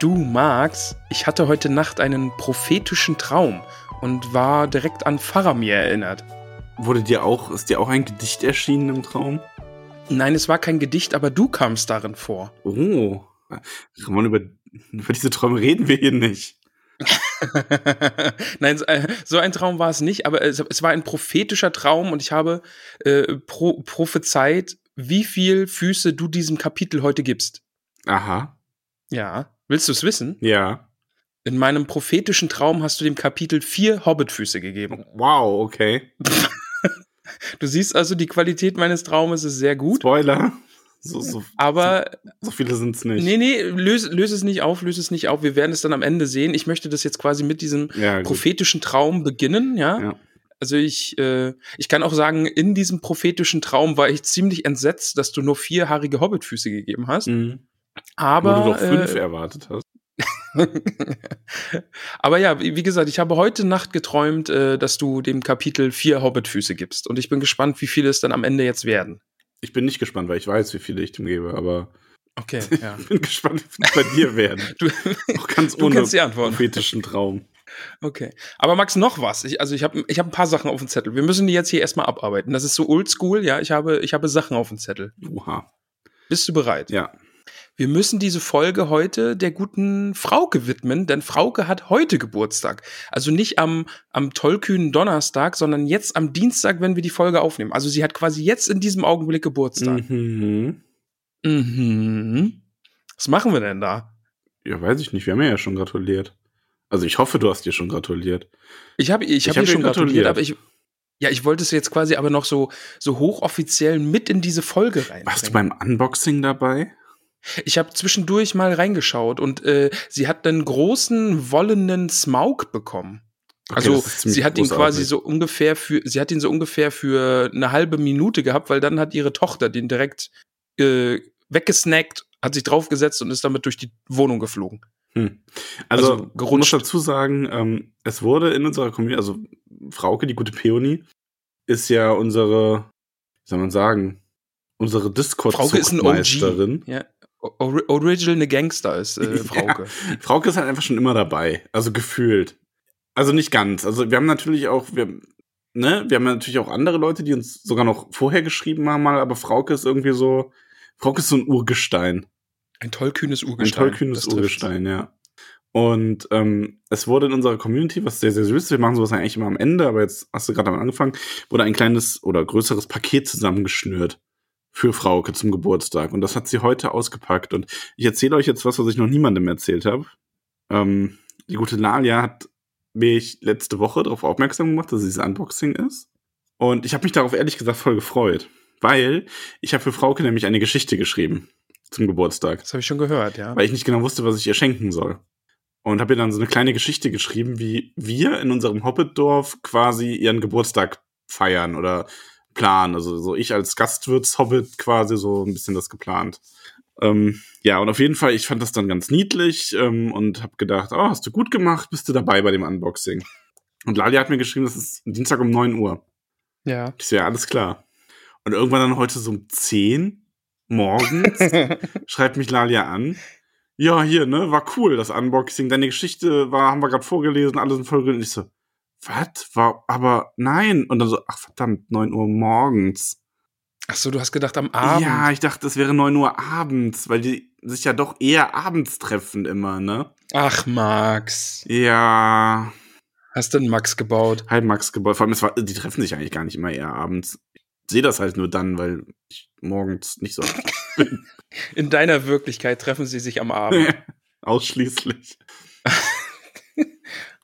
Du Max, ich hatte heute Nacht einen prophetischen Traum und war direkt an Faramir erinnert. Wurde dir auch, ist dir auch ein Gedicht erschienen im Traum? Nein, es war kein Gedicht, aber du kamst darin vor. Oh. Ramon, über, über diese Träume reden wir hier nicht. Nein, äh, so ein Traum war es nicht, aber es, es war ein prophetischer Traum und ich habe äh, pro, prophezeit, wie viel Füße du diesem Kapitel heute gibst. Aha. Ja. Willst du es wissen? Ja. In meinem prophetischen Traum hast du dem Kapitel vier Hobbitfüße gegeben. Wow, okay. Du siehst also, die Qualität meines Traumes ist sehr gut. Spoiler. So, so, Aber so viele sind es nicht. Nee, nee, löse, löse es nicht auf, löse es nicht auf. Wir werden es dann am Ende sehen. Ich möchte das jetzt quasi mit diesem Ja, prophetischen Traum beginnen, ja. Ja. Also ich, äh, ich kann auch sagen, in diesem prophetischen Traum war ich ziemlich entsetzt, dass du nur vier haarige Hobbitfüße gegeben hast. Mhm. Aber, Wo du doch fünf äh, erwartet hast. aber ja, wie gesagt, ich habe heute Nacht geträumt, äh, dass du dem Kapitel vier Hobbitfüße gibst. Und ich bin gespannt, wie viele es dann am Ende jetzt werden. Ich bin nicht gespannt, weil ich weiß, wie viele ich dem gebe, aber Okay, ja. ich bin gespannt, wie viele es bei dir werden. Du, Auch ganz Du ohne kennst die Antworten. prophetischen Traum. Okay. Aber Max, noch was. Ich, also ich habe ich hab ein paar Sachen auf dem Zettel. Wir müssen die jetzt hier erstmal abarbeiten. Das ist so oldschool, ja. Ich habe, ich habe Sachen auf dem Zettel. Oha. Bist du bereit? Ja. Wir müssen diese Folge heute der guten Frauke widmen, denn Frauke hat heute Geburtstag. Also nicht am, am tollkühnen Donnerstag, sondern jetzt am Dienstag, wenn wir die Folge aufnehmen. Also sie hat quasi jetzt in diesem Augenblick Geburtstag. Mhm. Mhm. Was machen wir denn da? Ja, weiß ich nicht. Wir haben ja schon gratuliert. Also ich hoffe, du hast dir schon gratuliert. Ich habe ich Ich hab ihr ihr schon gratuliert, gratuliert. aber ich, ja, ich wollte es jetzt quasi aber noch so, so hochoffiziell mit in diese Folge rein. Warst du beim Unboxing dabei? Ich habe zwischendurch mal reingeschaut und äh, sie hat einen großen wollenen Smaug bekommen. Okay, also sie hat ihn quasi so ungefähr für, sie hat ihn so ungefähr für eine halbe Minute gehabt, weil dann hat ihre Tochter den direkt äh, weggesnackt, hat sich draufgesetzt und ist damit durch die Wohnung geflogen. Hm. Also, Also ich muss dazu sagen, ähm, es wurde in unserer Community, also Frauke, die gute Peony, ist ja unsere, wie soll man sagen, unsere. Discord-Zuchtmeisterin. Ja. Or Original eine Gangster ist äh, Frauke. Ja, Frauke ist halt einfach schon immer dabei, also gefühlt. Also nicht ganz. Also wir haben natürlich auch, wir, ne, wir haben natürlich auch andere Leute, die uns sogar noch vorher geschrieben haben, mal, aber Frauke ist irgendwie so, Frauke ist so ein Urgestein. Ein tollkühnes Ein Urgestein. tollkühnes Das trifft's. Urgestein, ja. Und ähm, es wurde in unserer Community, was sehr, sehr süß ist, wir machen sowas eigentlich immer am Ende, aber jetzt hast du gerade am angefangen, wurde ein kleines oder größeres Paket zusammengeschnürt für Frauke zum Geburtstag. Und das hat sie heute ausgepackt. Und ich erzähle euch jetzt was, was ich noch niemandem erzählt habe. Ähm, die gute Lalia hat mich letzte Woche darauf aufmerksam gemacht, dass es dieses Unboxing ist. Und ich habe mich darauf ehrlich gesagt voll gefreut. Weil ich habe für Frauke nämlich eine Geschichte geschrieben zum Geburtstag Das habe ich schon gehört, ja. weil ich nicht genau wusste, was ich ihr schenken soll. Und habe ihr dann so eine kleine Geschichte geschrieben, wie wir in unserem Hobbitdorf quasi ihren Geburtstag feiern oder planen. Also so ich als Gastwirts-Hobbit quasi so ein bisschen das geplant. Ähm, ja, und auf jeden Fall, ich fand das dann ganz niedlich ähm, und habe gedacht, oh, hast du gut gemacht, bist du dabei bei dem Unboxing. Und Lali hat mir geschrieben, das ist Dienstag um 9 Uhr. Ja. Ich so, ja, alles klar. Und irgendwann dann heute so um 10 morgens schreibt mich Lalia an. Ja, hier, ne, war cool, das Unboxing. Deine Geschichte war, haben wir gerade vorgelesen, alles in Folge. Und ich so, was? War, aber nein. Und dann so, ach verdammt, 9 Uhr morgens. Ach so, du hast gedacht am Abend. Ja, ich dachte, es wäre 9 Uhr abends, weil die sich ja doch eher abends treffen immer, ne? Ach, Max. Ja, Hast du einen Max gebaut? halb Max gebaut. Vor allem, es war, die treffen sich eigentlich gar nicht immer eher abends. Ich sehe das halt nur dann, weil ich morgens nicht so bin. In deiner Wirklichkeit treffen sie sich am Abend. Ausschließlich.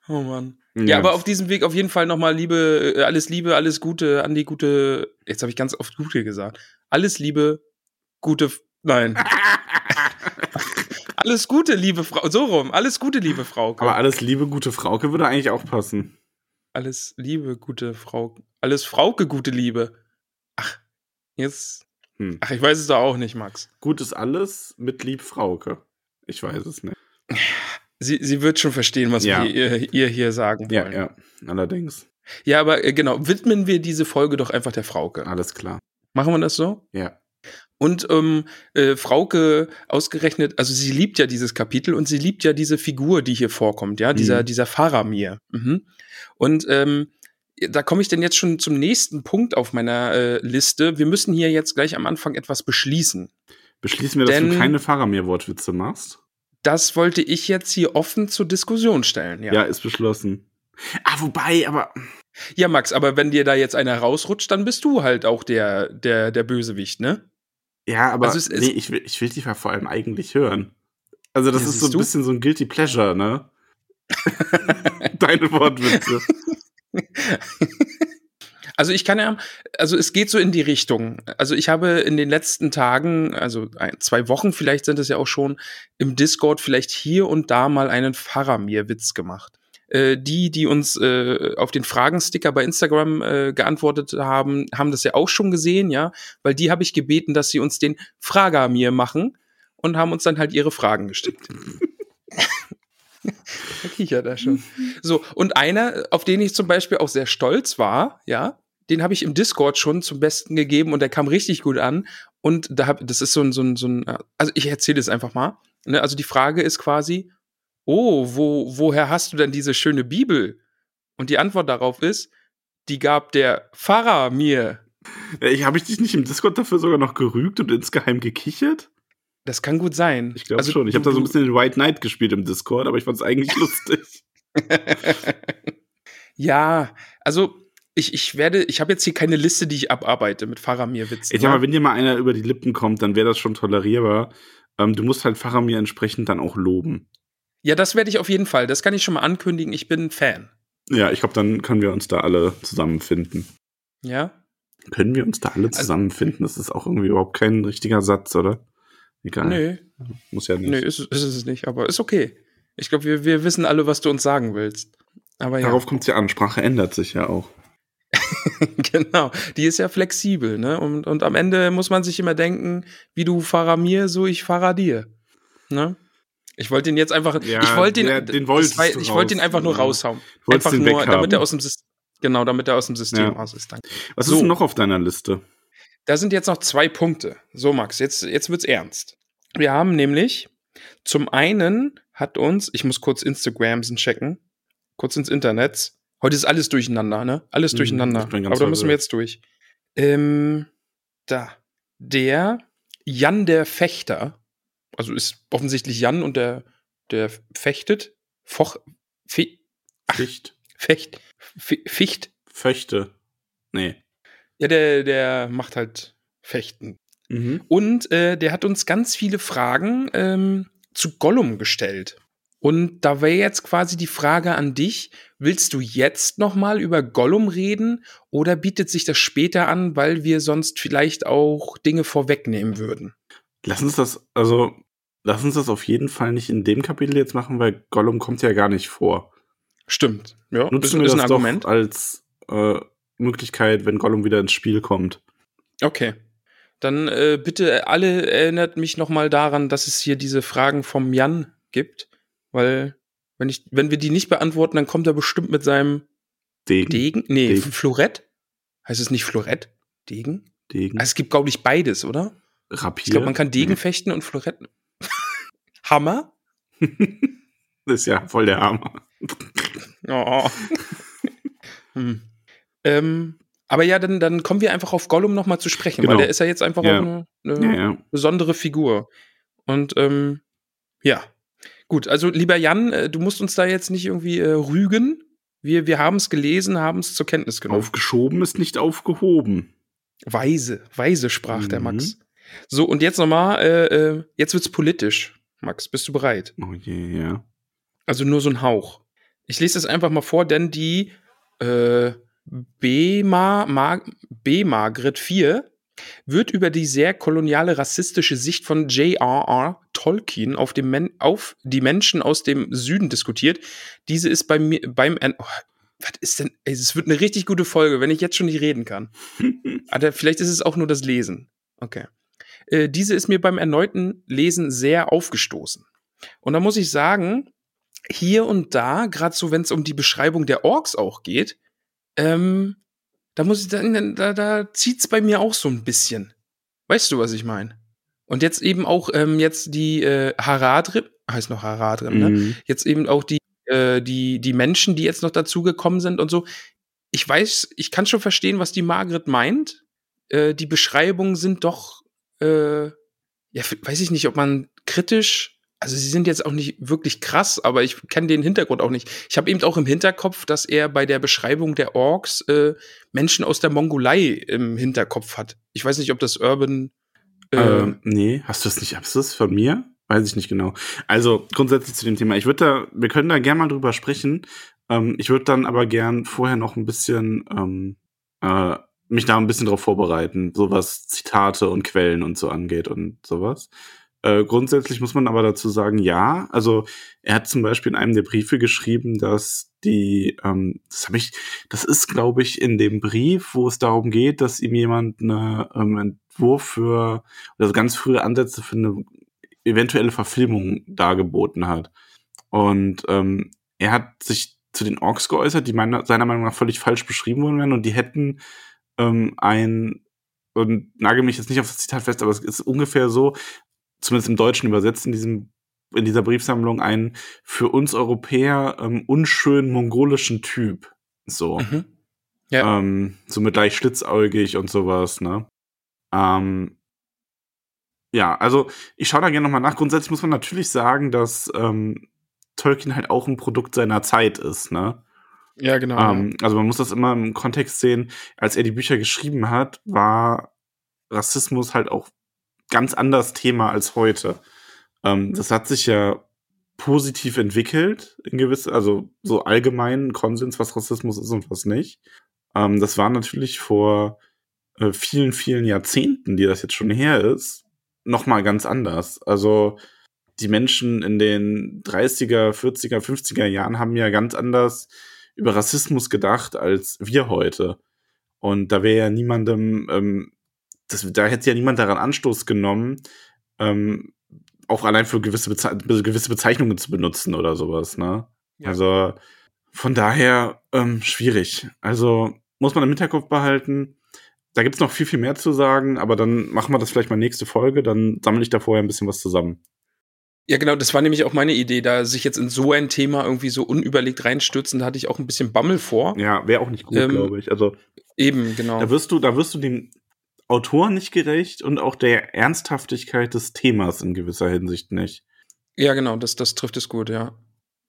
Oh Mann. Ja, aber auf diesem Weg auf jeden Fall nochmal Liebe, äh, alles Liebe, alles Gute an die gute, jetzt habe ich ganz oft Gute gesagt. Alles Liebe, gute, nein. alles Gute, liebe Frau, so rum, alles Gute, liebe Frau. Aber alles liebe, gute Frauke würde eigentlich auch passen. Alles Liebe, gute Frau, alles Frauke, gute Liebe. Ach, jetzt, Hm. ach, ich weiß es doch auch nicht, Max. Gut ist alles mit lieb Frauke. Ich weiß es nicht. Sie, sie wird schon verstehen, was Ja. wir ihr, ihr hier sagen Ja, wollen. ja, allerdings. ja, aber äh, genau, widmen wir diese Folge doch einfach der Frauke. Alles klar. Machen wir das so? Ja. Und ähm, äh, Frauke ausgerechnet, also sie liebt ja dieses Kapitel und sie liebt ja diese Figur, die hier vorkommt, ja, dieser, Mhm. dieser Faramir. Mhm. Und ähm, da komme ich denn jetzt schon zum nächsten Punkt auf meiner äh, Liste. Wir müssen hier jetzt gleich am Anfang etwas beschließen. Beschließen wir, dass du keine Faramir-Wortwitze machst? Das wollte ich jetzt hier offen zur Diskussion stellen. Ja, Ja. ja. ist beschlossen. Ah, wobei, aber Max, aber wenn dir da jetzt einer rausrutscht, dann bist du halt auch der, der, der Bösewicht, ne? Ja, aber Also es nee, ich will, ich will die vor allem eigentlich hören. Also das Ja, ist so ein du? bisschen so ein Guilty Pleasure, ne? Deine Wortwitze. Also ich kann ja, also es geht so in die Richtung. Also ich habe in den letzten Tagen, also ein, zwei Wochen vielleicht sind es ja auch schon, im Discord vielleicht hier und da mal einen Faramir-Witz gemacht. Äh, die, die uns äh, auf den Fragensticker bei Instagram äh, geantwortet haben, haben das ja auch schon gesehen, ja, weil die habe ich gebeten, dass sie uns den Fragamir machen und haben uns dann halt ihre Fragen geschickt. da kichert er schon. So, und einer, auf den ich zum Beispiel auch sehr stolz war, ja, den habe ich im Discord schon zum Besten gegeben und der kam richtig gut an. Und da hab, das ist so ein, so ein, so ein also ich erzähle es einfach mal. Ne? Also die Frage ist quasi, oh, wo, woher hast du denn diese schöne Bibel? Und die Antwort darauf ist, die gab der Pfarrer mir. Ja, ich habe ich dich nicht im Discord dafür sogar noch gerügt und insgeheim gekichert? Das kann gut sein. Ich glaube Also schon. Ich habe da so ein bisschen den White Knight gespielt im Discord, aber ich fand es eigentlich lustig. ja, also ich, ich werde, ich habe jetzt hier keine Liste, die ich abarbeite mit Faramir-Witzen. Ich sag mal, wenn dir mal einer über die Lippen kommt, dann wäre das schon tolerierbar. Ähm, du musst halt Faramir entsprechend dann auch loben. ja, das werde ich auf jeden Fall. Das kann ich schon mal ankündigen. Ich bin ein Fan. Ja, ich glaube, dann können wir uns da alle zusammenfinden. Ja. Können wir uns da alle Also- zusammenfinden? Das ist auch irgendwie überhaupt kein richtiger Satz, oder? Egal. Nee, Muss ja nicht. nee, ist, ist es nicht, aber ist okay. Ich glaube, wir, wir wissen alle, was du uns sagen willst. Aber ja, Darauf kommt es ja an. Sprache ändert sich ja auch. genau. Die ist ja flexibel, ne? Und, und am Ende muss man sich immer denken, wie du Fahrer mir, so ich Fahrer dir. Ne? Ich wollte ihn jetzt einfach, Ja, ich wollte ihn, der- den war- ich wollte ihn einfach nur Ja. raushauen. wolltest Einfach nur, weghaben. damit er aus dem System, genau, damit er aus dem System Ja. raus ist. Danke. Was So. ist denn noch auf deiner Liste? Da sind jetzt noch zwei Punkte. So, Max, jetzt, jetzt wird's ernst. Wir haben nämlich, zum einen hat uns, ich muss kurz Instagramsen checken, kurz ins Internet. Heute ist alles durcheinander, ne? Alles Mhm, durcheinander. Aber da müssen wir jetzt durch. Ähm, da. Der Jan der Fechter, also ist offensichtlich Jan und der, der fechtet, Foch, Fe, Ficht. Fecht, Fe, Ficht. Föchte. Nee. Ja, der, der macht halt Fechten. Mhm. Und äh, der hat uns ganz viele Fragen ähm, zu Gollum gestellt. Und da wäre jetzt quasi die Frage an dich, willst du jetzt noch mal über Gollum reden oder bietet sich das später an, weil wir sonst vielleicht auch Dinge vorwegnehmen würden? Lass uns das, also, lass uns das auf jeden Fall nicht in dem Kapitel jetzt machen, weil Gollum kommt ja gar nicht vor. Stimmt. Ja, Nutzen wir ist das ein Argument. doch als äh, Möglichkeit, wenn Gollum wieder ins Spiel kommt. Okay. Dann äh, bitte alle erinnert mich noch mal daran, dass es hier diese Fragen vom Jan gibt, weil wenn ich wenn wir die nicht beantworten, dann kommt er bestimmt mit seinem Degen. Degen? Nee, Degen. Florett? Heißt es nicht Florett? Degen? Degen. Also es gibt, glaube ich, beides, oder? Rapier. Ich glaube, man kann Degen fechten und Florett. Hammer? Das ist ja voll der Hammer. Oh. hm. ähm, aber ja, dann, dann kommen wir einfach auf Gollum noch mal zu sprechen, Genau. weil der ist ja jetzt einfach Ja. auch eine, eine Ja, ja. besondere Figur. Und ähm, ja, gut. Also lieber Jan, äh, du musst uns da jetzt nicht irgendwie äh, rügen. Wir, wir haben es gelesen, haben es zur Kenntnis genommen. Aufgeschoben ist nicht aufgehoben. Weise, weise sprach der Mhm. Max. So, und jetzt nochmal, äh, äh, jetzt wird's politisch. Max, bist du bereit? Oh je, ja. Also nur so ein Hauch. Ich lese das einfach mal vor, denn die äh, B-Ma, Ma, B-Margret 4 wird über die sehr koloniale rassistische Sicht von J.R.R. Tolkien auf, Men auf die Menschen aus dem Süden diskutiert. Diese ist bei mir beim oh, was ist denn? Es wird eine richtig gute Folge, wenn ich jetzt schon nicht reden kann. Alter, vielleicht ist es auch nur das Lesen. Okay. Äh, diese ist mir beim erneuten Lesen sehr aufgestoßen. Und da muss ich sagen, hier und da, gerade so, wenn es um die Beschreibung der Orks auch geht, ähm, da muss ich dann, da, da zieht's bei mir auch so ein bisschen. Weißt du, was ich meine? Und jetzt eben auch ähm, jetzt die äh, Haradrim, heißt noch Haradrim, ne? Mhm. Jetzt eben auch die, äh, die, die Menschen, die jetzt noch dazugekommen sind und so. Ich weiß, ich kann schon verstehen, was die Margret meint. Äh, die Beschreibungen sind doch, äh, ja, weiß ich nicht, ob man kritisch, also sie sind jetzt auch nicht wirklich krass, aber ich kenne den Hintergrund auch nicht. Ich habe eben auch im Hinterkopf, dass er bei der Beschreibung der Orks äh, Menschen aus der Mongolei im Hinterkopf hat. Ich weiß nicht, ob das Urban äh, Ähm, nee, hast du das nicht? Hast du das von mir? Weiß ich nicht genau. Also grundsätzlich zu dem Thema. Ich würde da, wir können da gerne mal drüber sprechen. Ähm, ich würde dann aber gern vorher noch ein bisschen ähm, äh, mich da ein bisschen drauf vorbereiten, so was Zitate und Quellen und so angeht und sowas. Äh, grundsätzlich muss man aber dazu sagen, ja. Also er hat zum Beispiel in einem der Briefe geschrieben, dass die, ähm, das habe ich, das ist, glaube ich, in dem Brief, wo es darum geht, dass ihm jemand eine ähm, Entwurf für also ganz frühe Ansätze für eine eventuelle Verfilmung dargeboten hat. Und ähm, er hat sich zu den Orks geäußert, die meiner, seiner Meinung nach völlig falsch beschrieben worden wären und die hätten ähm, ein, und nagel mich jetzt nicht auf das Zitat fest, aber es ist ungefähr so, zumindest im Deutschen übersetzt in diesem in dieser Briefsammlung einen für uns Europäer ähm, unschönen mongolischen Typ. So. mhm. Ja. Ähm, so mit leicht schlitzäugig und sowas, ne? Ähm, ja, also ich schaue da gerne nochmal nach. Grundsätzlich muss man natürlich sagen, dass ähm, Tolkien halt auch ein Produkt seiner Zeit ist, ne? ja, genau. Ähm, also man muss das immer im Kontext sehen. Als er die Bücher geschrieben hat, war Rassismus halt auch ganz anders Thema als heute. Ähm, das hat sich ja positiv entwickelt in gewisse, also so allgemeinen Konsens, was Rassismus ist und was nicht. Ähm, das war natürlich vor äh, vielen, vielen Jahrzehnten, die das jetzt schon her ist, noch mal ganz anders. Also die Menschen in den 30er, 40er, 50er Jahren haben ja ganz anders über Rassismus gedacht als wir heute. Und da wäre ja niemandem, ähm, das, da hätte ja niemand daran Anstoß genommen, ähm, auch allein für gewisse, Beze gewisse Bezeichnungen zu benutzen oder sowas, ne? Ja. Also von daher ähm, schwierig. Also muss man im Hinterkopf behalten. Da gibt's noch viel, viel mehr zu sagen, aber dann machen wir das vielleicht mal nächste Folge, dann sammle ich da vorher ein bisschen was zusammen. Ja, genau, das war nämlich auch meine Idee, da sich jetzt in so ein Thema irgendwie so unüberlegt reinstürzen, da hatte ich auch ein bisschen Bammel vor. Ja, wäre auch nicht gut, Ähm, glaube ich. Also Eben, genau. Da wirst du, da wirst du dem Autor nicht gerecht und auch der Ernsthaftigkeit des Themas in gewisser Hinsicht nicht. Ja, genau, das, das trifft es gut, ja.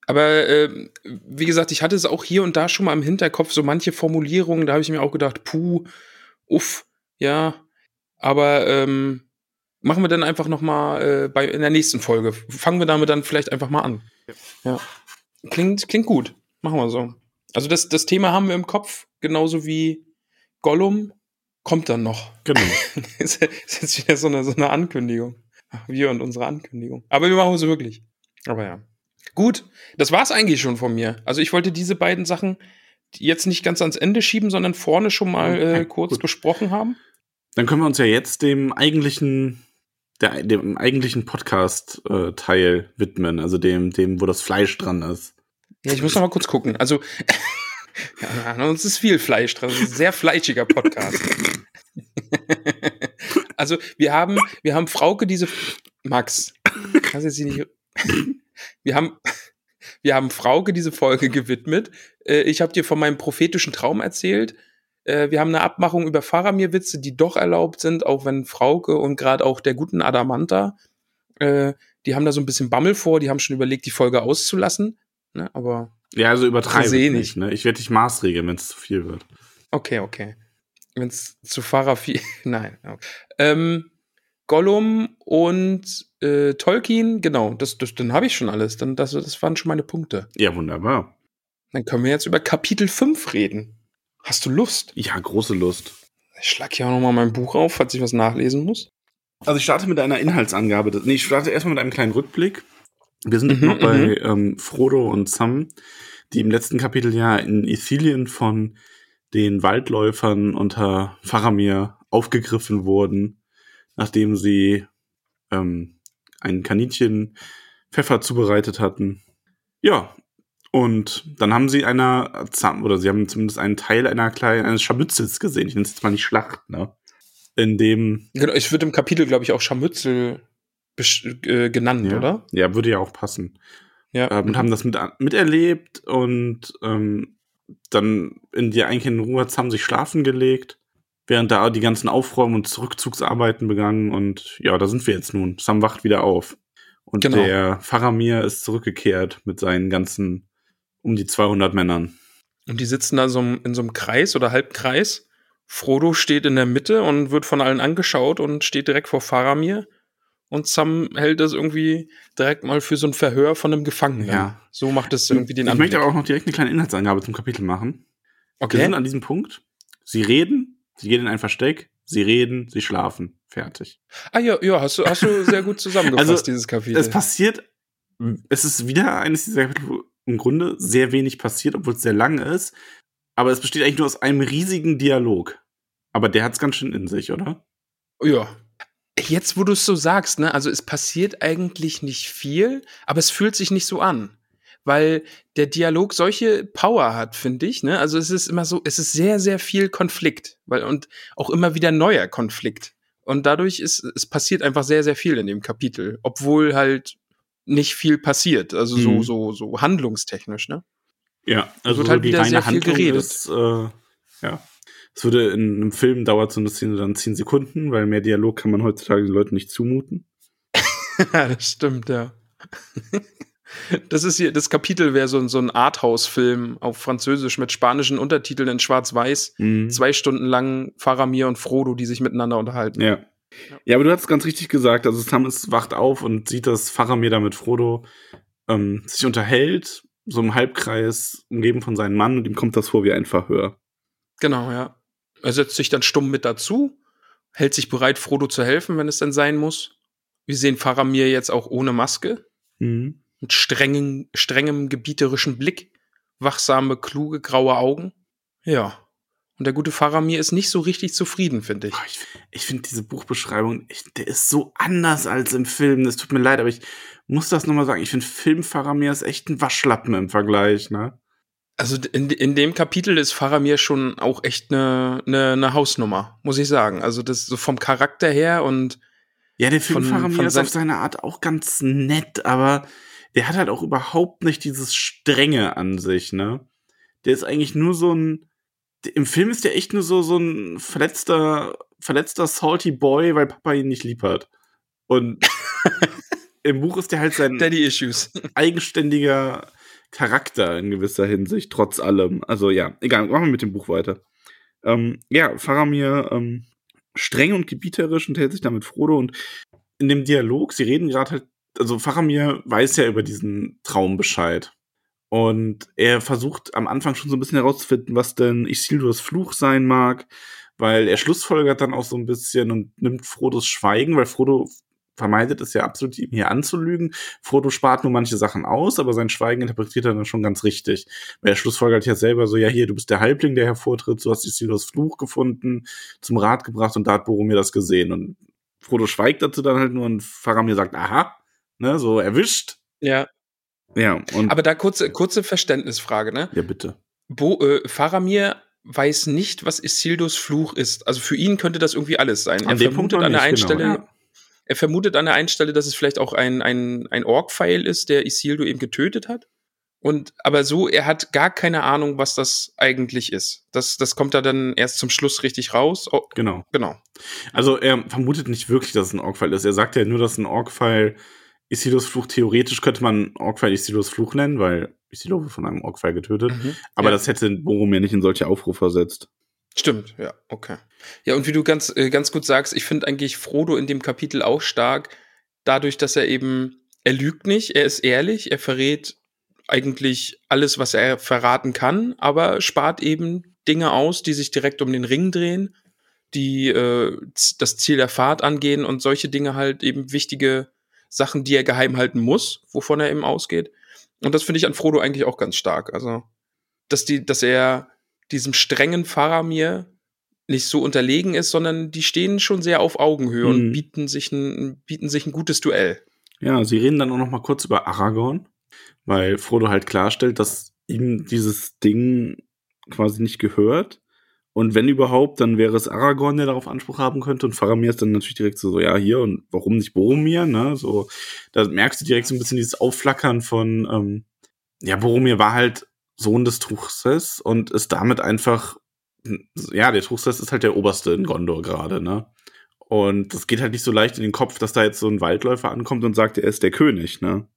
Aber ähm, wie gesagt, ich hatte es auch hier und da schon mal im Hinterkopf, so manche Formulierungen, da habe ich mir auch gedacht, puh, uff, ja. Aber ähm, machen wir dann einfach noch mal äh, bei in der nächsten Folge. Fangen wir damit dann vielleicht einfach mal an. Ja. Klingt, klingt gut. Machen wir so. Also das, das Thema haben wir im Kopf, genauso wie Gollum kommt dann noch. Genau. ist ist jetzt wieder so eine, so eine Ankündigung. Ach, Wir und unsere Ankündigung. Aber wir machen es wirklich. Aber ja. Gut, das war's eigentlich schon von mir. Also ich wollte diese beiden Sachen jetzt nicht ganz ans Ende schieben, sondern vorne schon mal äh, kurz gut. besprochen haben. Dann können wir uns ja jetzt dem eigentlichen, der, dem eigentlichen Podcast-Teil widmen, also dem, dem, wo das Fleisch dran ist. Ja, ich muss noch mal kurz gucken. Also, ja, an uns ist viel Fleisch dran. Das ist ein sehr fleischiger Podcast. also, wir haben, wir haben Frauke diese, Max, kannst jetzt hier nicht, wir haben, wir haben Frauke diese Folge gewidmet. Äh, Ich habe dir von meinem prophetischen Traum erzählt. Äh, Wir haben eine Abmachung über Faramir-Witze, die doch erlaubt sind, auch wenn Frauke und gerade auch der guten Adamanta, äh, die haben da so ein bisschen Bammel vor, die haben schon überlegt, die Folge auszulassen. Ne? Aber Ja, also übertreibe ich nicht. Ne? Ich werde dich maßregeln, wenn es zu viel wird. Okay, okay. wenn es zu Farafi. Nein. Ähm, Gollum und äh, Tolkien, genau, das, das, dann habe ich schon alles. Dann, das, das waren schon meine Punkte. Ja, wunderbar. Dann können wir jetzt über Kapitel 5 reden. Hast du Lust? Ja, große Lust. Ich schlag hier auch nochmal mein Buch auf, falls ich was nachlesen muss. Also ich starte mit einer Inhaltsangabe. Nee, ich starte erstmal mit einem kleinen Rückblick. Wir sind Mhm, noch bei ähm, Frodo und Sam, die im letzten Kapitel ja in Ithilien von den Waldläufern unter Faramir aufgegriffen wurden, nachdem sie ähm, ein Kaninchen Pfeffer zubereitet hatten. Ja, und dann haben sie einer, oder sie haben zumindest einen Teil einer kleinen, eines Scharmützels gesehen. Ich nenne es jetzt mal nicht Schlacht, ne? In dem Genau, ich würde im Kapitel, glaube ich, auch Scharmützel äh, genannt, ja, oder? Ja, würde ja auch passen. Ja. ähm, und haben das mit, miterlebt und ähm, dann in die eigentlich in Ruhe haben sich schlafen gelegt, während da die ganzen Aufräumen und Zurückzugsarbeiten begangen und ja, da sind wir jetzt nun. Sam wacht wieder auf und Genau. der Faramir ist zurückgekehrt mit seinen ganzen um die 200 Männern. Und die sitzen da so im- in so einem Kreis oder Halbkreis. Frodo steht in der Mitte und wird von allen angeschaut und steht direkt vor Faramir. Und Sam hält das irgendwie direkt mal für so ein Verhör von einem Gefangenen. Ja. So macht es irgendwie den ich Anblick. möchte aber auch noch direkt eine kleine Inhaltsangabe zum Kapitel machen. Wir Okay. sind an diesem Punkt. Sie reden, sie gehen in ein Versteck, sie reden, sie schlafen. Fertig. Ah ja, ja, hast du, hast du sehr gut zusammengefasst, Also, dieses Kapitel. Es passiert, es ist wieder eines dieser Kapitel, wo im Grunde sehr wenig passiert, obwohl es sehr lang ist. Aber es besteht eigentlich nur aus einem riesigen Dialog. Aber der hat es ganz schön in sich, oder? Ja. Jetzt, wo du es so sagst, ne, also es passiert eigentlich nicht viel, aber es fühlt sich nicht so an. Weil der Dialog solche Power hat, finde ich, ne? Also es ist immer so, es ist sehr, sehr viel Konflikt, weil, und auch immer wieder neuer Konflikt. Und dadurch ist, es passiert einfach sehr, sehr viel in dem Kapitel, obwohl halt nicht viel passiert, also so, Mhm. so, so handlungstechnisch, ne? Ja, also wird halt so die wieder reine sehr viel Handlung geredet. ist, äh, ja. Es würde in einem Film dauert so eine Szene dann zehn Sekunden, weil mehr Dialog kann man heutzutage den Leuten nicht zumuten. Ja, das stimmt, ja. Das ist hier, das Kapitel wäre so, ein- so ein Arthouse-Film auf Französisch mit spanischen Untertiteln in Schwarz-Weiß. Mhm. Zwei Stunden lang Faramir und Frodo, die sich miteinander unterhalten. Ja. Ja, aber du hast ganz richtig gesagt. Also Sam ist, wacht auf und sieht, dass Faramir da mit Frodo ähm, sich unterhält, so im Halbkreis, umgeben von seinem Mann, und ihm kommt das vor wie ein Verhör. Genau, ja. Er setzt sich dann stumm mit dazu, hält sich bereit, Frodo zu helfen, wenn es denn sein muss. Wir sehen Faramir jetzt auch ohne Maske, Mhm. mit strengen, strengem, gebieterischen Blick, wachsame, kluge, graue Augen. Ja. Und der gute Faramir ist nicht so richtig zufrieden, finde ich. Ich ich finde diese Buchbeschreibung, ich, der ist so anders als im Film. Es tut mir leid, aber ich muss das nochmal sagen. Ich finde Film Faramir ist echt ein Waschlappen im Vergleich, ne? Also in, in dem Kapitel ist Faramir schon auch echt eine ne, ne Hausnummer, muss ich sagen. Also das so vom Charakter her und Ja, der Film Von- Faramir von ist auf seine Art auch ganz nett, aber der hat halt auch überhaupt nicht dieses Strenge an sich, ne? Der ist eigentlich nur so ein. Im Film ist der echt nur so, so ein verletzter, verletzter Salty Boy, weil Papa ihn nicht lieb hat. Und im Buch ist der halt sein Daddy Issues. eigenständiger Charakter in gewisser Hinsicht, trotz allem. Also ja, egal, machen wir mit dem Buch weiter. Ähm, ja, Faramir ähm, streng und gebieterisch und hält sich damit Frodo und in dem Dialog, sie reden gerade halt, also Faramir weiß ja über diesen Traum Bescheid. Und er versucht am Anfang schon so ein bisschen herauszufinden, was denn Isildurs Fluch sein mag, weil er schlussfolgert dann auch so ein bisschen und nimmt Frodos Schweigen, weil Frodo vermeidet es ja absolut, ihm hier anzulügen. Frodo spart nur manche Sachen aus, aber sein Schweigen interpretiert er dann schon ganz richtig. Weil er schlussfolgert ja selber so, ja hier, du bist der Halbling, der hervortritt, du hast Isildurs Fluch gefunden, zum Rat gebracht und da hat Boromir das gesehen. Und Frodo schweigt dazu dann halt nur und Faramir sagt, aha, ne, so erwischt. Ja. Ja, und Aber da kurze, kurze Verständnisfrage, ne? ja, bitte. Bo, äh, Faramir weiß nicht, was Isildurs Fluch ist. Also für ihn könnte das irgendwie alles sein. An er vermutet an der einen genau, Stelle, ja. Er vermutet an der einen Stelle, dass es vielleicht auch ein, ein, ein Ork-Pfeil ist, der Isildur eben getötet hat. Und aber so, er hat gar keine Ahnung, was das eigentlich ist. Das, das kommt da dann erst zum Schluss richtig raus. Oh, Genau. genau. Also er vermutet nicht wirklich, dass es ein Orkpfeil ist. Er sagt ja nur, dass ein Orkpfeil Isildurs Fluch, theoretisch könnte man Orkpfeil Isildurs Fluch nennen, weil Isildur wurde von einem Orkpfeil getötet. Mhm. Aber Ja. das hätte Boromir nicht in solche Aufrufe versetzt. Stimmt, ja, okay. Ja, und wie du ganz, äh, ganz gut sagst, ich finde eigentlich Frodo in dem Kapitel auch stark, dadurch, dass er eben, er lügt nicht, er ist ehrlich, er verrät eigentlich alles, was er verraten kann, aber spart eben Dinge aus, die sich direkt um den Ring drehen, die äh, das Ziel der Fahrt angehen und solche Dinge halt eben wichtige Sachen, die er geheim halten muss, wovon er eben ausgeht. Und das finde ich an Frodo eigentlich auch ganz stark. Also, dass die, dass er diesem strengen Faramir nicht so unterlegen ist, sondern die stehen schon sehr auf Augenhöhe mhm. und bieten sich, ein, bieten sich ein gutes Duell. Ja, sie reden dann auch noch mal kurz über Aragorn, weil Frodo halt klarstellt, dass ihm dieses Ding quasi nicht gehört. Und wenn überhaupt, dann wäre es Aragorn, der darauf Anspruch haben könnte. Und Faramir ist dann natürlich direkt so, so ja, hier und warum nicht Boromir, ne? So, da merkst du direkt so ein bisschen dieses Aufflackern von, ähm, ja, Boromir war halt Sohn des Truchsess und ist damit einfach, ja, der Truchsess ist halt der Oberste in Gondor gerade, ne? Und das geht halt nicht so leicht in den Kopf, dass da jetzt so ein Waldläufer ankommt und sagt, er ist der König, ne?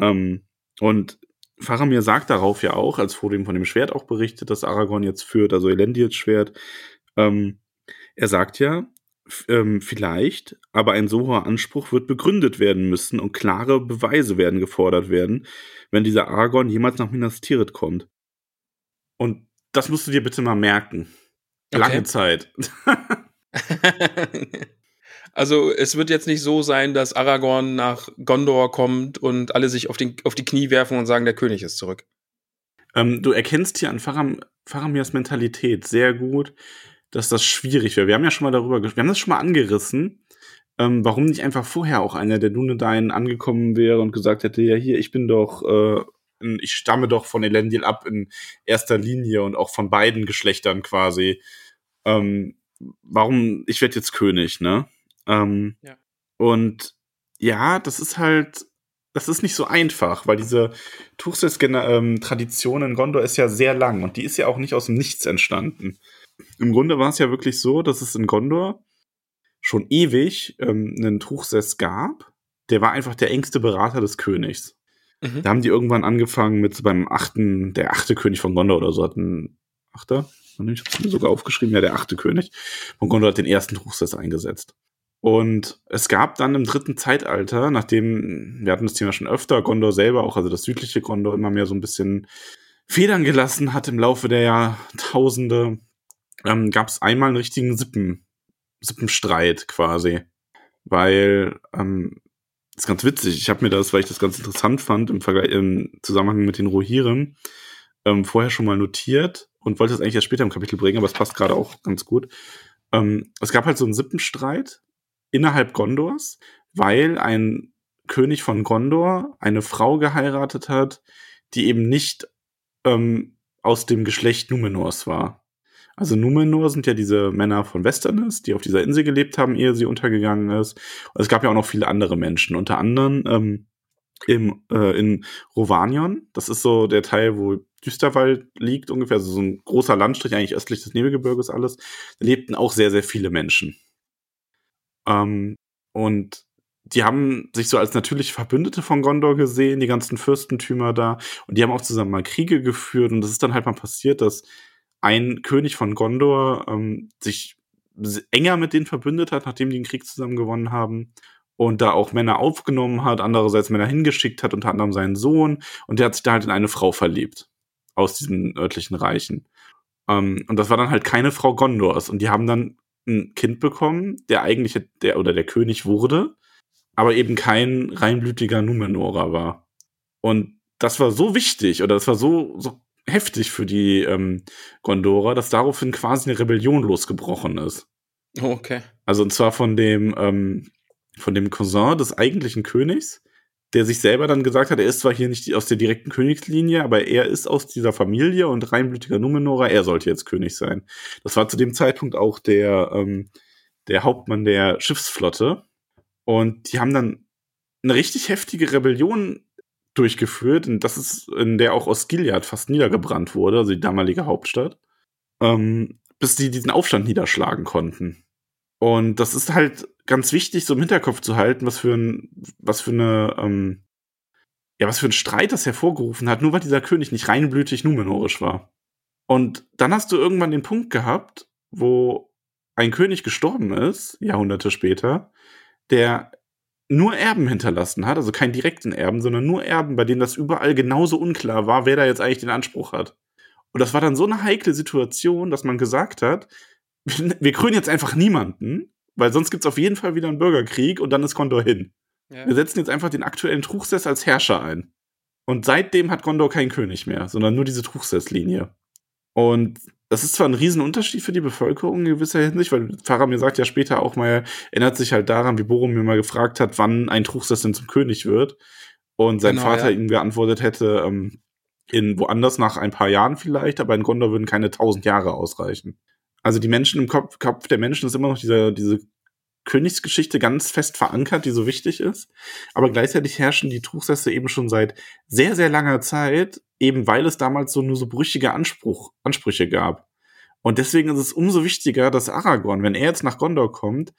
Ähm, und Faramir sagt darauf ja auch, als Frodo ihm von dem Schwert auch berichtet, das Aragorn jetzt führt, also Elendils Schwert, ähm, er sagt ja, ähm, vielleicht, aber ein so hoher Anspruch wird begründet werden müssen und klare Beweise werden gefordert werden, wenn dieser Aragorn jemals nach Minas Tirith kommt. Und das musst du dir bitte mal merken. Lange okay. Zeit. also es wird jetzt nicht so sein, dass Aragorn nach Gondor kommt und alle sich auf, den, auf die Knie werfen und sagen, der König ist zurück. Ähm, du erkennst hier an Faram, Faramirs Mentalität sehr gut, dass das schwierig wäre. Wir haben ja schon mal darüber, wir haben das schon mal angerissen, ähm, warum nicht einfach vorher auch einer der Dunedain angekommen wäre und gesagt hätte, ja hier, ich bin doch, äh, ich stamme doch von Elendil ab in erster Linie und auch von beiden Geschlechtern quasi. Ähm, warum, ich werde jetzt König, ne? Ähm, ja. Und ja, das ist halt, das ist nicht so einfach, weil diese Tuchses-Tradition in Gondor ist ja sehr lang und die ist ja auch nicht aus dem Nichts entstanden. Im Grunde war es ja wirklich so, dass es in Gondor schon ewig ähm, einen Truchsess gab. Der war einfach der engste Berater des Königs. Mhm. Da haben die irgendwann angefangen mit beim achten, der achte König von Gondor oder so hat ein achter, ich habe mir sogar aufgeschrieben, ja, der achte König von Gondor hat den ersten Truchsess eingesetzt. Und es gab dann im dritten Zeitalter, nachdem, wir hatten das Thema schon öfter, Gondor selber, auch also das südliche Gondor, immer mehr so ein bisschen Federn gelassen hat im Laufe der Jahrtausende, ähm, gab es einmal einen richtigen Sippen, Sippenstreit quasi. Weil, ähm, das ist ganz witzig. Ich habe mir das, weil ich das ganz interessant fand, im, Vergleich, im Zusammenhang mit den Rohirrim, ähm, vorher schon mal notiert und wollte es eigentlich erst später im Kapitel bringen, aber es passt gerade auch ganz gut. Ähm, es gab halt so einen Sippenstreit innerhalb Gondors, weil ein König von Gondor eine Frau geheiratet hat, die eben nicht ähm, aus dem Geschlecht Numenors war. Also Numenor sind ja diese Männer von Westerness, die auf dieser Insel gelebt haben, ehe sie untergegangen ist. Und es gab ja auch noch viele andere Menschen, unter anderem ähm, im, äh, in Rovanion. Das ist so der Teil, wo Düsterwald liegt ungefähr, also so ein großer Landstrich, eigentlich östlich des Nebelgebirges alles. Da lebten auch sehr, sehr viele Menschen. Ähm, und die haben sich so als natürliche Verbündete von Gondor gesehen, die ganzen Fürstentümer da. Und die haben auch zusammen mal Kriege geführt. Und das ist dann halt mal passiert, dass ein König von Gondor ähm, sich enger mit denen verbündet hat, nachdem die den Krieg zusammen gewonnen haben und da auch Männer aufgenommen hat, andererseits Männer hingeschickt hat, unter anderem seinen Sohn und der hat sich da halt in eine Frau verliebt aus diesen örtlichen Reichen. Ähm, und das war dann halt keine Frau Gondors und die haben dann ein Kind bekommen, der eigentlich der oder der König wurde, aber eben kein reinblütiger Numenorer war. Und das war so wichtig oder das war so, so heftig für die ähm, Gondora, dass daraufhin quasi eine Rebellion losgebrochen ist. Oh, okay. Also und zwar von dem ähm, von dem Cousin des eigentlichen Königs, der sich selber dann gesagt hat, er ist zwar hier nicht aus der direkten Königslinie, aber er ist aus dieser Familie und reinblütiger Numenora, er sollte jetzt König sein. Das war zu dem Zeitpunkt auch der ähm, der Hauptmann der Schiffsflotte und die haben dann eine richtig heftige Rebellion durchgeführt. Und das ist, in der auch Osgiliath fast niedergebrannt wurde, also die damalige Hauptstadt. Ähm, bis die diesen Aufstand niederschlagen konnten. Und das ist halt ganz wichtig, so im Hinterkopf zu halten, was für ein, was für eine, ähm, ja, was für ein Streit das hervorgerufen hat, nur weil dieser König nicht reinblütig numenorisch war. Und dann hast du irgendwann den Punkt gehabt, wo ein König gestorben ist, Jahrhunderte später, der nur Erben hinterlassen hat, also keinen direkten Erben, sondern nur Erben, bei denen das überall genauso unklar war, wer da jetzt eigentlich den Anspruch hat. Und das war dann so eine heikle Situation, dass man gesagt hat, wir krönen jetzt einfach niemanden, weil sonst gibt's auf jeden Fall wieder einen Bürgerkrieg und dann ist Gondor hin. Ja. Wir setzen jetzt einfach den aktuellen Truchsess als Herrscher ein. Und seitdem hat Gondor keinen König mehr, sondern nur diese Truchsess-Linie. Und das ist zwar ein Riesenunterschied für die Bevölkerung in gewisser Hinsicht, weil Faramir sagt ja später auch mal, erinnert sich halt daran, wie Boromir mal gefragt hat, wann ein Truchsess denn zum König wird. Und sein Genau, Vater ja. ihm geantwortet hätte, ähm, in woanders nach ein paar Jahren vielleicht, aber in Gondor würden keine tausend Jahre ausreichen. Also die Menschen im Kopf, Kopf der Menschen ist immer noch diese, diese Königsgeschichte ganz fest verankert, die so wichtig ist. Aber gleichzeitig herrschen die Truchsätze eben schon seit sehr, sehr langer Zeit, eben weil es damals so nur so brüchige Anspruch, Ansprüche gab. Und deswegen ist es umso wichtiger, dass Aragorn, wenn er jetzt nach Gondor kommt,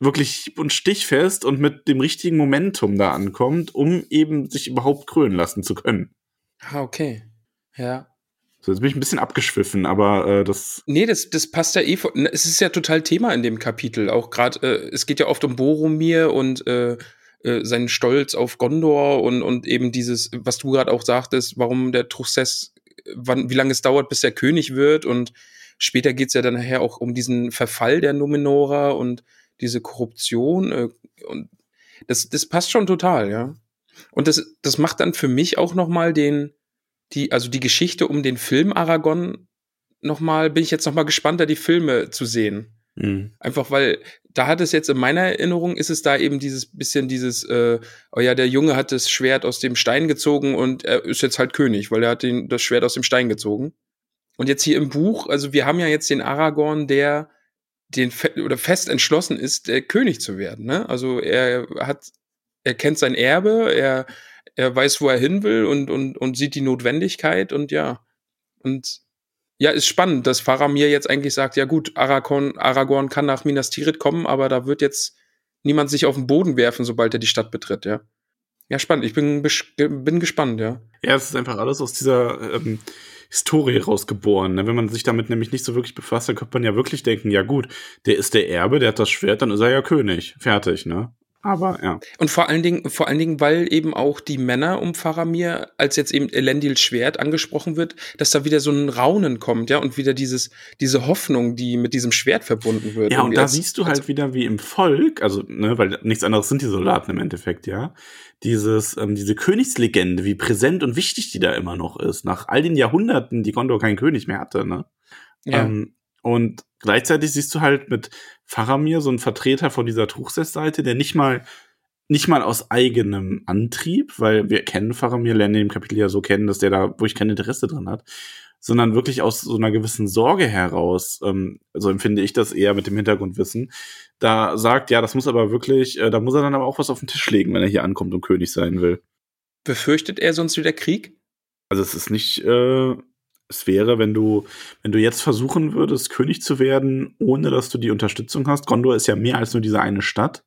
wirklich hieb- und stichfest und mit dem richtigen Momentum da ankommt, um eben sich überhaupt krönen lassen zu können. Ah, okay. Ja. So, jetzt bin ich ein bisschen abgeschwiffen, aber äh, das Nee, das, das passt ja eh. ne, Es ist ja total Thema in dem Kapitel. Auch gerade, äh, es geht ja oft um Boromir und äh, äh, seinen Stolz auf Gondor und, und eben dieses, was du gerade auch sagtest, warum der Truchsess, wann, wie lange es dauert, bis er König wird. Und später geht's ja dann nachher auch um diesen Verfall der Numenora und diese Korruption. Äh, und das, das passt schon total, ja. Und das, das macht dann für mich auch noch mal den, die, also die Geschichte um den Film Aragon nochmal, bin ich jetzt nochmal gespannt, da die Filme zu sehen. mh. Einfach weil, da hat es jetzt in meiner Erinnerung, ist es da eben dieses bisschen dieses, äh, oh ja, der Junge hat das Schwert aus dem Stein gezogen und er ist jetzt halt König, weil er hat den, das Schwert aus dem Stein gezogen. Und jetzt hier im Buch, also wir haben ja jetzt den Aragorn, der den fe oder fest entschlossen ist, der König zu werden. Ne? Also er hat, er kennt sein Erbe, er, er weiß, wo er hin will und, und, und sieht die Notwendigkeit und ja. Und ja, ist spannend, dass Faramir jetzt eigentlich sagt, ja gut, Aragorn, Aragorn kann nach Minas Tirith kommen, aber da wird jetzt niemand sich auf den Boden werfen, sobald er die Stadt betritt, ja. Ja, spannend. Ich bin, bin gespannt, ja. Ja, es ist einfach alles aus dieser ähm, Historie rausgeboren. Ne? Wenn man sich damit nämlich nicht so wirklich befasst, dann könnte man ja wirklich denken, ja gut, der ist der Erbe, der hat das Schwert, dann ist er ja König. Fertig, ne? Aber ja. Und vor allen Dingen, vor allen Dingen, weil eben auch die Männer um Faramir, als jetzt eben Elendils Schwert angesprochen wird, dass da wieder so ein Raunen kommt, ja, und wieder dieses, diese Hoffnung, die mit diesem Schwert verbunden wird. Ja, und da als- siehst du halt wieder wie im Volk, also, ne, weil nichts anderes sind die Soldaten im Endeffekt, ja. Dieses, ähm, diese Königslegende, wie präsent und wichtig die da immer noch ist, nach all den Jahrhunderten, die Gondor keinen König mehr hatte, ne? ja. Ähm, und gleichzeitig siehst du halt mit Faramir so einen Vertreter von dieser Truchsess-Seite, der nicht mal, nicht mal aus eigenem Antrieb, weil wir kennen Faramir, lernen den im Kapitel ja so kennen, dass der da wirklich kein Interesse drin hat, sondern wirklich aus so einer gewissen Sorge heraus, ähm, so empfinde ich das eher mit dem Hintergrundwissen, da sagt, ja, das muss aber wirklich, äh, da muss er dann aber auch was auf den Tisch legen, wenn er hier ankommt und König sein will. Befürchtet er sonst wieder Krieg? Also es ist nicht, äh, es wäre, wenn du, wenn du jetzt versuchen würdest, König zu werden, ohne dass du die Unterstützung hast. Gondor ist ja mehr als nur diese eine Stadt.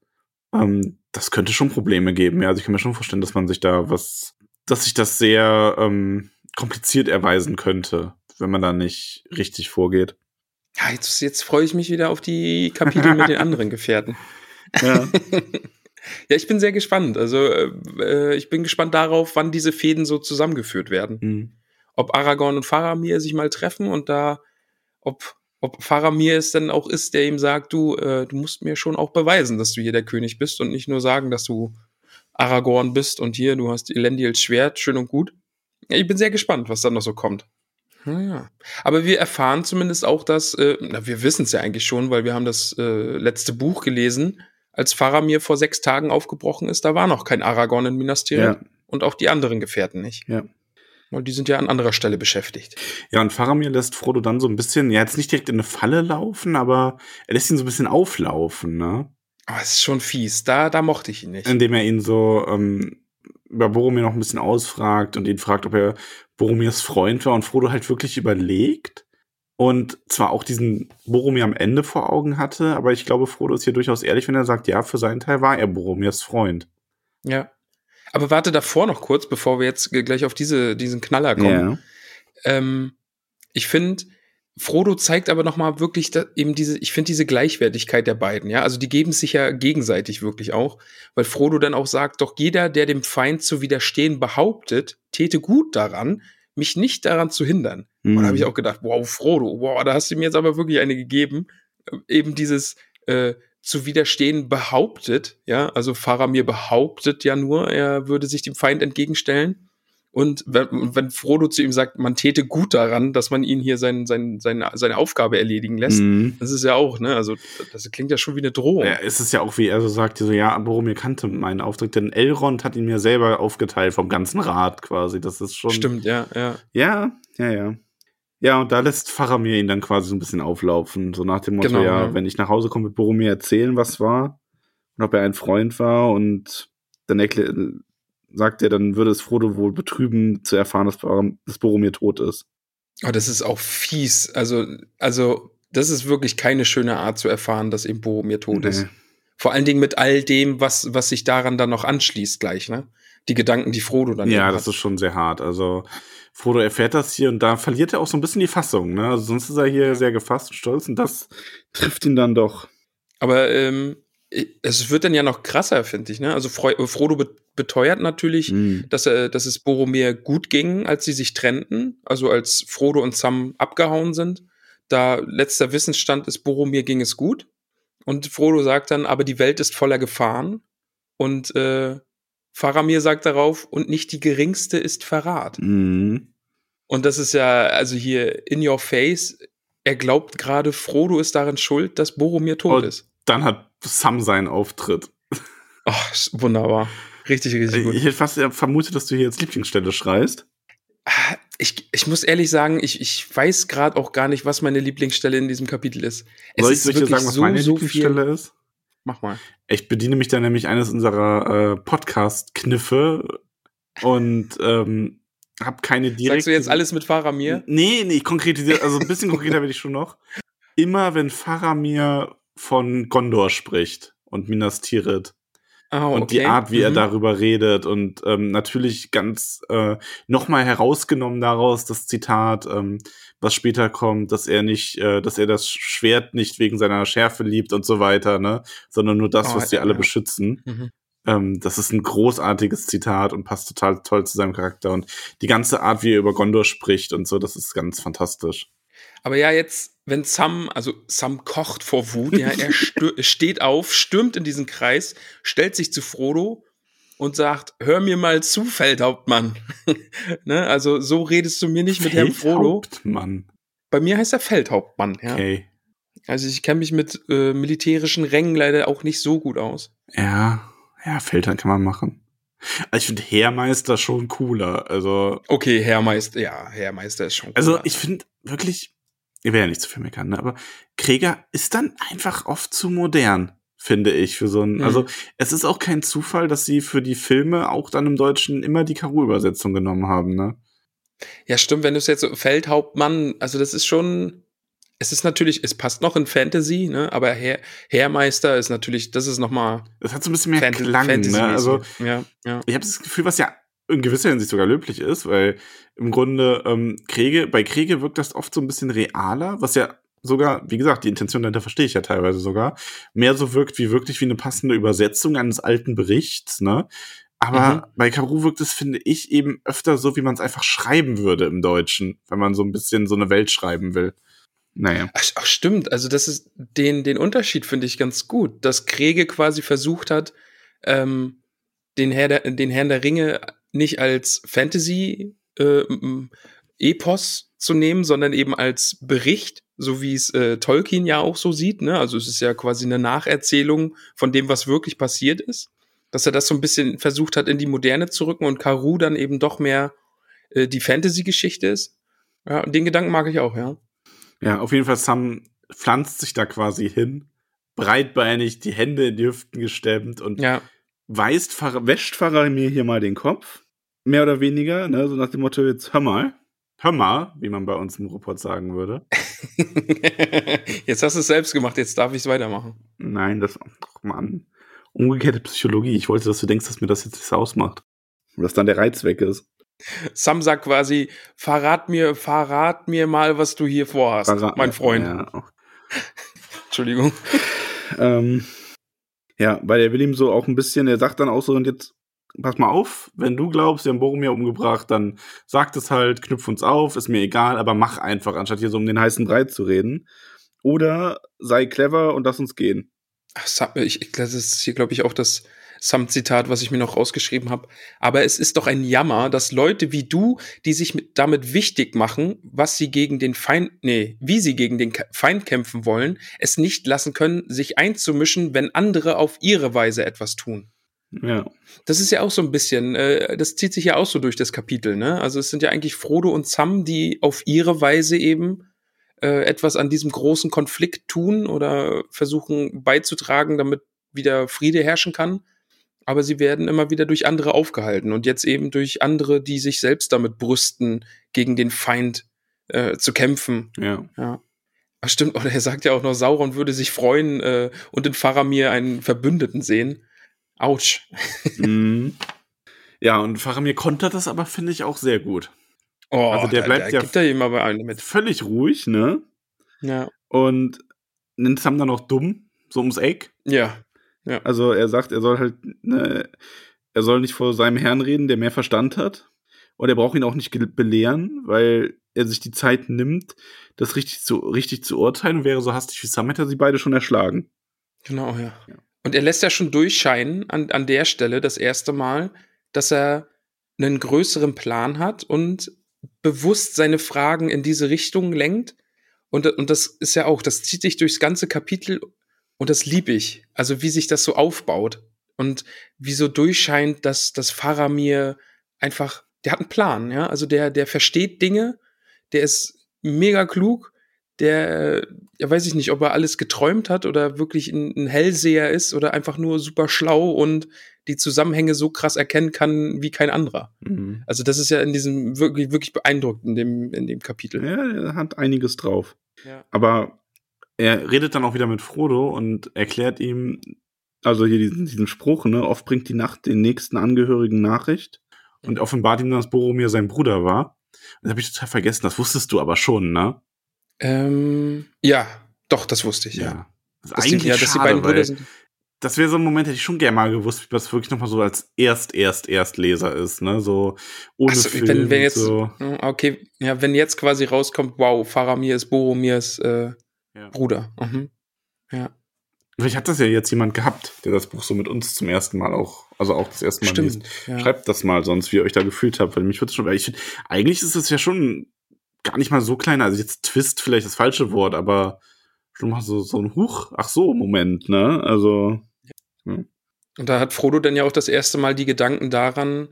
Ähm, das könnte schon Probleme geben. Ja, also ich kann mir schon vorstellen, dass man sich da was, dass sich das sehr ähm, kompliziert erweisen könnte, wenn man da nicht richtig vorgeht. Ja, jetzt, jetzt freue ich mich wieder auf die Kapitel mit den anderen Gefährten. Ja. Ja, ich bin sehr gespannt. Also, äh, äh, ich bin gespannt darauf, wann diese Fäden so zusammengeführt werden. Mhm. Ob Aragorn und Faramir sich mal treffen und da, ob, ob Faramir es dann auch ist, der ihm sagt, du, äh, du musst mir schon auch beweisen, dass du hier der König bist und nicht nur sagen, dass du Aragorn bist und hier, du hast Elendils Schwert, schön und gut. Ja, ich bin sehr gespannt, was dann noch so kommt. Naja. Aber wir erfahren zumindest auch, dass, äh, na, wir wissen es ja eigentlich schon, weil wir haben das äh, letzte Buch gelesen, als Faramir vor sechs Tagen aufgebrochen ist, da war noch kein Aragorn in Minas Tirith Ja. und auch die anderen Gefährten nicht. Ja. Weil die sind ja an anderer Stelle beschäftigt. Ja, und Faramir lässt Frodo dann so ein bisschen, ja, jetzt nicht direkt in eine Falle laufen, aber er lässt ihn so ein bisschen auflaufen, ne? Aber es ist schon fies. Da, da mochte ich ihn nicht. Indem er ihn so ähm, über Boromir noch ein bisschen ausfragt und ihn fragt, ob er Boromirs Freund war und Frodo halt wirklich überlegt und zwar auch diesen Boromir am Ende vor Augen hatte, aber ich glaube, Frodo ist hier durchaus ehrlich, wenn er sagt, ja, für seinen Teil war er Boromirs Freund. Ja. Aber warte davor noch kurz, bevor wir jetzt gleich auf diese, diesen Knaller kommen. Ähm, ich finde, Frodo zeigt aber noch mal wirklich eben diese, ich finde diese Gleichwertigkeit der beiden, ja, also die geben sich ja gegenseitig wirklich auch, weil Frodo dann auch sagt, doch jeder, der dem Feind zu widerstehen behauptet, täte gut daran, mich nicht daran zu hindern. Mhm. Und da habe ich auch gedacht, wow, Frodo, wow, da hast du mir jetzt aber wirklich eine gegeben, eben dieses äh, zu widerstehen behauptet, ja, also Faramir behauptet ja nur, er würde sich dem Feind entgegenstellen. Und wenn, wenn Frodo zu ihm sagt, man täte gut daran, dass man ihn hier sein, sein, seine, seine Aufgabe erledigen lässt, Mhm. das ist ja auch, ne, also das klingt ja schon wie eine Drohung. Ja, es ist ja auch, wie er so sagt, so, ja, Boromir kannte meinen Auftrag, denn Elrond hat ihn mir selber aufgeteilt vom ganzen Rat quasi. Das ist schon. Stimmt, ja, ja. Ja, ja, ja. Ja, und da lässt Faramir ihn dann quasi so ein bisschen auflaufen. So nach dem Motto, Genau, ja, ja. wenn ich nach Hause komme, wird Boromir erzählen, was war. Und ob er ein Freund war. Und dann sagt er, dann würde es Frodo wohl betrüben, zu erfahren, dass, dass Boromir tot ist. Aber das ist auch fies. Also, also, das ist wirklich keine schöne Art zu erfahren, dass eben Boromir tot Nee. ist. Vor allen Dingen mit all dem, was, was sich daran dann noch anschließt gleich, ne? Die Gedanken, die Frodo dann Ja, das hat. ist schon sehr hart. Also Frodo erfährt das hier und da verliert er auch so ein bisschen die Fassung. Ne? Also sonst ist er hier sehr gefasst und stolz und das trifft ihn dann doch. Aber ähm, es wird dann ja noch krasser, finde ich, ne? Also Frodo be beteuert natürlich, Mhm. dass, er, dass es Boromir gut ging, als sie sich trennten, also als Frodo und Sam abgehauen sind. Da letzter Wissensstand ist, Boromir ging es gut. Und Frodo sagt dann, aber die Welt ist voller Gefahren. Und äh, Faramir sagt darauf, und nicht die geringste ist Verrat. Mhm. Und das ist ja, also hier in your face, er glaubt gerade, Frodo ist daran schuld, dass Boromir tot Und ist. Dann hat Sam seinen Auftritt. Ach, wunderbar. Richtig, richtig gut. Ich hätte fast vermutet, dass du hier jetzt Lieblingsstelle schreist. Ah, Ich, ich muss ehrlich sagen, ich, ich weiß gerade auch gar nicht, was meine Lieblingsstelle in diesem Kapitel ist. Es Soll ich, ist soll ich dir wirklich sagen, was meine viel- Lieblingsstelle ist? Mach mal. Ich bediene mich da nämlich eines unserer äh, Podcast-Kniffe und ähm, habe keine direkte. Sagst du jetzt alles mit Faramir? Nee, nee, ich konkretisiere, also ein bisschen konkreter werde ich schon noch. Immer wenn Faramir von Gondor spricht und Minas Tirith Ah, und die okay. Art, wie er Mhm. darüber redet und ähm, natürlich ganz äh, nochmal herausgenommen daraus das Zitat, ähm, was später kommt, dass er nicht, äh, dass er das Schwert nicht wegen seiner Schärfe liebt und so weiter, ne, sondern nur das, Oh, was sie alle ja. beschützen. Mhm. Ähm, das ist ein großartiges Zitat und passt total toll zu seinem Charakter und die ganze Art, wie er über Gondor spricht und so, das ist ganz fantastisch. Aber ja, jetzt, wenn Sam, also Sam kocht vor Wut, ja, er steht auf, stürmt in diesen Kreis, stellt sich zu Frodo und sagt, hör mir mal zu, Feldhauptmann. ne? Also so redest du mir nicht mit Herrn Frodo. Feldhauptmann. Bei mir heißt er Feldhauptmann, ja. Okay. Also ich kenne mich mit äh, militärischen Rängen leider auch nicht so gut aus. Ja, ja, Feldhauptmann kann man machen. Also ich finde Heermeister schon cooler. Also, Okay, Herr Meister, ja, Herr Meister ist schon also cooler. ich finde wirklich, ich will ja nicht zu viel meckern, ne? aber Krieger ist dann einfach oft zu modern, finde ich, für so ein, Mhm. also es ist auch kein Zufall, dass sie für die Filme auch dann im Deutschen immer die Karo-Übersetzung genommen haben, ne? Ja, stimmt, wenn du es jetzt so Feldhauptmann, also das ist schon, es ist natürlich, es passt noch in Fantasy, ne, aber Herr, Herrmeister ist natürlich, das ist nochmal Das hat so ein bisschen mehr Fant Klang, Fantasy. ne? Also ja, ja. ich habe das Gefühl, was ja in gewisser Hinsicht sogar löblich ist, weil im Grunde ähm, Kriege, bei Kriege wirkt das oft so ein bisschen realer, was ja sogar, wie gesagt, die Intention dahinter verstehe ich ja teilweise sogar, mehr so wirkt wie wirklich wie eine passende Übersetzung eines alten Berichts, ne? Aber Mhm. bei Karu wirkt es, finde ich, eben öfter so, wie man es einfach schreiben würde im Deutschen, wenn man so ein bisschen so eine Welt schreiben will. Naja. Ach, ach, stimmt, also das ist, den, den Unterschied finde ich ganz gut, dass Kriege quasi versucht hat, ähm, den, Herr der, den Herrn der Ringe nicht als Fantasy äh, Epos zu nehmen, sondern eben als Bericht, so wie es äh, Tolkien ja auch so sieht. Ne? Also es ist ja quasi eine Nacherzählung von dem, was wirklich passiert ist. Dass er das so ein bisschen versucht hat, in die Moderne zu rücken und Karu dann eben doch mehr äh, die Fantasy-Geschichte ist. Ja, den Gedanken mag ich auch, ja. Ja, auf jeden Fall, Sam pflanzt sich da quasi hin, breitbeinig, die Hände in die Hüften gestemmt und Ja, weist, wäscht Pfarrer mir hier mal den Kopf. Mehr oder weniger, ne? so nach dem Motto, jetzt hör mal. Hör mal, wie man bei uns im Ruhrpott sagen würde. jetzt hast du es selbst gemacht, jetzt darf ich es weitermachen. Nein, das, ach Mann. Umgekehrte Psychologie. Ich wollte, dass du denkst, dass mir das jetzt nichts ausmacht. Und dass dann der Reiz weg ist. Sam sagt quasi, verrat mir, verrat mir mal, was du hier vorhast, Verrat- mein Freund. Ja. Entschuldigung. Ähm, ja, weil er will ihm so auch ein bisschen, er sagt dann auch so, und jetzt pass mal auf, wenn du glaubst, wir haben Boromir umgebracht, dann sag es halt, knüpf uns auf, ist mir egal, aber mach einfach, anstatt hier so um den heißen Brei zu reden. Oder sei clever und lass uns gehen. Ich, das ist hier, glaube ich, auch das Sam-Zitat, was ich mir noch rausgeschrieben habe. Aber es ist doch ein Jammer, dass Leute wie du, die sich mit, damit wichtig machen, was sie gegen den Feind, nee, wie sie gegen den Feind kämpfen wollen, es nicht lassen können, sich einzumischen, wenn andere auf ihre Weise etwas tun. Ja. Das ist ja auch so ein bisschen, äh, das zieht sich ja auch so durch das Kapitel, ne? Also es sind ja eigentlich Frodo und Sam, die auf ihre Weise eben äh, etwas an diesem großen Konflikt tun oder versuchen beizutragen, damit wieder Friede herrschen kann. Aber sie werden immer wieder durch andere aufgehalten und jetzt eben durch andere, die sich selbst damit brüsten, gegen den Feind äh, zu kämpfen. Ja. Ja. Ach, stimmt, oder er sagt ja auch noch, Sauron würde sich freuen äh, und in Faramir einen Verbündeten sehen. Autsch. mhm. Ja, und Faramir kontert das aber, finde ich, auch sehr gut. Oh, Also der da, bleibt da ja- gibt er ihm aber einen mit. Völlig ruhig, ne? Ja. Und nennt Sam dann noch dumm, so ums Eck. Ja. Also er sagt, er soll halt, ne, er soll nicht vor seinem Herrn reden, der mehr Verstand hat. Und er braucht ihn auch nicht belehren, weil er sich die Zeit nimmt, das richtig zu, richtig zu urteilen und wäre so hastig wie Sam, hätte er sie beide schon erschlagen. Genau, ja. Ja. Und er lässt ja schon durchscheinen an, an der Stelle das erste Mal, dass er einen größeren Plan hat und bewusst seine Fragen in diese Richtung lenkt. Und, und das ist ja auch, das zieht sich durchs ganze Kapitel und das lieb ich. Also wie sich das so aufbaut und wie so durchscheint, dass das Faramir einfach, der hat einen Plan, ja. Also der, der versteht Dinge, der ist mega klug, der, ja weiß ich nicht, ob er alles geträumt hat oder wirklich ein, ein Hellseher ist oder einfach nur super schlau und die Zusammenhänge so krass erkennen kann wie kein anderer. Mhm. Also das ist ja in diesem wirklich, wirklich beeindruckend in dem, in dem Kapitel. Ja, er hat einiges drauf. Ja. Aber er redet dann auch wieder mit Frodo und erklärt ihm, also hier diesen, diesen Spruch, ne, oft bringt die Nacht den nächsten Angehörigen Nachricht und offenbart ihm, dass Boromir sein Bruder war. Das habe ich total vergessen, das wusstest du aber schon, ne? Ähm, ja, doch, das wusste ich, ja. Das ist Dass die, eigentlich ja, dass die beiden Brüder sind. das wäre so ein Moment, hätte ich schon gerne mal gewusst, wie das wirklich nochmal so als erst, erst, Erstleser ist, ne? So ohne so, Film wenn, wenn jetzt, so. hm, okay, ja, wenn jetzt quasi rauskommt, wow, Faramir ist Boromirs äh, Ja. Bruder. Mhm. Ja, Vielleicht hat das ja jetzt jemand gehabt, der das Buch so mit uns zum ersten Mal auch, also auch das erste Mal stimmt. liest. Ja. Schreibt das mal sonst, wie ihr euch da gefühlt habt, weil mich würde schon, ich finde, eigentlich ist es ja schon gar nicht mal so klein, also jetzt Twist vielleicht das falsche Wort, aber schon mal so, so ein Huch, ach so, Moment, ne? Also, Und da hat Frodo dann ja auch das erste Mal die Gedanken daran,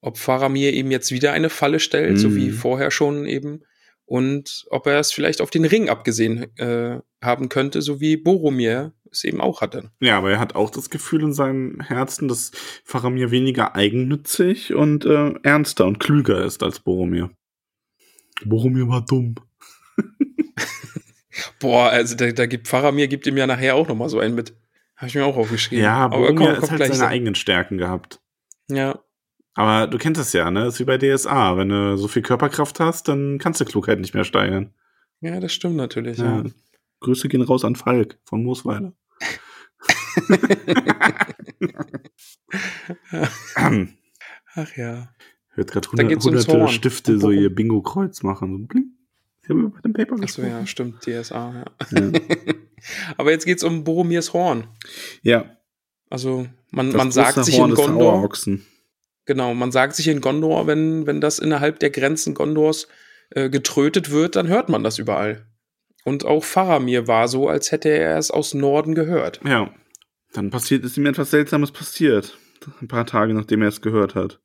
ob Faramir ihm jetzt wieder eine Falle stellt, so wie Mhm. vorher schon eben. Und ob er es vielleicht auf den Ring abgesehen äh, haben könnte, so wie Boromir es eben auch hatte. ja, aber er hat auch das Gefühl in seinem Herzen, dass Faramir weniger eigennützig und äh, ernster und klüger ist als Boromir. Boromir war dumm. Boah, also da, da gibt Faramir gibt ihm ja nachher auch noch mal so einen mit. Habe ich mir auch aufgeschrieben. Ja, Aber Boromir komm, hat halt seine so. eigenen Stärken gehabt. Ja, Aber du kennst es ja, ne? Das ist wie bei DSA. Wenn du so viel Körperkraft hast, dann kannst du Klugheit nicht mehr steigern. ja, das stimmt natürlich. Ja. Ja. Grüße gehen raus an Falk von Moosweiler. Ach ja. Hört gerade ums hunderte. Stifte so ihr Bingo-Kreuz machen. So bling. Ich habe über den Paper Achso, gesprochen. ja, stimmt, DSA, ja. Ja. Aber jetzt geht's um Boromirs Horn. ja Also man, das man sagt sich Horn in Gondor, genau, man sagt sich in Gondor, wenn, wenn das innerhalb der Grenzen Gondors äh, getrötet wird, dann hört man das überall. Und auch Faramir war so, als hätte er es aus Norden gehört. Ja. Dann passiert, ist ihm etwas Seltsames passiert. Ein paar Tage, nachdem er es gehört hat.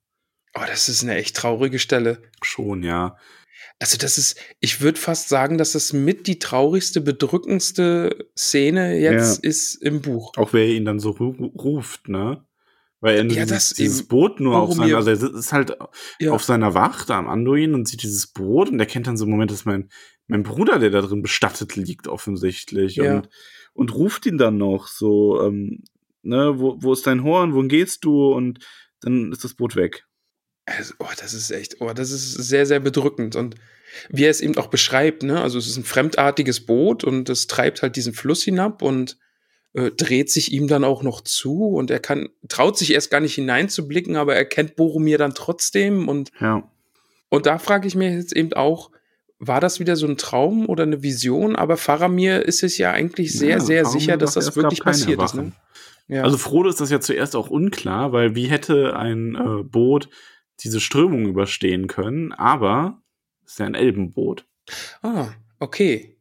Oh, das ist eine echt traurige Stelle. Schon, ja. Also das ist, ich würde fast sagen, dass das mit die traurigste, bedrückendste Szene jetzt ist im Buch. Auch wer ihn dann so ru ruft, ne? Weil er Ja, dieses, dieses eben. Boot nur auf seiner, also er ist halt Ja. auf seiner Wacht am Anduin und sieht dieses Boot und erkennt dann so im Moment, dass mein, mein Bruder, der da drin bestattet liegt, offensichtlich. Ja. Und, und ruft ihn dann noch so, ähm, ne, wo, wo ist dein Horn, wohin gehst du? Und dann ist das Boot weg. Also, oh, das ist echt, oh, das ist sehr, sehr bedrückend. Und wie er es eben auch beschreibt, ne, also es ist ein fremdartiges Boot und es treibt halt diesen Fluss hinab und äh, dreht sich ihm dann auch noch zu und er kann, traut sich erst gar nicht hineinzublicken, aber er kennt Boromir dann trotzdem und, Ja. und da frage ich mich jetzt eben auch, war das wieder so ein Traum oder eine Vision? Aber Faramir ist es ja eigentlich sehr, Ja, sehr Faramir sicher, dass das wirklich passiert ist. Ne? Ja. Also Frodo ist das ja zuerst auch unklar, weil wie hätte ein äh, Boot diese Strömung überstehen können, aber es ist ja ein Elbenboot. ah, okay.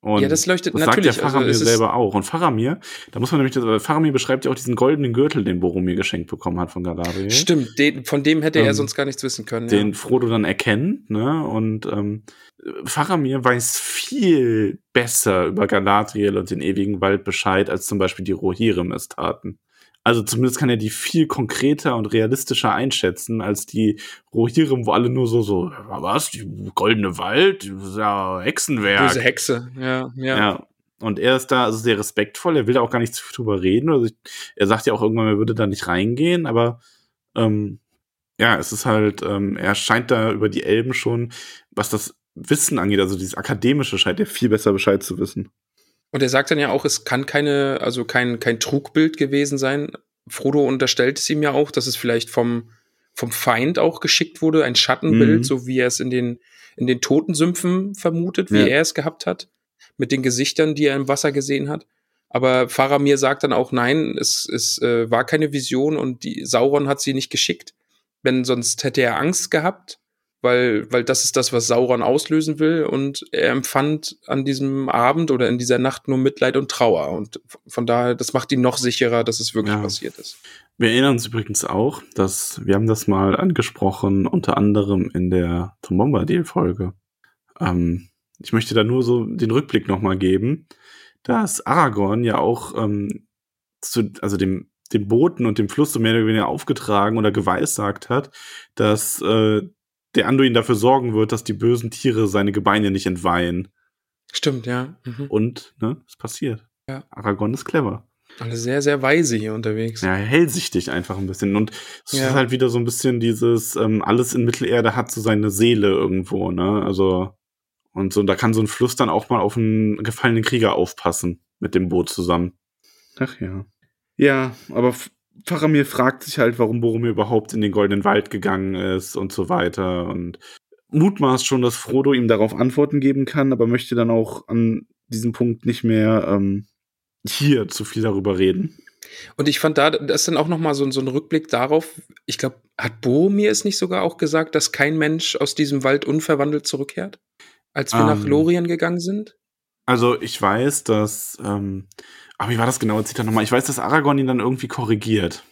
Und Ja, das leuchtet das natürlich, sagt ja also Faramir es ist- selber auch. Und Faramir, da muss man nämlich, das, weil Faramir beschreibt ja auch diesen goldenen Gürtel, den Boromir geschenkt bekommen hat von Galadriel. Stimmt, den, von dem hätte er Ähm, sonst gar nichts wissen können. Den ja. Frodo dann erkennt, ne? Und ähm, Faramir weiß viel besser über Galadriel und den ewigen Wald Bescheid, als zum Beispiel die Rohirrim es taten. Also zumindest kann er die viel konkreter und realistischer einschätzen als die Rohirrim, wo alle nur so, so, was, die goldene Wald, ja Hexenwerk. Böse Hexe, ja, ja. Ja. Und er ist da also sehr respektvoll, er will da auch gar nicht drüber reden. Also ich, er sagt ja auch irgendwann, er würde da nicht reingehen, aber ähm, ja, es ist halt, ähm, er scheint da über die Elben schon, was das Wissen angeht, also dieses akademische, scheint er viel besser Bescheid zu wissen. Und er sagt dann ja auch, es kann keine, also kein, kein Trugbild gewesen sein. Frodo unterstellt es ihm ja auch, dass es vielleicht vom, vom Feind auch geschickt wurde, ein Schattenbild, Mhm. so wie er es in den, in den Totensümpfen vermutet, wie Ja. er es gehabt hat, mit den Gesichtern, die er im Wasser gesehen hat. Aber Faramir sagt dann auch, nein, es, es äh, war keine Vision und die Sauron hat sie nicht geschickt. Denn sonst hätte er Angst gehabt, weil, weil das ist das, was Sauron auslösen will. Und er empfand an diesem Abend oder in dieser Nacht nur Mitleid und Trauer. Und von daher, das macht ihn noch sicherer, dass es wirklich Ja. passiert ist. Wir erinnern uns übrigens auch, dass wir haben das mal angesprochen, unter anderem in der Tom Bombadil-Folge. Ähm, ich möchte da nur so den Rückblick nochmal geben, dass Aragorn ja auch ähm, zu, also dem, dem Boten und dem Fluss so mehr oder weniger aufgetragen oder geweissagt hat, dass äh, der Anduin dafür sorgen wird, dass die bösen Tiere seine Gebeine nicht entweihen. Stimmt, ja. Mhm. Und, ne, es passiert. Ja. Aragorn ist clever. Alle sehr, sehr weise hier unterwegs. Ja, hellsichtig einfach ein bisschen. Und es Ja. ist halt wieder so ein bisschen dieses, ähm, alles in Mittelerde hat so seine Seele irgendwo, ne? Also, und so, da kann so ein Fluss dann auch mal auf einen gefallenen Krieger aufpassen mit dem Boot zusammen. Ach ja. Ja, aber Faramir fragt sich halt, warum Boromir überhaupt in den Goldenen Wald gegangen ist und so weiter. Und mutmaßt schon, dass Frodo ihm darauf Antworten geben kann, aber möchte dann auch an diesem Punkt nicht mehr ähm, hier zu viel darüber reden. Und ich fand da, das ist dann auch noch mal so, ein- so ein Rückblick darauf. Ich glaube, hat Boromir es nicht sogar auch gesagt, dass kein Mensch aus diesem Wald unverwandelt zurückkehrt? Als wir nach Ähm. Lorien gegangen sind? Also ich weiß, dass, ähm, aber wie war das genau? Zitat nochmal. Ich weiß, dass Aragorn ihn dann irgendwie korrigiert.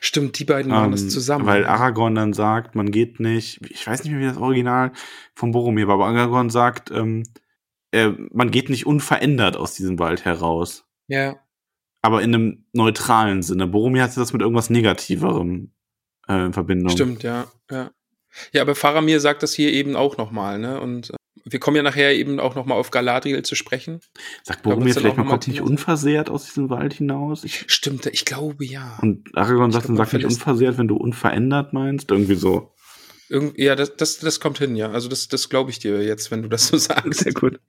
Stimmt, die beiden waren Ähm, es zusammen. Weil Aragorn dann sagt, man geht nicht, ich weiß nicht mehr, wie das Original von Boromir war, aber Aragorn sagt, ähm, äh, man geht nicht unverändert aus diesem Wald heraus. ja. Aber in einem neutralen Sinne. Boromir hatte das mit irgendwas Negativerem äh, in Verbindung. Stimmt, ja, ja. Ja, aber Faramir sagt das hier eben auch noch mal, ne? Und wir kommen ja nachher eben auch noch mal auf Galadriel zu sprechen. Sagt Boromir vielleicht, mal kommt nicht unversehrt aus diesem Wald hinaus? Ich, Stimmt, ich glaube ja. und Aragorn sagt glaub, dann, sag nicht unversehrt, wenn du unverändert meinst. Irgendwie so. Irgend, ja, das, das, das kommt hin, ja. Also das, das glaube ich dir jetzt, wenn du das so sagst. Sehr gut.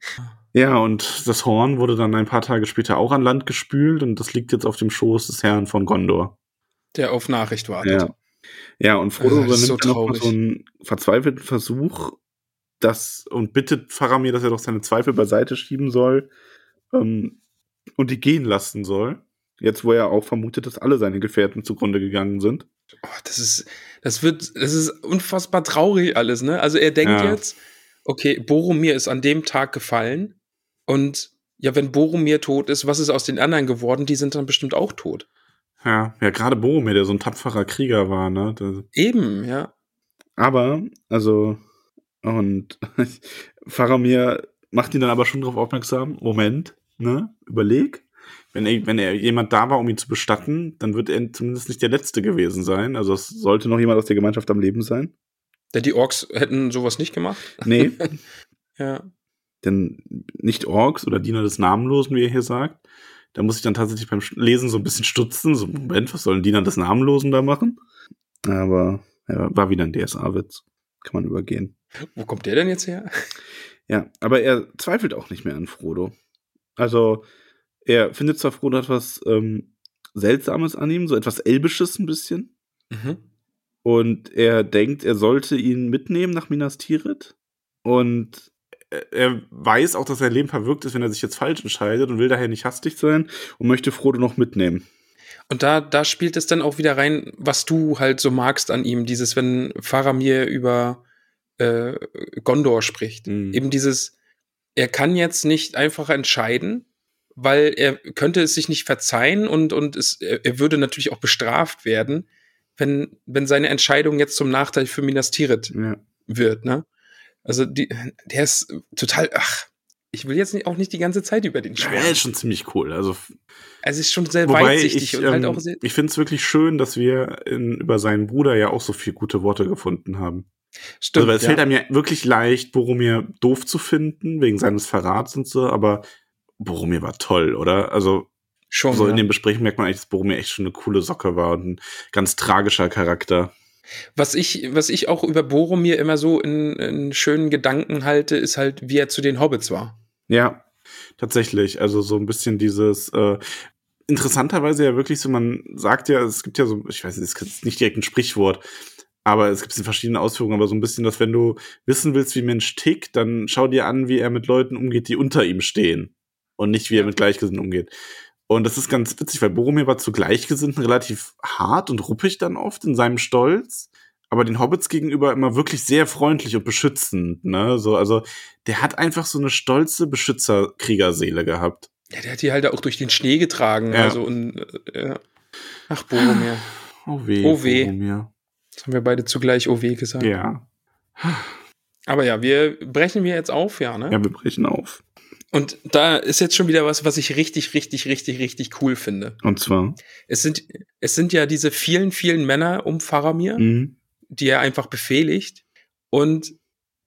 Ja, und das Horn wurde dann ein paar Tage später auch an Land gespült und das liegt jetzt auf dem Schoß des Herrn von Gondor. Der auf Nachricht wartet. Ja. Ja, und Frodo so übernimmt dann noch so einen verzweifelten Versuch, das und bittet Faramir, dass er doch seine Zweifel beiseite schieben soll ähm, und die gehen lassen soll. Jetzt, wo er auch vermutet, dass alle seine Gefährten zugrunde gegangen sind. Oh, das ist, das wird, das ist unfassbar traurig alles, ne? Also er denkt Ja. jetzt, okay, Boromir ist an dem Tag gefallen und ja, wenn Boromir tot ist, was ist aus den anderen geworden? Die sind dann bestimmt auch tot. Ja, ja, gerade Boromir, der so ein tapferer Krieger war, ne? Der, Eben, ja. Aber, also, und Faramir macht ihn dann aber schon darauf aufmerksam, Moment, ne, überleg, wenn er, wenn er jemand da war, um ihn zu bestatten, dann wird er zumindest nicht der Letzte gewesen sein. Also es sollte noch jemand aus der Gemeinschaft am Leben sein. Denn die Orks hätten sowas nicht gemacht. Nee, Ja. denn nicht Orks oder Diener des Namenlosen, wie er hier sagt. Da muss ich dann tatsächlich beim Lesen so ein bisschen stutzen. So, Moment, was sollen Diener des Namenlosen da machen? Aber Ja, war wieder ein DSA-Witz. Kann man übergehen. Wo kommt der denn jetzt her? Ja, aber er zweifelt auch nicht mehr an Frodo. Also, er findet zwar Frodo etwas ähm, Seltsames an ihm, so etwas Elbisches ein bisschen. Mhm. Und er denkt, er sollte ihn mitnehmen nach Minas Tirith. Und er- weiß auch, dass sein Leben verwirkt ist, wenn er sich jetzt falsch entscheidet und will daher nicht hastig sein und möchte Frodo noch mitnehmen. Und da, da spielt es dann auch wieder rein, was du halt so magst an ihm, dieses, wenn Faramir über äh, Gondor spricht. Mhm. Eben dieses, er kann jetzt nicht einfach entscheiden, weil er könnte es sich nicht verzeihen und, und es, er, würde natürlich auch bestraft werden, wenn, wenn seine Entscheidung jetzt zum Nachteil für Minas Tirith Ja. wird, ne? Also die, der ist total, ach, ich will jetzt nicht, auch nicht die ganze Zeit über den Ja, schwärmen. er ist schon ziemlich cool. Also, Es ist schon sehr wobei weitsichtig ich, und halt ähm, auch sehr. ich finde es wirklich schön, dass wir in, über seinen Bruder ja auch so viel gute Worte gefunden haben. Stimmt, also, weil es ja. fällt einem ja wirklich leicht, Boromir doof zu finden, wegen seines Verrats und so, aber Boromir war toll, oder? Also, schon. so ja. in den Besprechungen merkt man eigentlich, dass Boromir echt schon eine coole Socke war und ein ganz tragischer Charakter. Was ich, was ich auch über Boromir immer so in, in schönen Gedanken halte, ist halt, wie er zu den Hobbits war. Ja, tatsächlich. Also so ein bisschen dieses, äh, interessanterweise ja wirklich so, man sagt ja, es gibt ja so, ich weiß nicht, es ist nicht direkt ein Sprichwort, aber es gibt es in verschiedenen Ausführungen, aber so ein bisschen, dass wenn du wissen willst, wie Mensch tickt, dann schau dir an, wie er mit Leuten umgeht, die unter ihm stehen. Und nicht, wie er mit Gleichgesinnten umgeht. Und das ist ganz witzig, weil Boromir war zu Gleichgesinnten relativ hart und ruppig dann oft in seinem Stolz, aber den Hobbits gegenüber immer wirklich sehr freundlich und beschützend, ne? So, also, der hat einfach so eine stolze Beschützerkriegerseele gehabt. Ja, der hat die halt auch durch den Schnee getragen. Ja. Also und, äh, ja. Ach, Boromir. Oh weh. Oh weh. Boromir. Das haben wir beide zugleich OW gesagt. Ja. Aber ja, wir brechen wir jetzt auf, ja, ne? Ja, wir brechen auf. Und da ist jetzt schon wieder was, was ich richtig, richtig, richtig, richtig cool finde. Und zwar. Es sind, es sind ja diese vielen, vielen Männer um Faramir, Mhm. die er einfach befehligt. Und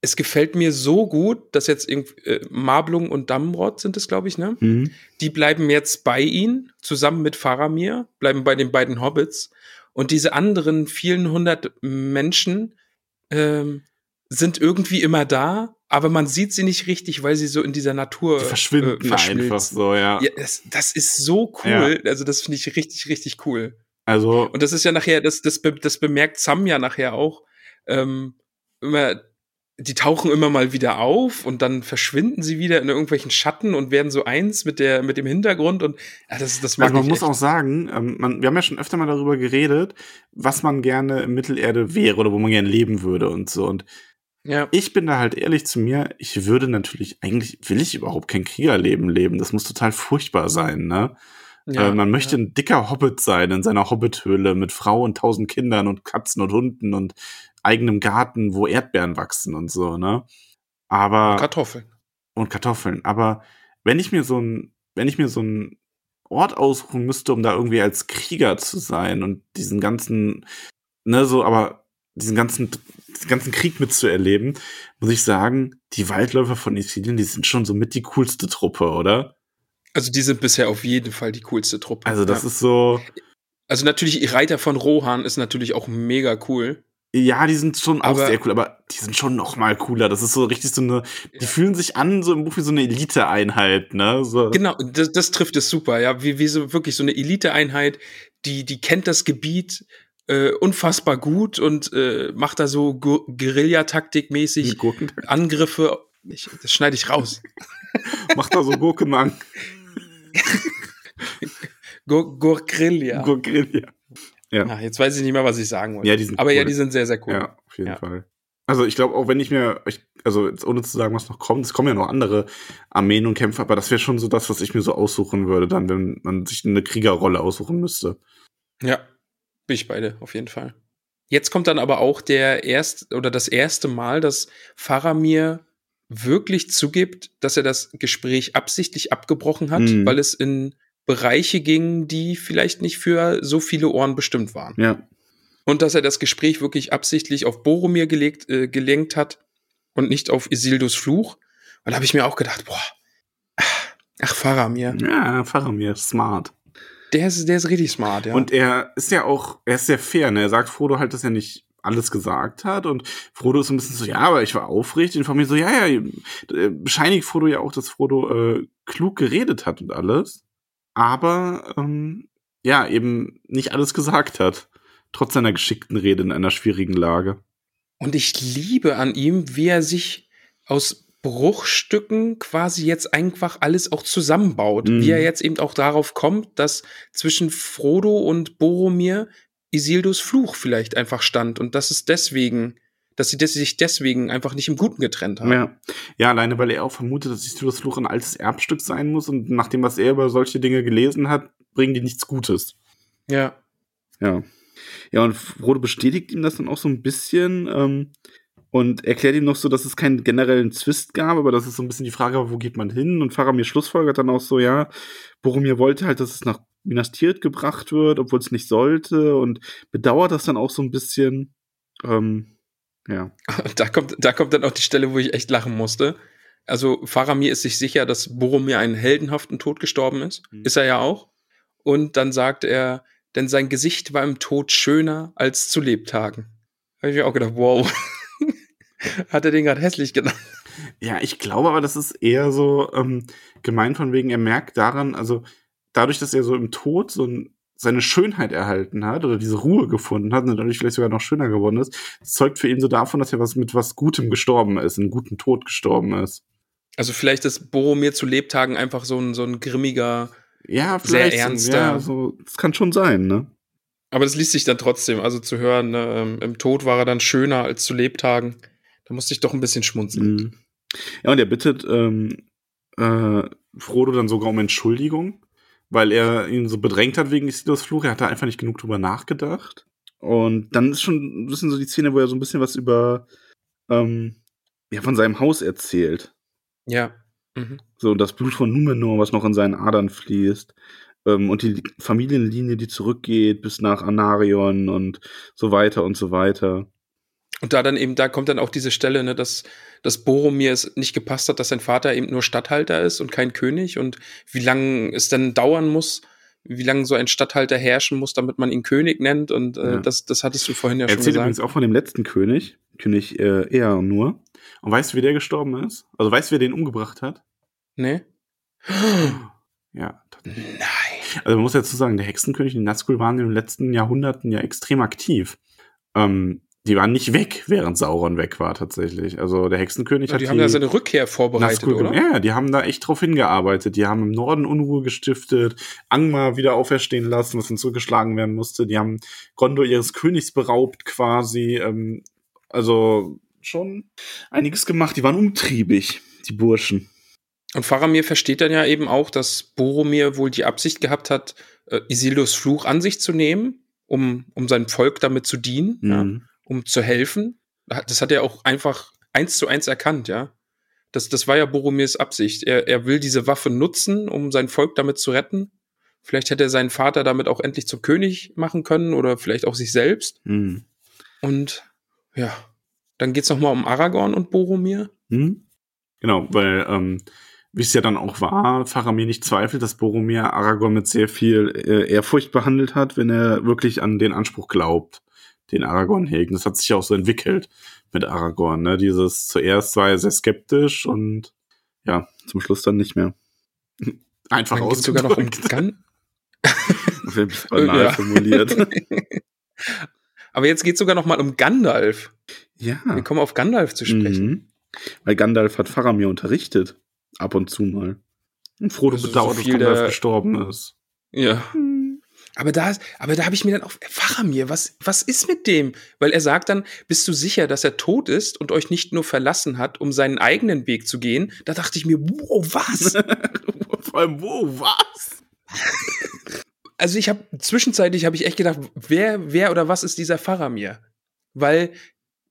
es gefällt mir so gut, dass jetzt irgendwie, äh, Marblung und Damrod sind es, glaube ich, ne? Mhm. Die bleiben jetzt bei ihm, zusammen mit Faramir, bleiben bei den beiden Hobbits. Und diese anderen vielen hundert Menschen ähm, sind irgendwie immer da, aber man sieht sie nicht richtig, weil sie so in dieser Natur Die verschwinden äh, einfach so, ja. Ja, das, das ist so cool. Also das finde ich richtig, richtig cool. Also, Und das ist ja nachher, das, das, das bemerkt Sam ja nachher auch. Ähm, immer, die tauchen immer mal wieder auf und dann verschwinden sie wieder in irgendwelchen Schatten und werden so eins mit der, mit dem Hintergrund und ja, das, das mag also man ich muss echt. auch sagen, ähm, man, wir haben ja schon öfter mal darüber geredet, was man gerne in Mittelerde wäre oder wo man gerne leben würde und so. Und ja. ich bin da halt ehrlich zu mir, ich würde natürlich, eigentlich will ich überhaupt kein Kriegerleben leben. Das muss total furchtbar sein, ne? ja, äh, man möchte ein dicker Hobbit sein in seiner Hobbithöhle mit Frau und tausend Kindern und Katzen und Hunden und eigenem Garten, wo Erdbeeren wachsen und so, ne? Aber Kartoffeln. und Kartoffeln. Aber wenn ich mir so ein, wenn ich mir so einen Ort aussuchen müsste, um da irgendwie als Krieger zu sein und diesen ganzen, ne, so, aber diesen ganzen, diesen ganzen Krieg mitzuerleben, muss ich sagen, die Waldläufer von Isilien, die sind schon so mit die coolste Truppe, oder? Also die sind bisher auf jeden Fall die coolste Truppe. Also das ja. ist so, also natürlich, Reiter von Rohan ist natürlich auch mega cool. Ja, die sind schon auch Aber- sehr cool, aber die sind schon noch mal cooler. Das ist so richtig so eine, die fühlen sich an so im Buch wie so eine Elite-Einheit, ne? So. Genau, das, das trifft es super, ja, wie, wie so wirklich so eine Eliteeinheit, die, die kennt das Gebiet äh, unfassbar gut und äh, macht da so Gu- Guerillataktik-mäßig. Angriffe. Ich, das schneide ich raus. Macht da so Gurkenang. Gur Gurgrilla. Ja. Ja, jetzt weiß ich nicht mehr, was ich sagen wollte. Ja, die sind Aber ja, cool. die sind sehr, sehr cool. Ja, auf jeden Ja. Fall. Also ich glaube, auch wenn ich mir, ich, also jetzt ohne zu sagen, was noch kommt, es kommen ja noch andere Armeen und Kämpfe, aber das wäre schon so das, was ich mir so aussuchen würde, dann, wenn man sich eine Kriegerrolle aussuchen müsste. Ja, bin ich beide, auf jeden Fall. Jetzt kommt dann aber auch der erst oder das erste Mal, dass Faramir wirklich zugibt, dass er das Gespräch absichtlich abgebrochen hat, Mhm. weil es in Bereiche ging, die vielleicht nicht für so viele Ohren bestimmt waren. Ja. Und dass er das Gespräch wirklich absichtlich auf Boromir gelegt, äh, gelenkt hat und nicht auf Isildurs Fluch. Und da habe ich mir auch gedacht, boah, ach, Faramir, Ja, Faramir, smart. der ist, der ist richtig smart, ja. Und er ist ja auch, er ist sehr fair, ne? Er sagt Frodo halt, dass er nicht alles gesagt hat und Frodo ist ein bisschen so, ja, aber ich war aufrichtig und von mir so, ja, ja, äh, bescheinigt Frodo ja auch, dass Frodo äh, klug geredet hat und alles, aber ähm, ja, eben nicht alles gesagt hat, trotz seiner geschickten Rede in einer schwierigen Lage. Und ich liebe an ihm, wie er sich aus Bruchstücken quasi jetzt einfach alles auch zusammenbaut. Mhm. Wie er jetzt eben auch darauf kommt, dass zwischen Frodo und Boromir Isildurs Fluch vielleicht einfach stand und dass es deswegen, dass sie sich deswegen einfach nicht im Guten getrennt haben. Ja. ja, alleine weil er auch vermutet, dass Isildurs Fluch ein altes Erbstück sein muss und nach dem, was er über solche Dinge gelesen hat, bringen die nichts Gutes. ja. Ja. Ja, und Frodo bestätigt ihm das dann auch so ein bisschen ähm, und erklärt ihm noch so, dass es keinen generellen Zwist gab, aber das ist so ein bisschen die Frage, wo geht man hin? Und Faramir schlussfolgert dann auch so, ja, Boromir wollte halt, dass es nach Minas Tirith gebracht wird, obwohl es nicht sollte und bedauert das dann auch so ein bisschen. Ähm, ja. Da kommt, da kommt dann auch die Stelle, wo ich echt lachen musste. Also Faramir ist sich sicher, dass Boromir einen heldenhaften Tod gestorben ist. Mhm. Ist er ja auch. Und dann sagt er, denn sein Gesicht war im Tod schöner als zu Lebtagen. Habe ich mir auch gedacht, wow. Hat er den gerade hässlich genannt? Ja, ich glaube aber, das ist eher so ähm, gemeint von wegen, er merkt daran, also dadurch, dass er so im Tod so ein, seine Schönheit erhalten hat oder diese Ruhe gefunden hat und dadurch vielleicht sogar noch schöner geworden ist, zeugt für ihn so davon, dass er was mit was Gutem gestorben ist, einen guten Tod gestorben ist. Also vielleicht ist Boromir zu Lebtagen einfach so ein, so ein grimmiger, Ja, Sehr ernster. Ja, so, das kann schon sein, ne? aber das liest sich dann trotzdem, also zu hören, ne, ähm, im Tod war er dann schöner als zu Lebtagen. Da musste ich doch ein bisschen schmunzeln. Mhm. Ja, und er bittet ähm, äh, Frodo dann sogar um Entschuldigung, weil er ihn so bedrängt hat wegen Isildurs Fluch. Er hat da einfach nicht genug drüber nachgedacht. Und dann ist schon ein bisschen so die Szene, wo er so ein bisschen was über ähm, ja, von seinem Haus erzählt. Ja. Mhm. So das Blut von Numenor, was noch in seinen Adern fließt. Ähm, und die Familienlinie, die zurückgeht bis nach Anarion und so weiter und so weiter. Und da dann eben, da kommt dann auch diese Stelle, ne, dass, dass Boromir es nicht gepasst hat, dass sein Vater eben nur Statthalter ist und kein König und wie lange es dann dauern muss, wie lange so ein Statthalter herrschen muss, damit man ihn König nennt. Und äh, Ja. das, das hattest du vorhin ja Er schon erzählt gesagt. übrigens auch von dem letzten König, König äh, Ear nur. Und weißt du, wie der gestorben ist? Also weißt du, wer den umgebracht hat? Nee? Ja. Nein. Also man muss dazu sagen, der Hexenkönig die Nazgul waren in den letzten Jahrhunderten ja extrem aktiv. Ähm, die waren nicht weg, während Sauron weg war tatsächlich. Also der Hexenkönig Ja, hat die haben ja seine Rückkehr vorbereitet, Nazgul oder? Ja, die haben da echt drauf hingearbeitet. Die haben im Norden Unruhe gestiftet, Angmar wieder auferstehen lassen, was dann zurückgeschlagen werden musste. Die haben Gondor ihres Königs beraubt quasi. Ähm, also schon einiges gemacht. Die waren umtriebig, die Burschen. Und Faramir versteht dann ja eben auch, dass Boromir wohl die Absicht gehabt hat, äh, Isildurs Fluch an sich zu nehmen, um, um sein Volk damit zu dienen, ja, Mhm. Um zu helfen. Das hat er auch einfach eins zu eins erkannt, ja. Das, das war ja Boromirs Absicht. Er, er will diese Waffe nutzen, um sein Volk damit zu retten. Vielleicht hätte er seinen Vater damit auch endlich zum König machen können oder vielleicht auch sich selbst. Mhm. Und ja, dann geht's noch mal um Aragorn und Boromir. Hm? Genau, weil, ähm, wie es ja dann auch war, Faramir nicht zweifelt, dass Boromir Aragorn mit sehr viel äh, Ehrfurcht behandelt hat, wenn er wirklich an den Anspruch glaubt, den Aragorn hegt. Das hat sich ja auch so entwickelt mit Aragorn. Ne? Dieses zuerst war er sehr skeptisch und ja, zum Schluss dann nicht mehr. Einfach Dann sogar noch um ausgedrückt. Gan banal Ja. formuliert. Aber jetzt geht's sogar noch mal um Gandalf. ja. Wir kommen auf Gandalf zu sprechen. Mhm. Weil Gandalf hat Faramir unterrichtet. Ab und zu mal. Und Frodo Also so bedauert, dass viel Gandalf gestorben ist. Ja. Aber da, aber da habe ich mir dann auch, Faramir, was, was ist mit dem? Weil er sagt dann, bist du sicher, dass er tot ist und euch nicht nur verlassen hat, um seinen eigenen Weg zu gehen? Da dachte ich mir, wow, was? Vor allem, wo, was? also ich habe zwischenzeitlich habe ich echt gedacht, wer, wer oder was ist dieser Faramir? Weil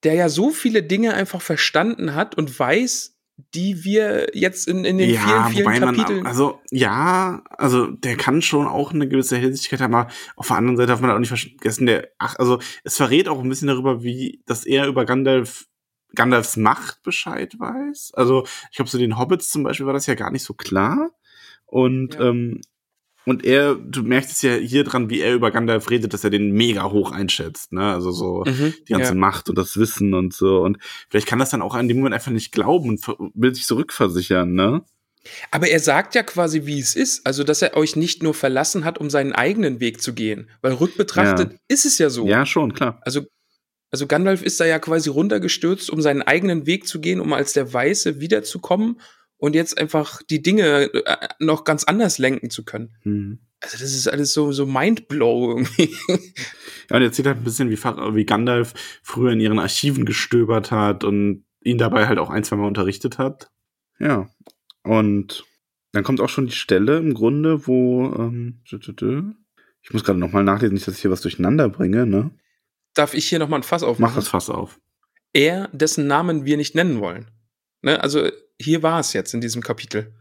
der ja so viele Dinge einfach verstanden hat und weiß, die wir jetzt in, in den vielen, vielen Kapiteln. man, also, ja, also, der kann schon auch eine gewisse Hellsichtigkeit haben, aber auf der anderen Seite darf man auch nicht vergessen, der, ach, also, es verrät auch ein bisschen darüber, wie, dass er über Gandalf, Gandalfs Macht Bescheid weiß. Also, ich glaube, so den Hobbits zum Beispiel war das ja gar nicht so klar. Und, Ja. ähm, Und er, du merkst es ja hier dran, wie er über Gandalf redet, dass er den mega hoch einschätzt, ne? Also so Mhm, die ganze ja. Macht und das Wissen und so. Und vielleicht kann das dann auch an dem Moment einfach nicht glauben und will sich zurückversichern, ne? Aber er sagt ja quasi, wie es ist. Also, dass er euch nicht nur verlassen hat, um seinen eigenen Weg zu gehen. Weil rückbetrachtet Ja. ist es ja so. Ja, schon, klar. Also, also Gandalf ist da ja quasi runtergestürzt, um seinen eigenen Weg zu gehen, um als der Weiße wiederzukommen und jetzt einfach die Dinge äh, noch ganz anders lenken zu können. Hm. Also, das ist alles so, so mindblow irgendwie. Ja, und er erzählt halt ein bisschen, wie, wie Gandalf früher in ihren Archiven gestöbert hat und ihn dabei halt auch ein, zwei Mal unterrichtet hat. Ja. Und dann kommt auch schon die Stelle im Grunde, wo, ähm, ich muss gerade nochmal nachlesen, nicht, dass ich hier was durcheinander bringe, ne? Darf ich hier nochmal ein Fass Mach aufmachen? das Fass auf. Er, dessen Namen wir nicht nennen wollen. Ne? Also, hier war es jetzt in diesem Kapitel.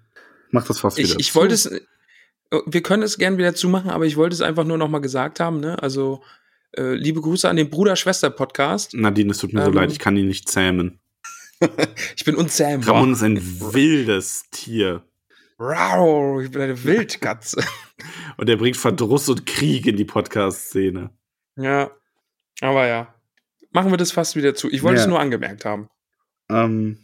Mach das Ich, wieder. ich zu. wollte es, wir können es gern wieder zumachen, aber ich wollte es einfach nur noch mal gesagt haben. Ne? Also äh, liebe Grüße an den Bruder-Schwester-Podcast. Nadine, es tut mir so Ähm, leid, ich kann ihn nicht zähmen. Ich bin unzähmbar. Ramon ist ein wildes Tier. Rau, ich bin eine Wildkatze. Und er bringt Verdruss und Krieg in die Podcast-Szene. ja, aber ja. Machen wir das fast wieder zu. Ich wollte Ja. es nur angemerkt haben. Ähm,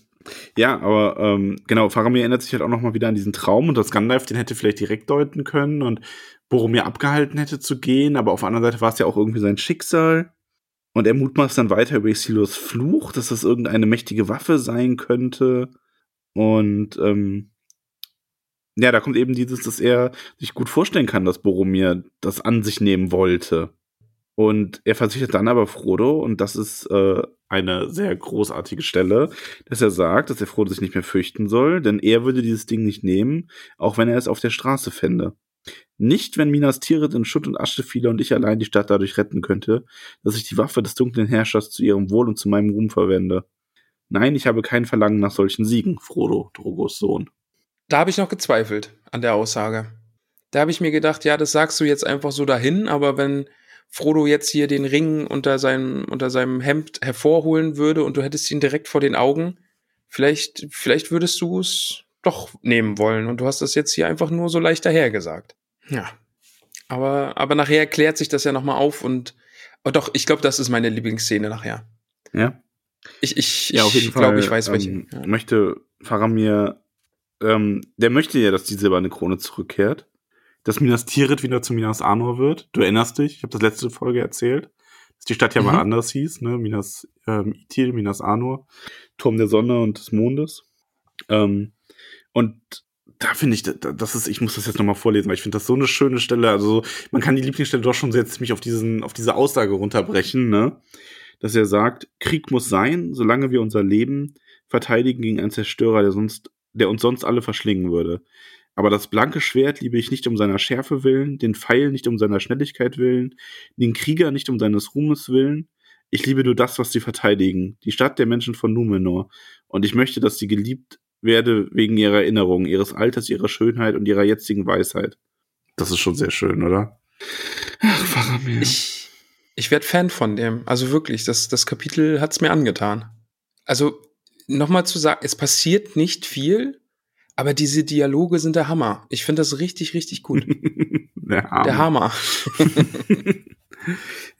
ja, aber ähm, genau, Faramir erinnert sich halt auch nochmal wieder an diesen Traum und dass Gandalf den hätte vielleicht direkt deuten können und Boromir abgehalten hätte zu gehen, aber auf der anderen Seite war es ja auch irgendwie sein Schicksal. Und er mutmaßt dann weiter über Isildurs Fluch, dass das irgendeine mächtige Waffe sein könnte. Und ähm, ja, da kommt eben dieses, dass er sich gut vorstellen kann, dass Boromir das an sich nehmen wollte. Und er versichert dann aber Frodo, und das ist äh, eine sehr großartige Stelle, dass er sagt, dass er Frodo sich nicht mehr fürchten soll, denn er würde dieses Ding nicht nehmen, auch wenn er es auf der Straße fände. Nicht, wenn Minas Tirith in Schutt und Asche fiele und ich allein die Stadt dadurch retten könnte, dass ich die Waffe des dunklen Herrschers zu ihrem Wohl und zu meinem Ruhm verwende. Nein, ich habe kein Verlangen nach solchen Siegen, Frodo, Drogos Sohn. Da habe ich noch gezweifelt an der Aussage. Da habe ich mir gedacht, ja, das sagst du jetzt einfach so dahin, aber wenn Frodo jetzt hier den Ring unter seinem, unter seinem Hemd hervorholen würde und du hättest ihn direkt vor den Augen, vielleicht, vielleicht würdest du es doch nehmen wollen und du hast das jetzt hier einfach nur so leicht dahergesagt. Ja. Aber, aber nachher klärt sich das ja nochmal auf und oh doch, ich glaube, das ist meine Lieblingsszene nachher. Ja? Ich, ich, Ja, auf jeden ich glaube, ich weiß welche. ähm, Ja. Möchte Faramir, ähm, der möchte ja, dass die silberne Krone zurückkehrt. Dass Minas Tirith wieder zu Minas Anor wird. Du erinnerst dich, ich habe das letzte Folge erzählt, dass die Stadt ja mal Mhm. anders hieß, ne? Minas ähm, Ithil, Minas Anor, Turm der Sonne und des Mondes. Ähm, und da finde ich, da- das ist, ich muss das jetzt nochmal vorlesen, weil ich finde das so eine schöne Stelle. Also man kann die Lieblingsstelle doch schon sehr ziemlich auf diesen, auf diese Aussage runterbrechen, ne? Dass er sagt, Krieg muss sein, solange wir unser Leben verteidigen gegen einen Zerstörer, der sonst, der uns sonst alle verschlingen würde. Aber das blanke Schwert liebe ich nicht um seiner Schärfe willen, den Pfeil nicht um seiner Schnelligkeit willen, den Krieger nicht um seines Ruhmes willen. Ich liebe nur das, was sie verteidigen, die Stadt der Menschen von Numenor. Und ich möchte, dass sie geliebt werde wegen ihrer Erinnerungen, ihres Alters, ihrer Schönheit und ihrer jetzigen Weisheit. Das ist schon sehr schön, oder? Ach, Faramir. Ich, ich werde Fan von dem. Also wirklich, das, das Kapitel hat's mir angetan. Also nochmal zu sagen, es passiert nicht viel, aber diese Dialoge sind der Hammer. Ich finde das richtig, richtig gut. der Arme. Der Hammer.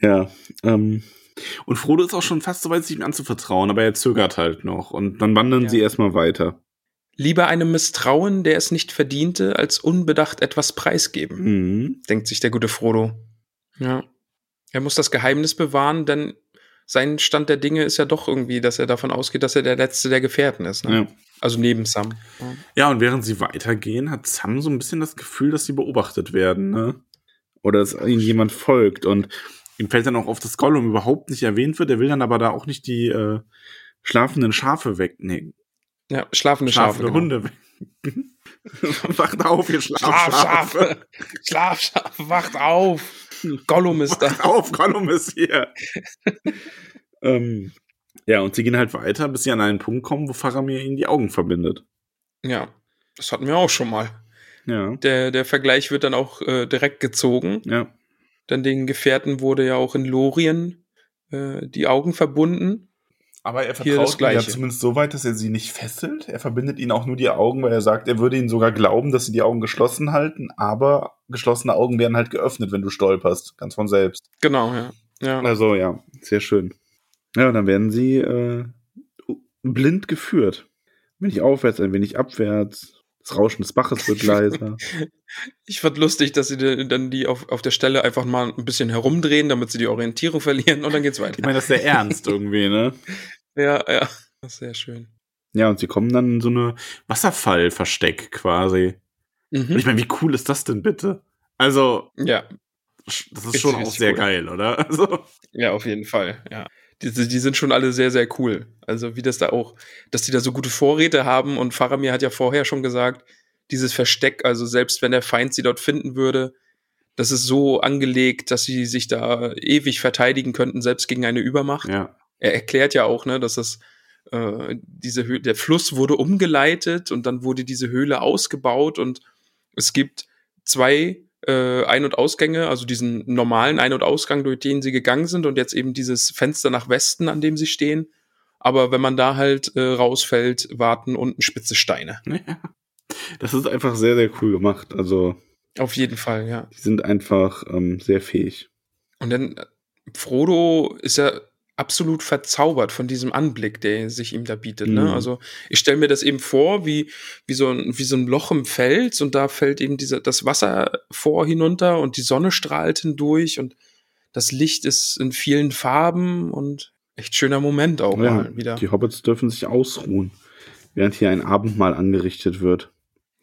Ja. Ähm, und Frodo ist auch schon fast so weit, sich ihm anzuvertrauen, aber er zögert halt noch. Und dann wandern Ja. sie erstmal weiter. Lieber einem Misstrauen, der es nicht verdiente, als unbedacht etwas preisgeben, Mhm. denkt sich der gute Frodo. Ja. Er muss das Geheimnis bewahren, denn sein Stand der Dinge ist ja doch irgendwie, dass er davon ausgeht, dass er der Letzte der Gefährten ist. Ne? Ja. Also neben Sam. Ja. und während sie weitergehen, hat Sam so ein bisschen das Gefühl, dass sie beobachtet werden, ne? Oder dass ihnen jemand folgt. Und ihm fällt dann auch auf, dass Gollum überhaupt nicht erwähnt wird. Er will dann aber da auch nicht die äh, schlafenden Schafe wegnehmen. Ja, schlafende Schafe. Schlafende genau. Hunde weg. Wacht auf, ihr Schlafschafe. Schlafschafe. Schlafschafe, wacht auf. Gollum ist da. Auf, Gollum ist hier. ähm, ja, und sie gehen halt weiter, bis sie an einen Punkt kommen, wo Faramir ihnen die Augen verbindet. Ja, das hatten wir auch schon mal. Ja, Der, der Vergleich wird dann auch äh, direkt gezogen. ja. Denn den Gefährten wurde ja auch in Lorien äh, die Augen verbunden. Aber er vertraut ihm ja zumindest so weit, dass er sie nicht fesselt. Er verbindet ihnen auch nur die Augen, weil er sagt, er würde ihnen sogar glauben, dass sie die Augen geschlossen halten, aber geschlossene Augen werden halt geöffnet, wenn du stolperst, ganz von selbst. Genau, ja. ja. Also ja, sehr schön. Ja, und dann werden sie äh, blind geführt. Ein wenig aufwärts, ein wenig abwärts. Das Rauschen des Baches wird leiser. Ich fand lustig, dass sie dann die auf, auf der Stelle einfach mal ein bisschen herumdrehen, damit sie die Orientierung verlieren und dann geht's weiter. Ich meine, das ist sehr ernst irgendwie, ne? ja, ja. Das ist sehr schön. Ja, und sie kommen dann in so eine Wasserfallversteck quasi. Und Mhm. ich meine, wie cool ist das denn bitte? Also, Ja, das ist Richtig, schon auch sehr cool. geil, oder? Also, ja, auf jeden Fall, ja. Die, die sind schon alle sehr, sehr cool. Also wie das da auch, dass die da so gute Vorräte haben und Faramir hat ja vorher schon gesagt, dieses Versteck, also selbst wenn der Feind sie dort finden würde, das ist so angelegt, dass sie sich da ewig verteidigen könnten, selbst gegen eine Übermacht. ja. Er erklärt ja auch, ne, dass das äh, diese Höhle, der Fluss wurde umgeleitet und dann wurde diese Höhle ausgebaut und es gibt zwei äh, Ein- und Ausgänge, also diesen normalen Ein- und Ausgang, durch den sie gegangen sind und jetzt eben dieses Fenster nach Westen, an dem sie stehen. Aber wenn man da halt äh, rausfällt, warten unten spitze Steine. Ja. Das ist einfach sehr, sehr cool gemacht. Also, Auf jeden Fall, ja. die sind einfach ähm, sehr fähig. Und dann äh, Frodo ist ja absolut verzaubert von diesem Anblick, der sich ihm da bietet. Mhm. Ne? Also ich stelle mir das eben vor, wie, wie, so ein, wie so ein Loch im Fels und da fällt eben dieser, das Wasser vor hinunter und die Sonne strahlt hindurch und das Licht ist in vielen Farben und echt schöner Moment auch Ja, mal wieder. die Hobbits dürfen sich ausruhen, während hier ein Abendmahl angerichtet wird.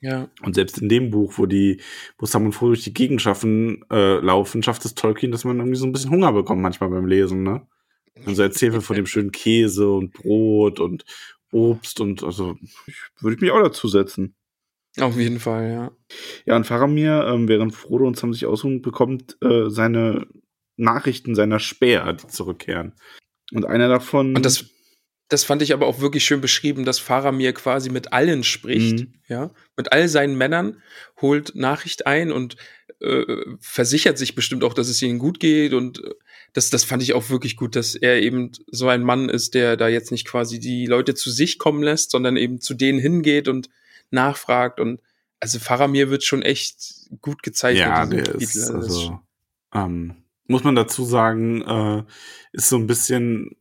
Ja. Und selbst in dem Buch, wo die, wo Sam und Frodo durch die Gegend schaffen, äh, laufen, schafft es Tolkien, dass man irgendwie so ein bisschen Hunger bekommt manchmal beim Lesen, ne? Also erzählt wir von dem schönen Käse und Brot und Obst und also würde ich mich auch dazu setzen. Auf jeden Fall, ja. Ja, und Faramir, ähm, während Frodo und Sam sich ausruhen, bekommt äh, seine Nachrichten seiner Speer, die zurückkehren. Und einer davon. Und das, das fand ich aber auch wirklich schön beschrieben, dass Faramir quasi mit allen spricht, Mhm. ja, mit all seinen Männern, holt Nachricht ein und äh, versichert sich bestimmt auch, dass es ihnen gut geht und äh, das, das fand ich auch wirklich gut, dass er eben so ein Mann ist, der da jetzt nicht quasi die Leute zu sich kommen lässt, sondern eben zu denen hingeht und nachfragt und also Faramir wird schon echt gut gezeichnet. ja, in der diesem ist. Also also, ähm, muss man dazu sagen, äh, ist so ein bisschen,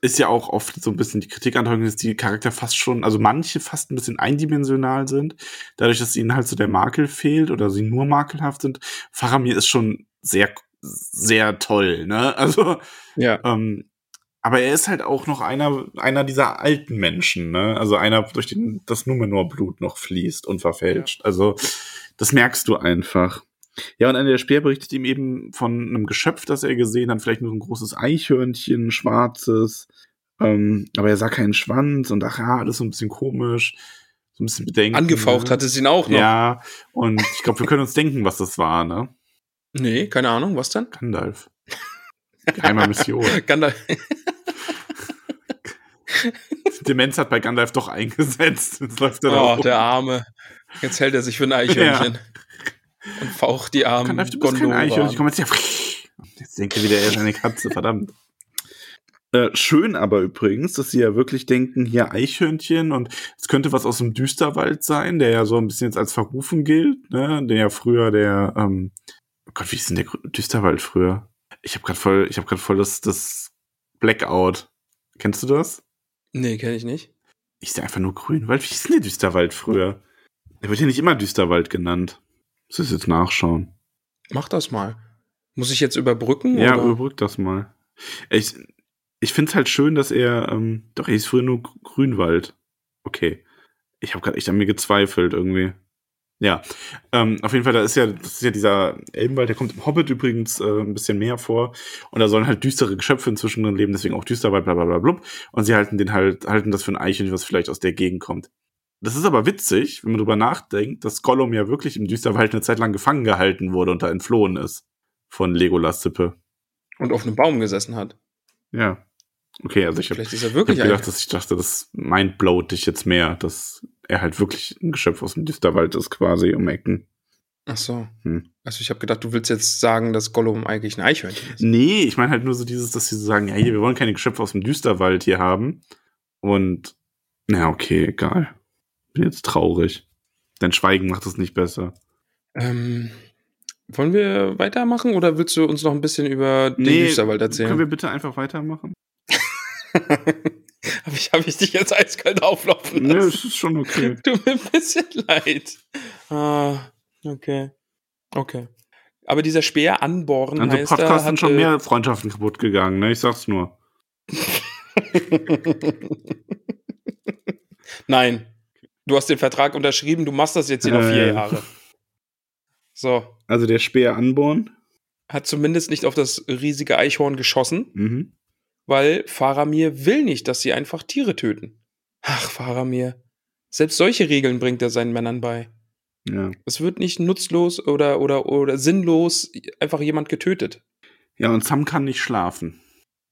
ist ja auch oft so ein bisschen die Kritik an dass die Charakter fast schon, also manche fast ein bisschen eindimensional sind, dadurch, dass ihnen halt so der Makel fehlt oder sie nur makelhaft sind. Faramir ist schon sehr, sehr toll, ne? Also, ja, ähm, aber er ist halt auch noch einer, einer dieser alten Menschen, ne? Also einer, durch den das Numenor-Blut noch fließt und verfälscht. Also, das merkst du einfach. Ja, und einer der Speer berichtet ihm eben von einem Geschöpf, das er gesehen hat, vielleicht nur so ein großes Eichhörnchen, schwarzes. Ähm, aber er sah keinen Schwanz und ach ja, alles so ein bisschen komisch, so ein bisschen bedenken. angefaucht ne? hat es ihn auch noch. Ja, und ich glaube, wir können uns denken, was das war, ne? Nee, keine Ahnung, was dann? Gandalf. Geheime Mission. Gandalf. Demenz hat bei Gandalf doch eingesetzt. Jetzt läuft er da Oh, rum. der Arme. Jetzt hält er sich für ein Eichhörnchen. Und faucht die Arme. Gandalf, du bist kein Eichhörnchen. Ich komme jetzt hier. Jetzt denke wieder, er ist eine Katze, verdammt. Äh, schön aber übrigens, dass sie ja wirklich denken, hier Eichhörnchen und es könnte was aus dem Düsterwald sein, der ja so ein bisschen jetzt als verrufen gilt, ne? Der ja früher der, ähm, oh Gott, wie ist denn der Düsterwald früher? Ich habe gerade voll, ich habe gerade voll das, das Blackout. Kennst du das? Nee, kenne ich nicht. Ist der einfach nur Grünwald? Wie hieß denn der Düsterwald früher? Der wird ja nicht immer Düsterwald genannt. Muss ich jetzt nachschauen. Mach das mal. Muss ich jetzt überbrücken? Ja, oder? überbrück das mal. Ich, ich finde es halt schön, dass er, ähm, doch, er hieß früher nur Gr- Grünwald. Okay. Ich habe gerade echt an mir gezweifelt irgendwie. Ja, ähm, auf jeden Fall, da ist ja, das ist ja dieser Elbenwald, der kommt im Hobbit übrigens äh, ein bisschen mehr vor. Und da sollen halt düstere Geschöpfe inzwischen drin leben, deswegen auch Düsterwald, bla bla bla blub. Und sie halten den halt, halten das für ein Eichhörnchen, was vielleicht aus der Gegend kommt. Das ist aber witzig, wenn man drüber nachdenkt, dass Gollum ja wirklich im Düsterwald eine Zeit lang gefangen gehalten wurde und da entflohen ist. Von Legolas Sippe. Und auf einem Baum gesessen hat. Ja. Okay, also ich habe Vielleicht ist er hab gedacht, dass ich dachte, das mindblowt dich jetzt mehr, dass er halt wirklich ein Geschöpf aus dem Düsterwald ist, quasi um Ecken. Ach so. Hm. Also ich habe gedacht, du willst jetzt sagen, dass Gollum eigentlich ein Eichhörnchen ist. Nee, ich meine halt nur so dieses, dass sie so sagen, ja, hier, wir wollen keine Geschöpfe aus dem Düsterwald hier haben. Und, na, okay, egal. Bin jetzt traurig. Dein Schweigen macht es nicht besser. Ähm, wollen wir weitermachen oder willst du uns noch ein bisschen über den Düsterwald erzählen? Können wir bitte einfach weitermachen? Habe ich, hab ich dich jetzt eiskalt auflaufen Nee, lassen? es ist schon okay. Tut mir ein bisschen leid. Ah, okay. Okay. Aber dieser Speer anbohren An so heißt, er Podcasts sind schon mehr Freundschaften kaputt gegangen, ne? Ich sag's nur. Nein. Du hast den Vertrag unterschrieben, du machst das jetzt hier noch vier Äh. Jahre. So. Also der Speer anbohren. Hat zumindest nicht auf das riesige Eichhorn geschossen, Mhm. Weil Faramir will nicht, dass sie einfach Tiere töten. Ach, Faramir. Selbst solche Regeln bringt er seinen Männern bei. Ja. Es wird nicht nutzlos oder, oder, oder sinnlos einfach jemand getötet. Ja, und Sam kann nicht schlafen.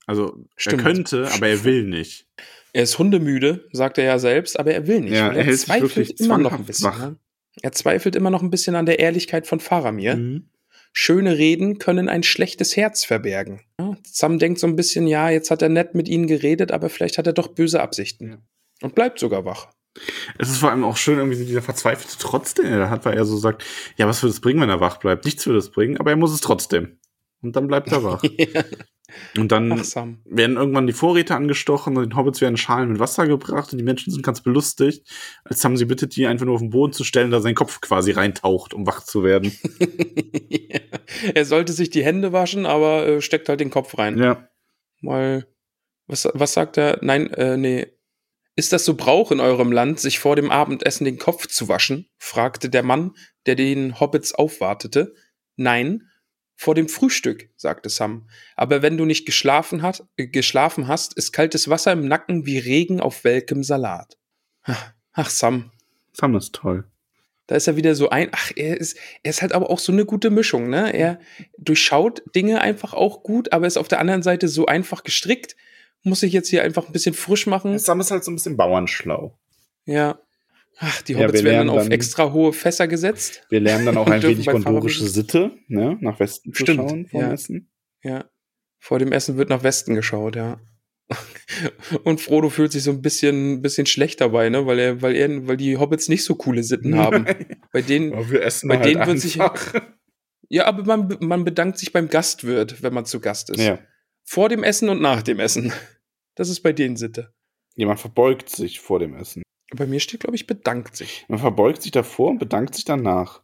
Also, Stimmt. er könnte, aber er will nicht. Er ist hundemüde, sagt er ja selbst, aber er will nicht. Ja, er sich wirklich immer noch ein bisschen. wach. ne? Er zweifelt immer noch ein bisschen an der Ehrlichkeit von Faramir. Mhm. Schöne Reden können ein schlechtes Herz verbergen. Ja, Sam denkt so ein bisschen, ja, jetzt hat er nett mit ihnen geredet, aber vielleicht hat er doch böse Absichten. Ja. Und bleibt sogar wach. Es ist vor allem auch schön, irgendwie dieser verzweifelte Trotz, den er hat, weil er so sagt, ja, was würde es bringen, wenn er wach bleibt? Nichts würde es bringen, aber er muss es trotzdem. Und dann bleibt er wach. Und dann Ach, Sam. werden irgendwann die Vorräte angestochen und den Hobbits werden Schalen mit Wasser gebracht und die Menschen sind ganz belustigt, als Sam sie bittet, die einfach nur auf den Boden zu stellen, da sein Kopf quasi reintaucht, um wach zu werden. er sollte sich die Hände waschen, aber äh, steckt halt den Kopf rein. ja. Mal, was, was sagt er? Nein, äh, nee. Ist das so Brauch in eurem Land, sich vor dem Abendessen den Kopf zu waschen? fragte der Mann, der den Hobbits aufwartete. Nein, vor dem Frühstück, sagte Sam. Aber wenn du nicht geschlafen, hat, äh, geschlafen hast, ist kaltes Wasser im Nacken wie Regen auf welkem Salat. Ach, Ach, Sam, Sam ist toll. da ist er wieder so ein. Ach, er ist, er ist halt aber auch so eine gute Mischung, ne? Er durchschaut Dinge einfach auch gut, aber ist auf der anderen Seite so einfach gestrickt. Muss ich jetzt hier einfach ein bisschen frisch machen? Sam ist halt so ein bisschen bauernschlau. Ja. Ach, die Ja, Hobbits wir werden dann auf dann- extra hohe Fässer gesetzt. Wir lernen dann auch ein wenig gondorische Sitte, ne? nach Westen zu Stimmt, schauen vom ja. Essen. Ja. Vor dem Essen wird nach Westen geschaut, ja. Und Frodo fühlt sich so ein bisschen, bisschen schlecht dabei, ne? Weil er, weil er, weil die Hobbits nicht so coole Sitten haben. Bei denen, Aber wir essen Bei halt denen wird sich- ja, aber man, man bedankt sich beim Gastwirt, wenn man zu Gast ist. Ja. Vor dem Essen und nach dem Essen. Das ist bei denen Sitte. Jemand verbeugt sich vor dem Essen. Bei mir steht, glaube ich, bedankt sich. Man verbeugt sich davor und bedankt sich danach.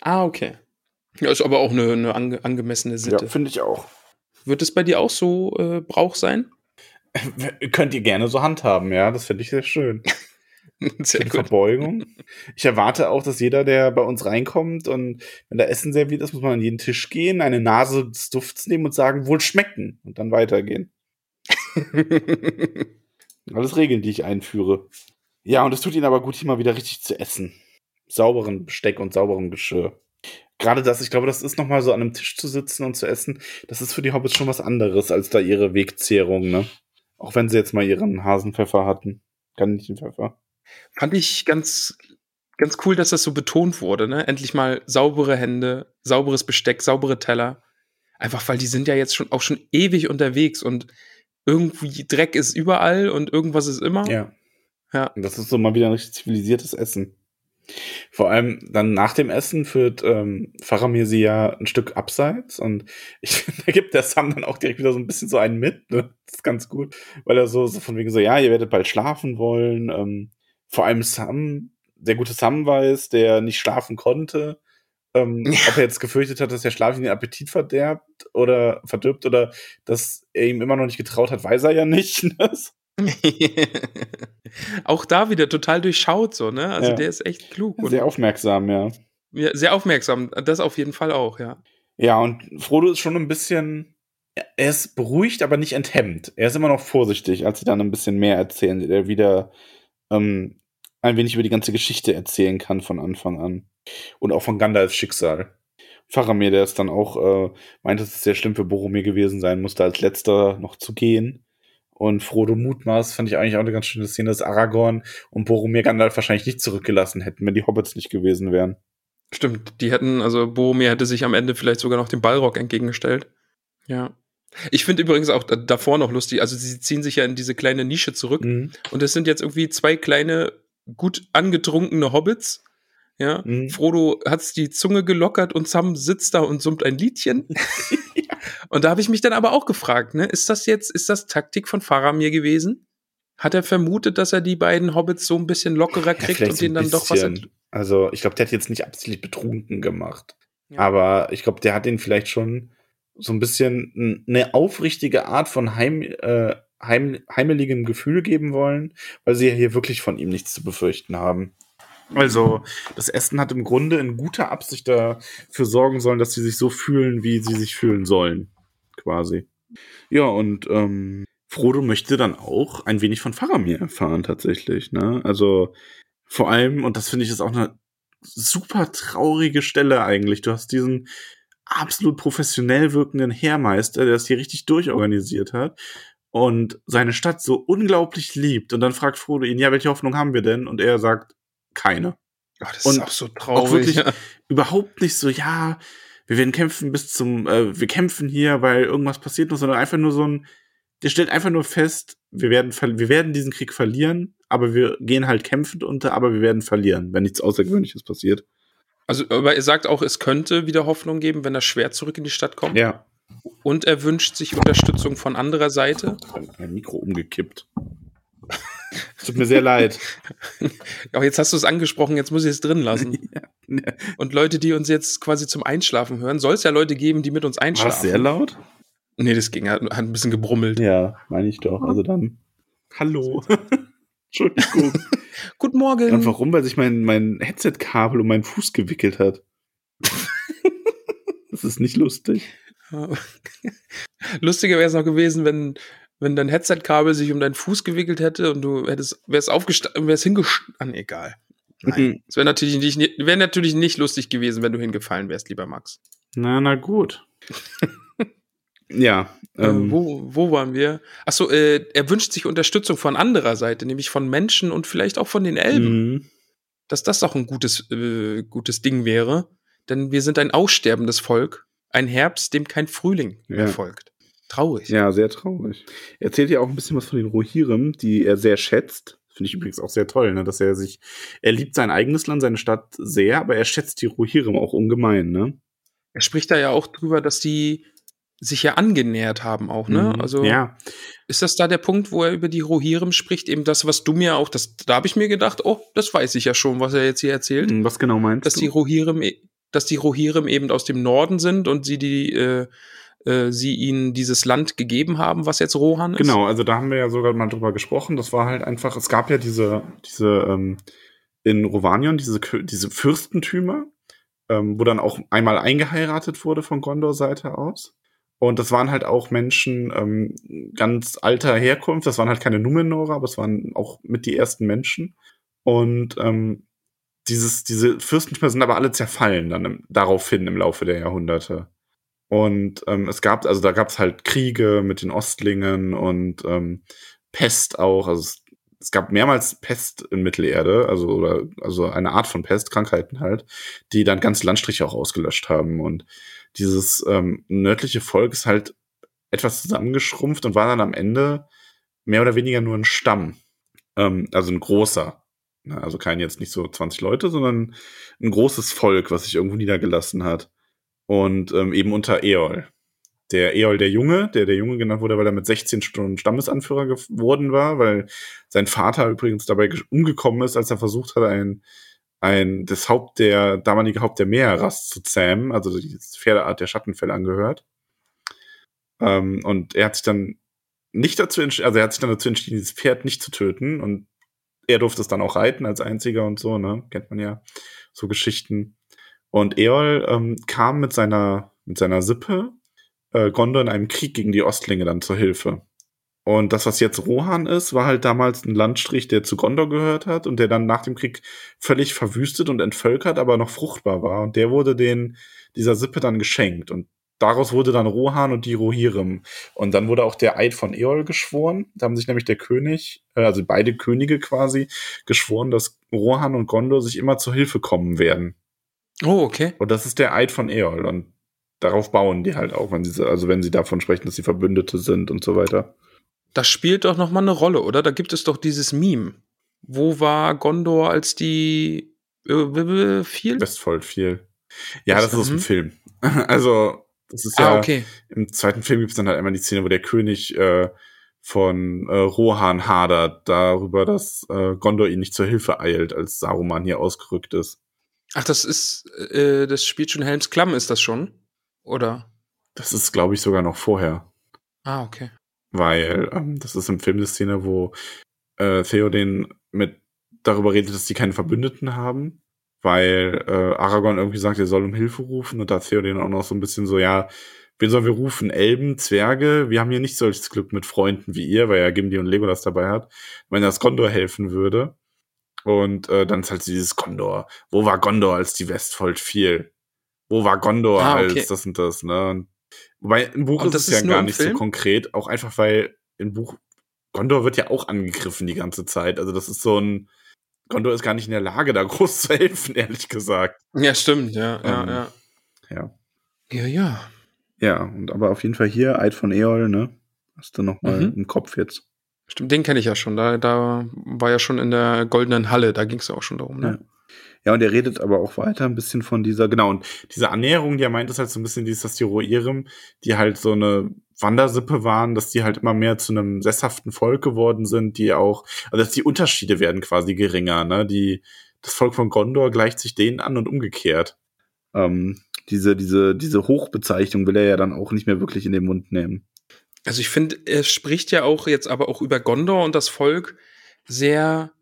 Ah, okay. Ja, ist aber auch eine, eine ange angemessene Sitte. Ja, finde ich auch. Wird es bei dir auch so äh, Brauch sein? Könnt ihr gerne so handhaben, ja, das finde ich sehr schön. Sehr gut. Verbeugung. Ich erwarte auch, dass jeder, der bei uns reinkommt und wenn da Essen serviert ist, muss man an jeden Tisch gehen, eine Nase des Dufts nehmen und sagen, wohl schmecken und dann weitergehen. Alles Regeln, die ich einführe. Ja, und es tut ihnen aber gut, hier mal wieder richtig zu essen. Sauberen Besteck und sauberem Geschirr. Gerade das, ich glaube, das ist nochmal so an einem Tisch zu sitzen und zu essen, das ist für die Hobbits schon was anderes als da ihre Wegzehrung, ne? Auch wenn sie jetzt mal ihren Hasenpfeffer hatten. Kaninchenpfeffer. Fand ich ganz, ganz cool, dass das so betont wurde, ne? Endlich mal saubere Hände, sauberes Besteck, saubere Teller. Einfach weil die sind ja jetzt schon auch schon ewig unterwegs und irgendwie Dreck ist überall und irgendwas ist immer. Ja. Ja. Und das ist so mal wieder ein richtig zivilisiertes Essen. Vor allem dann nach dem Essen führt ähm, Faramir sie ja ein Stück abseits und ich finde, da gibt der Sam dann auch direkt wieder so ein bisschen so einen mit. Ne? Das ist ganz gut, weil er so, so von wegen so, ja, ihr werdet bald schlafen wollen. Ähm, vor allem Sam, der gute Sam weiß, der nicht schlafen konnte, ähm, Ja. ob er jetzt gefürchtet hat, dass der Schlaf ihm den Appetit verderbt oder verdirbt oder dass er ihm immer noch nicht getraut hat, weiß er ja nicht. Ne? auch da wieder total durchschaut, so, ne? Also Ja. der ist echt klug und Sehr aufmerksam, ja. ja, sehr aufmerksam. Das auf jeden Fall auch, ja. Ja, und Frodo ist schon ein bisschen. Er ist beruhigt, aber nicht enthemmt. Er ist immer noch vorsichtig, als sie dann ein bisschen mehr erzählen, er wieder ähm, ein wenig über die ganze Geschichte erzählen kann von Anfang an. Und auch von Gandalfs Schicksal. Faramir, der ist dann auch, äh, meint, dass es sehr schlimm für Boromir gewesen sein musste, als letzter noch zu gehen. Und Frodo mutmaßt, fand ich eigentlich auch eine ganz schöne Szene, dass Aragorn und Boromir Gandalf wahrscheinlich nicht zurückgelassen hätten, wenn die Hobbits nicht gewesen wären. Stimmt, die hätten, also Boromir hätte sich am Ende vielleicht sogar noch dem Ballrock entgegengestellt. Ja. Ich finde übrigens auch davor noch lustig, also sie ziehen sich ja in diese kleine Nische zurück Mhm. und es sind jetzt irgendwie zwei kleine, gut angetrunkene Hobbits. Ja, Mhm. Frodo hat's die Zunge gelockert und Sam sitzt da und summt ein Liedchen. Und da habe ich mich dann aber auch gefragt, ne, ist das jetzt, ist das Taktik von Faramir gewesen? Hat er vermutet, dass er die beiden Hobbits so ein bisschen lockerer kriegt vielleicht und denen dann doch was. Also, ich glaube, der hat jetzt nicht absichtlich betrunken gemacht. Ja. Aber ich glaube, der hat ihnen vielleicht schon so ein bisschen eine aufrichtige Art von heim, äh, heim, heimeligem Gefühl geben wollen, weil sie ja hier wirklich von ihm nichts zu befürchten haben. Also, das Essen hat im Grunde in guter Absicht dafür sorgen sollen, dass sie sich so fühlen, wie sie sich fühlen sollen. Quasi. Ja, und ähm, Frodo möchte dann auch ein wenig von Faramir erfahren, tatsächlich. Ne? Also, vor allem, und das finde ich ist auch eine super traurige Stelle eigentlich. Du hast diesen absolut professionell wirkenden Heermeister, der das hier richtig durchorganisiert hat und seine Stadt so unglaublich liebt. Und dann fragt Frodo ihn, ja, welche Hoffnung haben wir denn? Und er sagt, keine. Oh, das Und ist auch so traurig. Auch wirklich überhaupt nicht so, ja, wir werden kämpfen bis zum, äh, wir kämpfen hier, weil irgendwas passiert muss, sondern einfach nur so ein, der stellt einfach nur fest, wir werden, wir werden diesen Krieg verlieren, aber wir gehen halt kämpfend unter, aber wir werden verlieren, wenn nichts Außergewöhnliches passiert. Also, aber er sagt auch, es könnte wieder Hoffnung geben, wenn er schwer zurück in die Stadt kommt. Ja. Und er wünscht sich Unterstützung von anderer Seite. Mein Mikro umgekippt. Es tut mir sehr leid. Ja, jetzt hast du es angesprochen, jetzt muss ich es drin lassen. Ja. Und Leute, die uns jetzt quasi zum Einschlafen hören, soll es ja Leute geben, die mit uns War das einschlafen. sehr laut? Nee, das ging, hat, hat ein bisschen gebrummelt. Ja, meine ich doch. Also dann. Hallo. Entschuldigung. Guten Morgen. Und warum? Weil sich mein, mein Headset-Kabel um meinen Fuß gewickelt hat. das ist nicht lustig. Lustiger wäre es noch gewesen, wenn, wenn dein Headset-Kabel sich um deinen Fuß gewickelt hätte und du hättest, wärst aufgestanden, wärst hingestanden. Egal. Nein. Mhm. Es wäre natürlich nicht, wäre natürlich nicht lustig gewesen, wenn du hingefallen wärst, lieber Max. Na, na gut. ja. Ähm, äh, wo, wo waren wir? Achso, äh, er wünscht sich Unterstützung von anderer Seite, nämlich von Menschen und vielleicht auch von den Elben. mhm. Dass das doch ein gutes, äh, gutes Ding wäre. Denn wir sind ein aussterbendes Volk. Ein Herbst, dem kein Frühling mehr Ja. folgt. Traurig. Ja, sehr traurig. Er erzählt ja auch ein bisschen was von den Rohirrim, die er sehr schätzt. Finde ich übrigens auch sehr toll, ne? dass er sich, er liebt sein eigenes Land, seine Stadt sehr, aber er schätzt die Rohirrim auch ungemein, ne? Er spricht da ja auch drüber, dass die sich ja angenähert haben auch, ne? Mhm. Also ja, ist das da der Punkt, wo er über die Rohirrim spricht, eben das, was du mir auch, das, da habe ich mir gedacht, oh, das weiß ich ja schon, was er jetzt hier erzählt. was genau meinst dass du? die Rohirrim, e- dass die Rohirrim eben aus dem Norden sind und sie die, äh, äh, sie ihnen dieses Land gegeben haben, was jetzt Rohan ist. Genau, also da haben wir ja sogar mal drüber gesprochen. Das war halt einfach, es gab ja diese, diese ähm, in Rovanion, diese, diese Fürstentümer, ähm, wo dann auch einmal eingeheiratet wurde von Gondor-Seite aus. Und das waren halt auch Menschen ähm, ganz alter Herkunft. Das waren halt keine Numenorer, aber es waren auch mit die ersten Menschen. Und ähm, dieses, diese Fürstentümer sind aber alle zerfallen dann im, daraufhin im Laufe der Jahrhunderte. Und ähm, es gab, also da gab es halt Kriege mit den Ostlingen und ähm, Pest auch. Also es, es gab mehrmals Pest in Mittelerde, also oder also eine Art von Pest, Krankheiten halt, die dann ganze Landstriche auch ausgelöscht haben. Und dieses ähm, nördliche Volk ist halt etwas zusammengeschrumpft und war dann am Ende mehr oder weniger nur ein Stamm. Ähm, also ein großer. Ne, Also kein jetzt nicht so 20 Leute, sondern ein großes Volk, was sich irgendwo niedergelassen hat. Und ähm, eben unter Eol. Der Eol der Junge, der der Junge genannt wurde, weil er mit 16 Stunden Stammesanführer geworden war, weil sein Vater übrigens dabei umgekommen ist, als er versucht hat, ein, ein das Haupt der damalige Haupt der Meerrast zu zähmen, also die Pferdeart der Schattenfell angehört. Ähm, und er hat sich dann nicht dazu entschieden, also er hat sich dann dazu entschieden, dieses Pferd nicht zu töten und er durfte es dann auch reiten als einziger und so, ne? Kennt man ja so Geschichten. Und Eol ähm, kam mit seiner, mit seiner Sippe äh, Gondor in einem Krieg gegen die Ostlinge dann zur Hilfe. Und das, was jetzt Rohan ist, war halt damals ein Landstrich, der zu Gondor gehört hat und der dann nach dem Krieg völlig verwüstet und entvölkert, aber noch fruchtbar war. Und der wurde den, dieser Sippe dann geschenkt. Und daraus wurde dann Rohan und die Rohirrim. Und dann wurde auch der Eid von Eol geschworen. Da haben sich nämlich der König, äh, also beide Könige quasi, geschworen, dass Rohan und Gondor sich immer zur Hilfe kommen werden. Oh, okay. Und das ist der Eid von Eol. Und darauf bauen die halt auch, wenn sie, also wenn sie davon sprechen, dass sie Verbündete sind und so weiter. Das spielt doch noch mal eine Rolle, oder? Da gibt es doch dieses Meme. Wo war Gondor, als die äh, viel? Westfold viel. Ja, Was- das ist aus dem mhm. Film. Also, das ist Ah, ja, okay. im zweiten Film gibt es dann halt einmal die Szene, wo der König äh, von äh, Rohan hadert darüber, dass äh, Gondor ihn nicht zur Hilfe eilt, als Saruman hier ausgerückt ist. Ach, das ist, äh, das spielt schon Helms Klamm, ist das schon? Oder? Das ist, glaube ich, sogar noch vorher. Ah, okay. weil ähm, das ist im Film eine Szene, wo äh, Theoden mit darüber redet, dass die keine Verbündeten haben, weil äh, Aragorn irgendwie sagt, er soll um Hilfe rufen und da Theoden auch noch so ein bisschen so, ja, wen sollen wir rufen? Elben, Zwerge? Wir haben hier nicht solches Glück mit Freunden wie ihr, weil er Gimli und Legolas dabei hat. Wenn das Gondor helfen würde. Und äh, dann ist halt dieses Gondor. Wo war Gondor, als die Westfold fiel? Wo war Gondor, Ah, okay. als das und das, ne? Wobei im Buch ist es ja gar nicht so Film? konkret, auch einfach weil im Buch Gondor wird ja auch angegriffen die ganze Zeit. Also das ist so ein Gondor ist gar nicht in der Lage, da groß zu helfen, ehrlich gesagt. Ja, stimmt, ja, ja, Ähm, ja. Ja. Ja, ja. Ja, und aber auf jeden Fall hier Eid von Eol, ne? Hast du noch mal Mhm. im Kopf jetzt. Stimmt, den kenne ich ja schon. Da, da war ja schon in der goldenen Halle, da ging es ja auch schon darum, ne? Ja, und er redet aber auch weiter ein bisschen von dieser, genau, und diese Annäherung, die er meint, ist halt so ein bisschen dieses, dass die Rohirrim, die halt so eine Wandersippe waren, dass die halt immer mehr zu einem sesshaften Volk geworden sind, die auch, also dass die Unterschiede werden quasi geringer, ne? Die, das Volk von Gondor gleicht sich denen an und umgekehrt. Ähm, diese, diese, diese Hochbezeichnung will er ja dann auch nicht mehr wirklich in den Mund nehmen. Also ich finde, er spricht ja auch jetzt aber auch über Gondor und das Volk sehr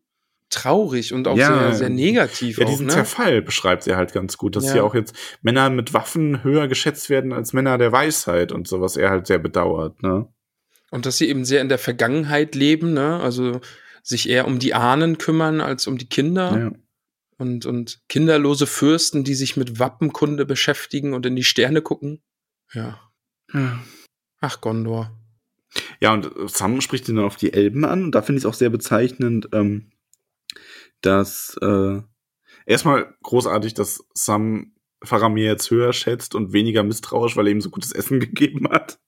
traurig und auch Ja. sehr, sehr negativ. Ja, auch, diesen ne? Zerfall beschreibt sie halt ganz gut, dass Ja. hier auch jetzt Männer mit Waffen höher geschätzt werden als Männer der Weisheit und so, was er halt sehr bedauert, ne? Und dass sie eben sehr in der Vergangenheit leben, ne? Also sich eher um die Ahnen kümmern als um die Kinder. Ja. Und, und kinderlose Fürsten, die sich mit Wappenkunde beschäftigen und in die Sterne gucken. Ja. Ach, Gondor. Ja, und Sam spricht ihn dann auf die Elben an. Und da finde ich es auch sehr bezeichnend, ähm, dass äh, erstmal großartig, dass Sam Faramir jetzt höher schätzt und weniger misstrauisch, weil er ihm so gutes Essen gegeben hat.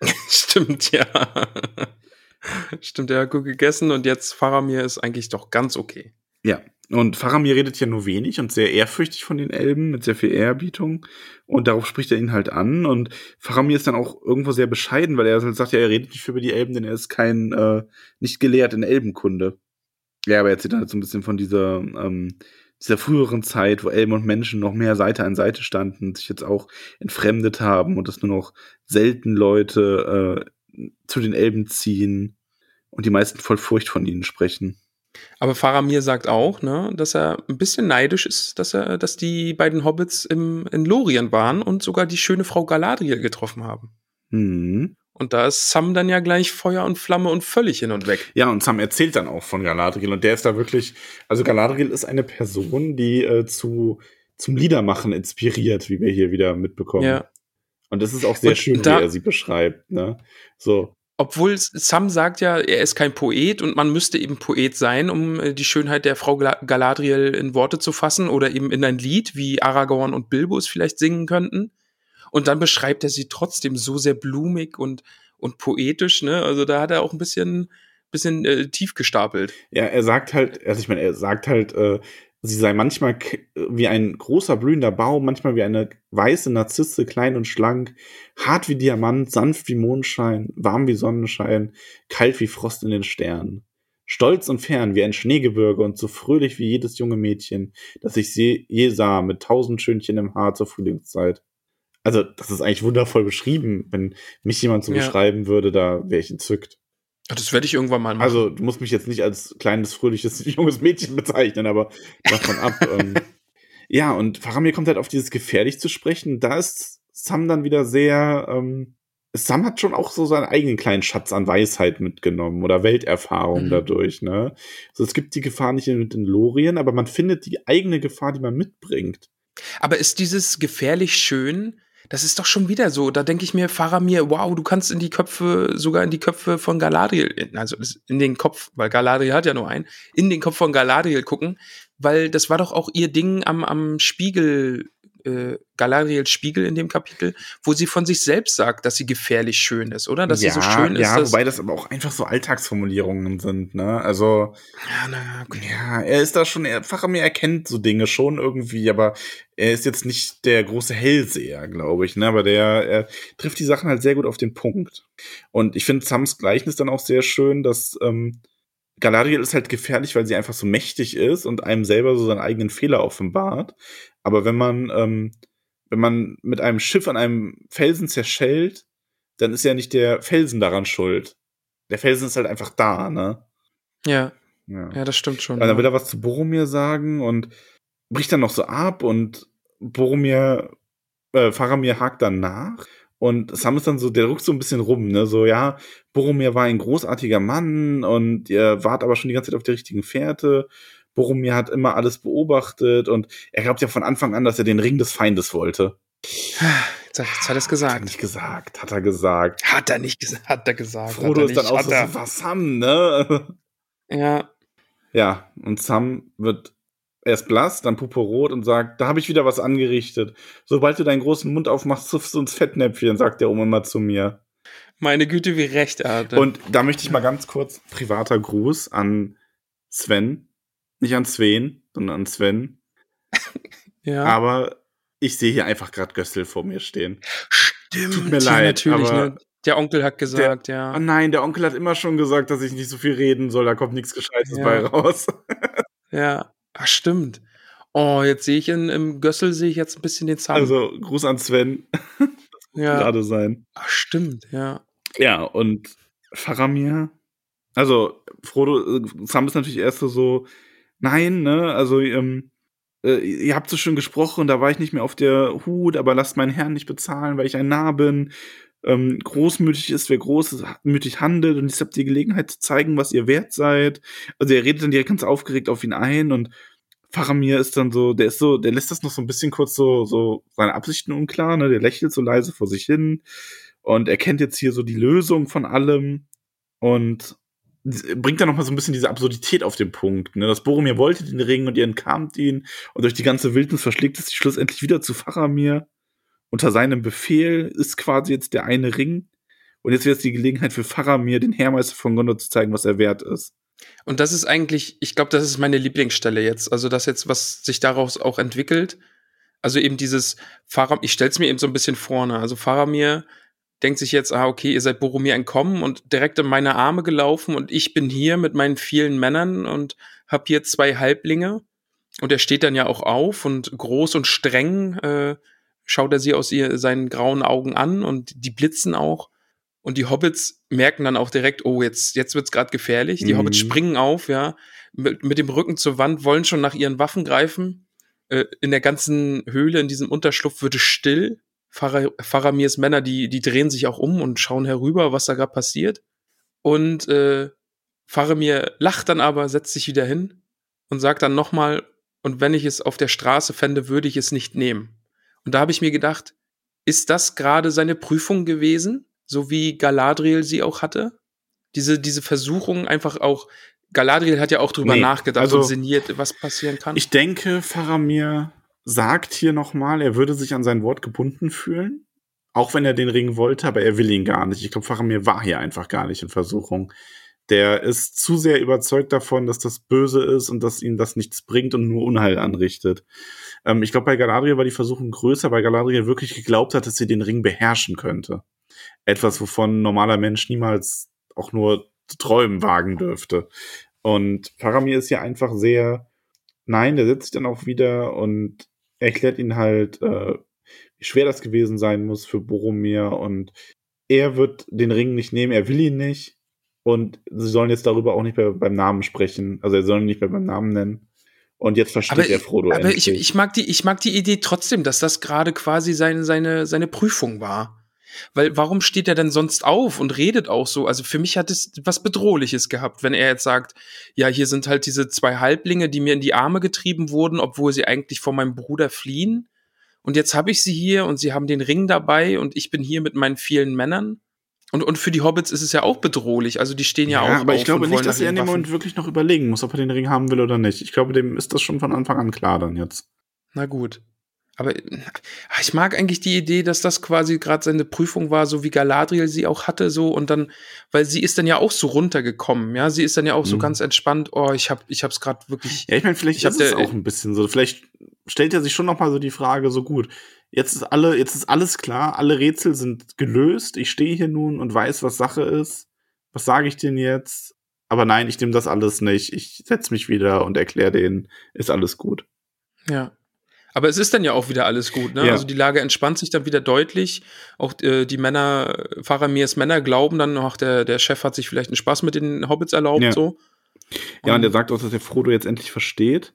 Stimmt, ja. Stimmt, er hat gut gegessen und jetzt Faramir ist eigentlich doch ganz okay. Ja. Und Faramir redet ja nur wenig und sehr ehrfürchtig von den Elben, mit sehr viel Ehrerbietung. Und darauf spricht er ihn halt an. Und Faramir ist dann auch irgendwo sehr bescheiden, weil er halt sagt, ja, er redet nicht über die Elben, denn er ist kein, äh, nicht gelehrt in Elbenkunde. Ja, aber er erzählt halt so ein bisschen von dieser, ähm, dieser früheren Zeit, wo Elben und Menschen noch mehr Seite an Seite standen, sich jetzt auch entfremdet haben und dass nur noch selten Leute äh, zu den Elben ziehen und die meisten voll Furcht von ihnen sprechen. Aber Faramir sagt auch, ne, dass er ein bisschen neidisch ist, dass er, dass die beiden Hobbits im, in Lorien waren und sogar die schöne Frau Galadriel getroffen haben. Hm. Und da ist Sam dann ja gleich Feuer und Flamme und völlig hin und weg. Ja, und Sam erzählt dann auch von Galadriel und der ist da wirklich, also Galadriel ist eine Person, die äh, zu zum Liedermachen inspiriert, wie wir hier wieder mitbekommen. Ja. Und das ist auch sehr Und schön, da- wie er sie beschreibt, ne? So. Obwohl Sam sagt ja, er ist kein Poet und man müsste eben Poet sein, um äh, die Schönheit der Frau Galadriel in Worte zu fassen oder eben in ein Lied, wie Aragorn und Bilbo es vielleicht singen könnten. Und dann beschreibt er sie trotzdem so sehr blumig und, und poetisch, ne? Also da hat er auch ein bisschen, bisschen äh, tief gestapelt. Ja, er sagt halt, also ich meine, er sagt halt, äh, sie sei manchmal wie ein großer blühender Baum, manchmal wie eine weiße Narzisse, klein und schlank, hart wie Diamant, sanft wie Mondschein, warm wie Sonnenschein, kalt wie Frost in den Sternen. Stolz und fern wie ein Schneegebirge und so fröhlich wie jedes junge Mädchen, das ich je sah, mit tausend Schönchen im Haar zur Frühlingszeit. Also, das ist eigentlich wundervoll beschrieben. Wenn mich jemand so Ja. beschreiben würde, da wäre ich entzückt. Das werde ich irgendwann mal machen. Also, du musst mich jetzt nicht als kleines, fröhliches, junges Mädchen bezeichnen, aber davon ab. ähm, ja, und Faramir kommt halt auf dieses gefährlich zu sprechen. Da ist Sam dann wieder sehr, ähm, Sam hat schon auch so seinen eigenen kleinen Schatz an Weisheit mitgenommen oder Welterfahrung Mhm. dadurch, ne? Also es gibt die Gefahr nicht mit den Lorien, aber man findet die eigene Gefahr, die man mitbringt. Aber ist dieses gefährlich schön? Das ist doch schon wieder so. Da denke ich mir, Faramir, wow, du kannst in die Köpfe, sogar in die Köpfe von Galadriel, also in den Kopf, weil Galadriel hat ja nur einen, in den Kopf von Galadriel gucken, weil das war doch auch ihr Ding am, am Spiegel äh, Galadriels Spiegel in dem Kapitel, wo sie von sich selbst sagt, dass sie gefährlich schön ist, oder? Dass ja, sie so schön ist. Ja, wobei das aber auch einfach so Alltagsformulierungen sind, ne? Also, ja, na, okay. ja, er ist da schon, er, Faramir erkennt so Dinge schon irgendwie, aber er ist jetzt nicht der große Hellseher, glaube ich, ne? Aber der, er trifft die Sachen halt sehr gut auf den Punkt. Und ich finde Sams Gleichnis dann auch sehr schön, dass, ähm, Galadriel ist halt gefährlich, weil sie einfach so mächtig ist und einem selber so seinen eigenen Fehler offenbart. Aber wenn man, ähm, wenn man mit einem Schiff an einem Felsen zerschellt, dann ist ja nicht der Felsen daran schuld. Der Felsen ist halt einfach da, ne? Ja, Ja. ja, das stimmt schon. Und dann will er was zu Boromir sagen und bricht dann noch so ab und Boromir, äh, Faramir hakt dann nach. Und Sam ist dann so, der ruckt so ein bisschen rum, ne? So, ja, Boromir war ein großartiger Mann und ihr wart aber schon die ganze Zeit auf der richtigen Fährte. Boromir hat immer alles beobachtet und er glaubt ja von Anfang an, dass er den Ring des Feindes wollte. Jetzt, hat- jetzt hat er es Hat er gesagt. nicht gesagt, hat er gesagt. Hat er nicht gesagt, hat er gesagt. Frodo hat ist er dann auch so, hat was Sam, ne? er. Ja, Ja, und Sam wird erst blass, dann purpurrot und sagt, da habe ich wieder was angerichtet. Sobald du deinen großen Mund aufmachst, zupfst du ins Fettnäpfchen, sagt der Oma immer zu mir. meine Güte, wie recht er hatte. Und da möchte ich mal ganz kurz privater Gruß an Sven. Nicht an Sven, sondern an Sven. ja. Aber ich sehe hier einfach gerade Gössel vor mir stehen. Stimmt, tut mir leid, natürlich, aber ne? Der Onkel hat gesagt, Oh ja. nein, der Onkel hat immer schon gesagt, dass ich nicht so viel reden soll, da kommt nichts Gescheites Ja. bei raus. Ja, ach, stimmt. Oh, jetzt sehe ich in, im Gössel sehe ich jetzt ein bisschen den Zahn. Also Gruß an Sven, ja. gerade sein. Ach, stimmt, ja. Ja, und Faramir, also Frodo, äh, Sam ist natürlich erst so nein, ne, also ähm, äh, ihr habt so schön gesprochen, da war ich nicht mehr auf der Hut, aber lasst meinen Herrn nicht bezahlen, weil ich ein Narr bin. Ähm, großmütig ist, wer großmütig handelt und jetzt habt ihr Gelegenheit zu zeigen, was ihr wert seid. Also er redet dann direkt ganz aufgeregt auf ihn ein und Faramir ist dann so, der ist so, der lässt das noch so ein bisschen kurz so, so seine Absichten unklar, ne, der lächelt so leise vor sich hin und erkennt jetzt hier so die Lösung von allem und bringt dann noch mal so ein bisschen diese Absurdität auf den Punkt. Ne? Das Boromir wollte den Ring und ihr entkamt ihn und durch die ganze Wildnis verschlägt es sich schlussendlich wieder zu Faramir. Unter seinem Befehl ist quasi jetzt der eine Ring und jetzt wird es die Gelegenheit für Faramir, den Heermeister von Gondor, zu zeigen, was er wert ist. Und das ist eigentlich, ich glaube, das ist meine Lieblingsstelle jetzt. Also das jetzt, was sich daraus auch entwickelt. Also eben dieses Faram, ich stell's mir eben so ein bisschen vorne. Also Faramir denkt sich jetzt, ah, okay, ihr seid Boromir entkommen und direkt in meine Arme gelaufen und ich bin hier mit meinen vielen Männern und hab hier zwei Halblinge. Und er steht dann ja auch auf und groß und streng äh, schaut er sie aus ihr, seinen grauen Augen an und die blitzen auch. Und die Hobbits merken dann auch direkt, oh, jetzt, jetzt wird's gerade gefährlich. Die Mhm. Hobbits springen auf, ja, mit, mit dem Rücken zur Wand, wollen schon nach ihren Waffen greifen. Äh, in der ganzen Höhle, in diesem Unterschlupf wird es still. Faramirs Männer, die, die drehen sich auch um und schauen herüber, was da gerade passiert. Und äh, Faramir lacht dann aber, setzt sich wieder hin und sagt dann nochmal, und wenn ich es auf der Straße fände, würde ich es nicht nehmen. Und da habe ich mir gedacht, ist das gerade seine Prüfung gewesen, so wie Galadriel sie auch hatte? Diese, diese Versuchung einfach auch, Galadriel hat ja auch drüber Nee, nachgedacht also- und sinniert, was passieren kann. Ich denke, Faramir sagt hier nochmal, er würde sich an sein Wort gebunden fühlen. Auch wenn er den Ring wollte, aber er will ihn gar nicht. Ich glaube, Faramir war hier einfach gar nicht in Versuchung. Der ist zu sehr überzeugt davon, dass das böse ist und dass ihn das nichts bringt und nur Unheil anrichtet. Ähm, ich glaube, bei Galadriel war die Versuchung größer, weil Galadriel wirklich geglaubt hat, dass sie den Ring beherrschen könnte. Etwas, wovon ein normaler Mensch niemals auch nur zu träumen wagen dürfte. Und Faramir ist hier einfach sehr, nein, der setzt sich dann auch wieder und erklärt ihn halt, äh, wie schwer das gewesen sein muss für Boromir und er wird den Ring nicht nehmen, er will ihn nicht und sie sollen jetzt darüber auch nicht mehr beim Namen sprechen, also er soll ihn nicht mehr beim Namen nennen und jetzt versteht aber er ich, Frodo aber ich, endlich. ich, mag die, ich mag die Idee trotzdem, dass das gerade quasi seine, seine, seine Prüfung war. Weil warum steht er denn sonst auf und redet auch so? Also für mich hat es was Bedrohliches gehabt, wenn er jetzt sagt, ja, hier sind halt diese zwei Halblinge, die mir in die Arme getrieben wurden, obwohl sie eigentlich vor meinem Bruder fliehen. Und jetzt habe ich sie hier und sie haben den Ring dabei und ich bin hier mit meinen vielen Männern. Und, und für die Hobbits ist es ja auch bedrohlich. Also die stehen ja, auch. aber ich glaube nicht, dass er in dem Moment wirklich noch überlegen muss, ob er den Ring haben will oder nicht. Ich glaube, dem ist das schon von Anfang an klar dann jetzt. Na gut. Aber äh, ich mag eigentlich die Idee, dass das quasi gerade seine Prüfung war, so wie Galadriel sie auch hatte, so und dann, weil sie ist dann ja auch so runtergekommen, ja, sie ist dann ja auch so Mhm. ganz entspannt. Oh, ich hab, ich hab's gerade wirklich. Ja, ich meine, vielleicht Ich ist es der- auch ein bisschen so. Vielleicht stellt er sich schon noch mal so die Frage, so gut, jetzt ist alle, jetzt ist alles klar, alle Rätsel sind gelöst, ich stehe hier nun und weiß, was Sache ist. Was sage ich denn jetzt? Aber nein, ich nehme das alles nicht. Ich setz mich wieder und erkläre denen, ist alles gut. Ja. Aber es ist dann ja auch wieder alles gut, ne? Ja. Also die Lage entspannt sich dann wieder deutlich. Auch äh, die Männer, Faramirs Männer glauben dann, ach, der, der Chef hat sich vielleicht einen Spaß mit den Hobbits erlaubt, Ja. so. Ja, und er sagt auch, dass der Frodo jetzt endlich versteht.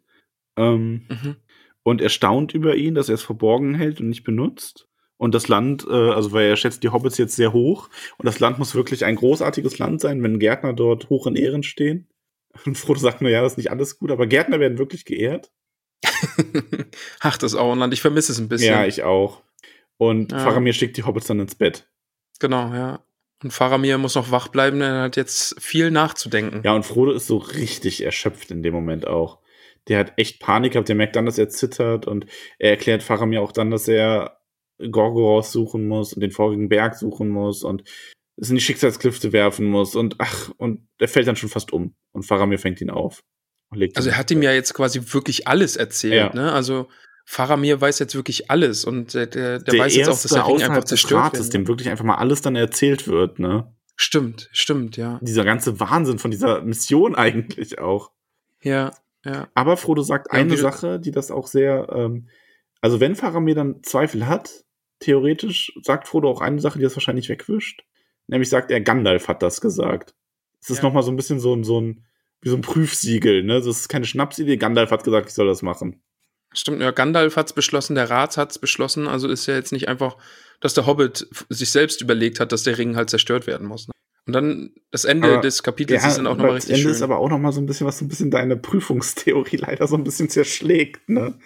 Ähm, Mhm. und er staunt über ihn, dass er es verborgen hält und nicht benutzt. Und das Land, äh, also weil er schätzt die Hobbits jetzt sehr hoch. Und das Land muss wirklich ein großartiges Land sein, wenn Gärtner dort hoch in Ehren stehen. Und Frodo sagt nur, ja, das ist nicht alles gut, aber Gärtner werden wirklich geehrt. ach, das Auenland, ich vermisse es ein bisschen. Ja, ich auch. Und Ja. Faramir schickt die Hobbits dann ins Bett. Genau, ja. Und Faramir muss noch wach bleiben, denn er hat jetzt viel nachzudenken. Ja, und Frodo ist so richtig erschöpft in dem Moment auch. Der hat echt Panik gehabt, der merkt dann, dass er zittert und er erklärt Faramir auch dann, dass er Gorgoroth suchen muss und den vorigen Berg suchen muss und es in die Schicksalsklüfte werfen muss und ach, und er fällt dann schon fast um und Faramir fängt ihn auf. Also er hat ihm ja jetzt quasi wirklich alles erzählt, Ja. ne? Also Faramir weiß jetzt wirklich alles und der, der, der weiß jetzt auch, dass der Ring einfach zerstört wird. dem wirklich einfach mal alles dann erzählt wird, ne? Stimmt, stimmt, ja. Dieser ganze Wahnsinn von dieser Mission eigentlich auch. Ja, ja. Aber Frodo sagt Ja, eine Sache, die das auch sehr, ähm, also wenn Faramir dann Zweifel hat, theoretisch sagt Frodo auch eine Sache, die das wahrscheinlich wegwischt. Nämlich sagt er, Gandalf hat das gesagt. Es ist Ja. noch mal so ein bisschen so ein, so ein, wie so ein Prüfsiegel, ne? Das ist keine Schnapsidee. Gandalf hat gesagt, ich soll das machen. Stimmt, ja, Gandalf hat's beschlossen, der Rat hat's beschlossen, also ist ja jetzt nicht einfach, dass der Hobbit sich selbst überlegt hat, dass der Ring halt zerstört werden muss. Ne? Und dann das Ende Aber- des Kapitels ist dann auch nochmal das richtig Ende schön. ist aber auch noch mal so ein bisschen, was so ein bisschen deine Prüfungstheorie leider so ein bisschen zerschlägt, ne?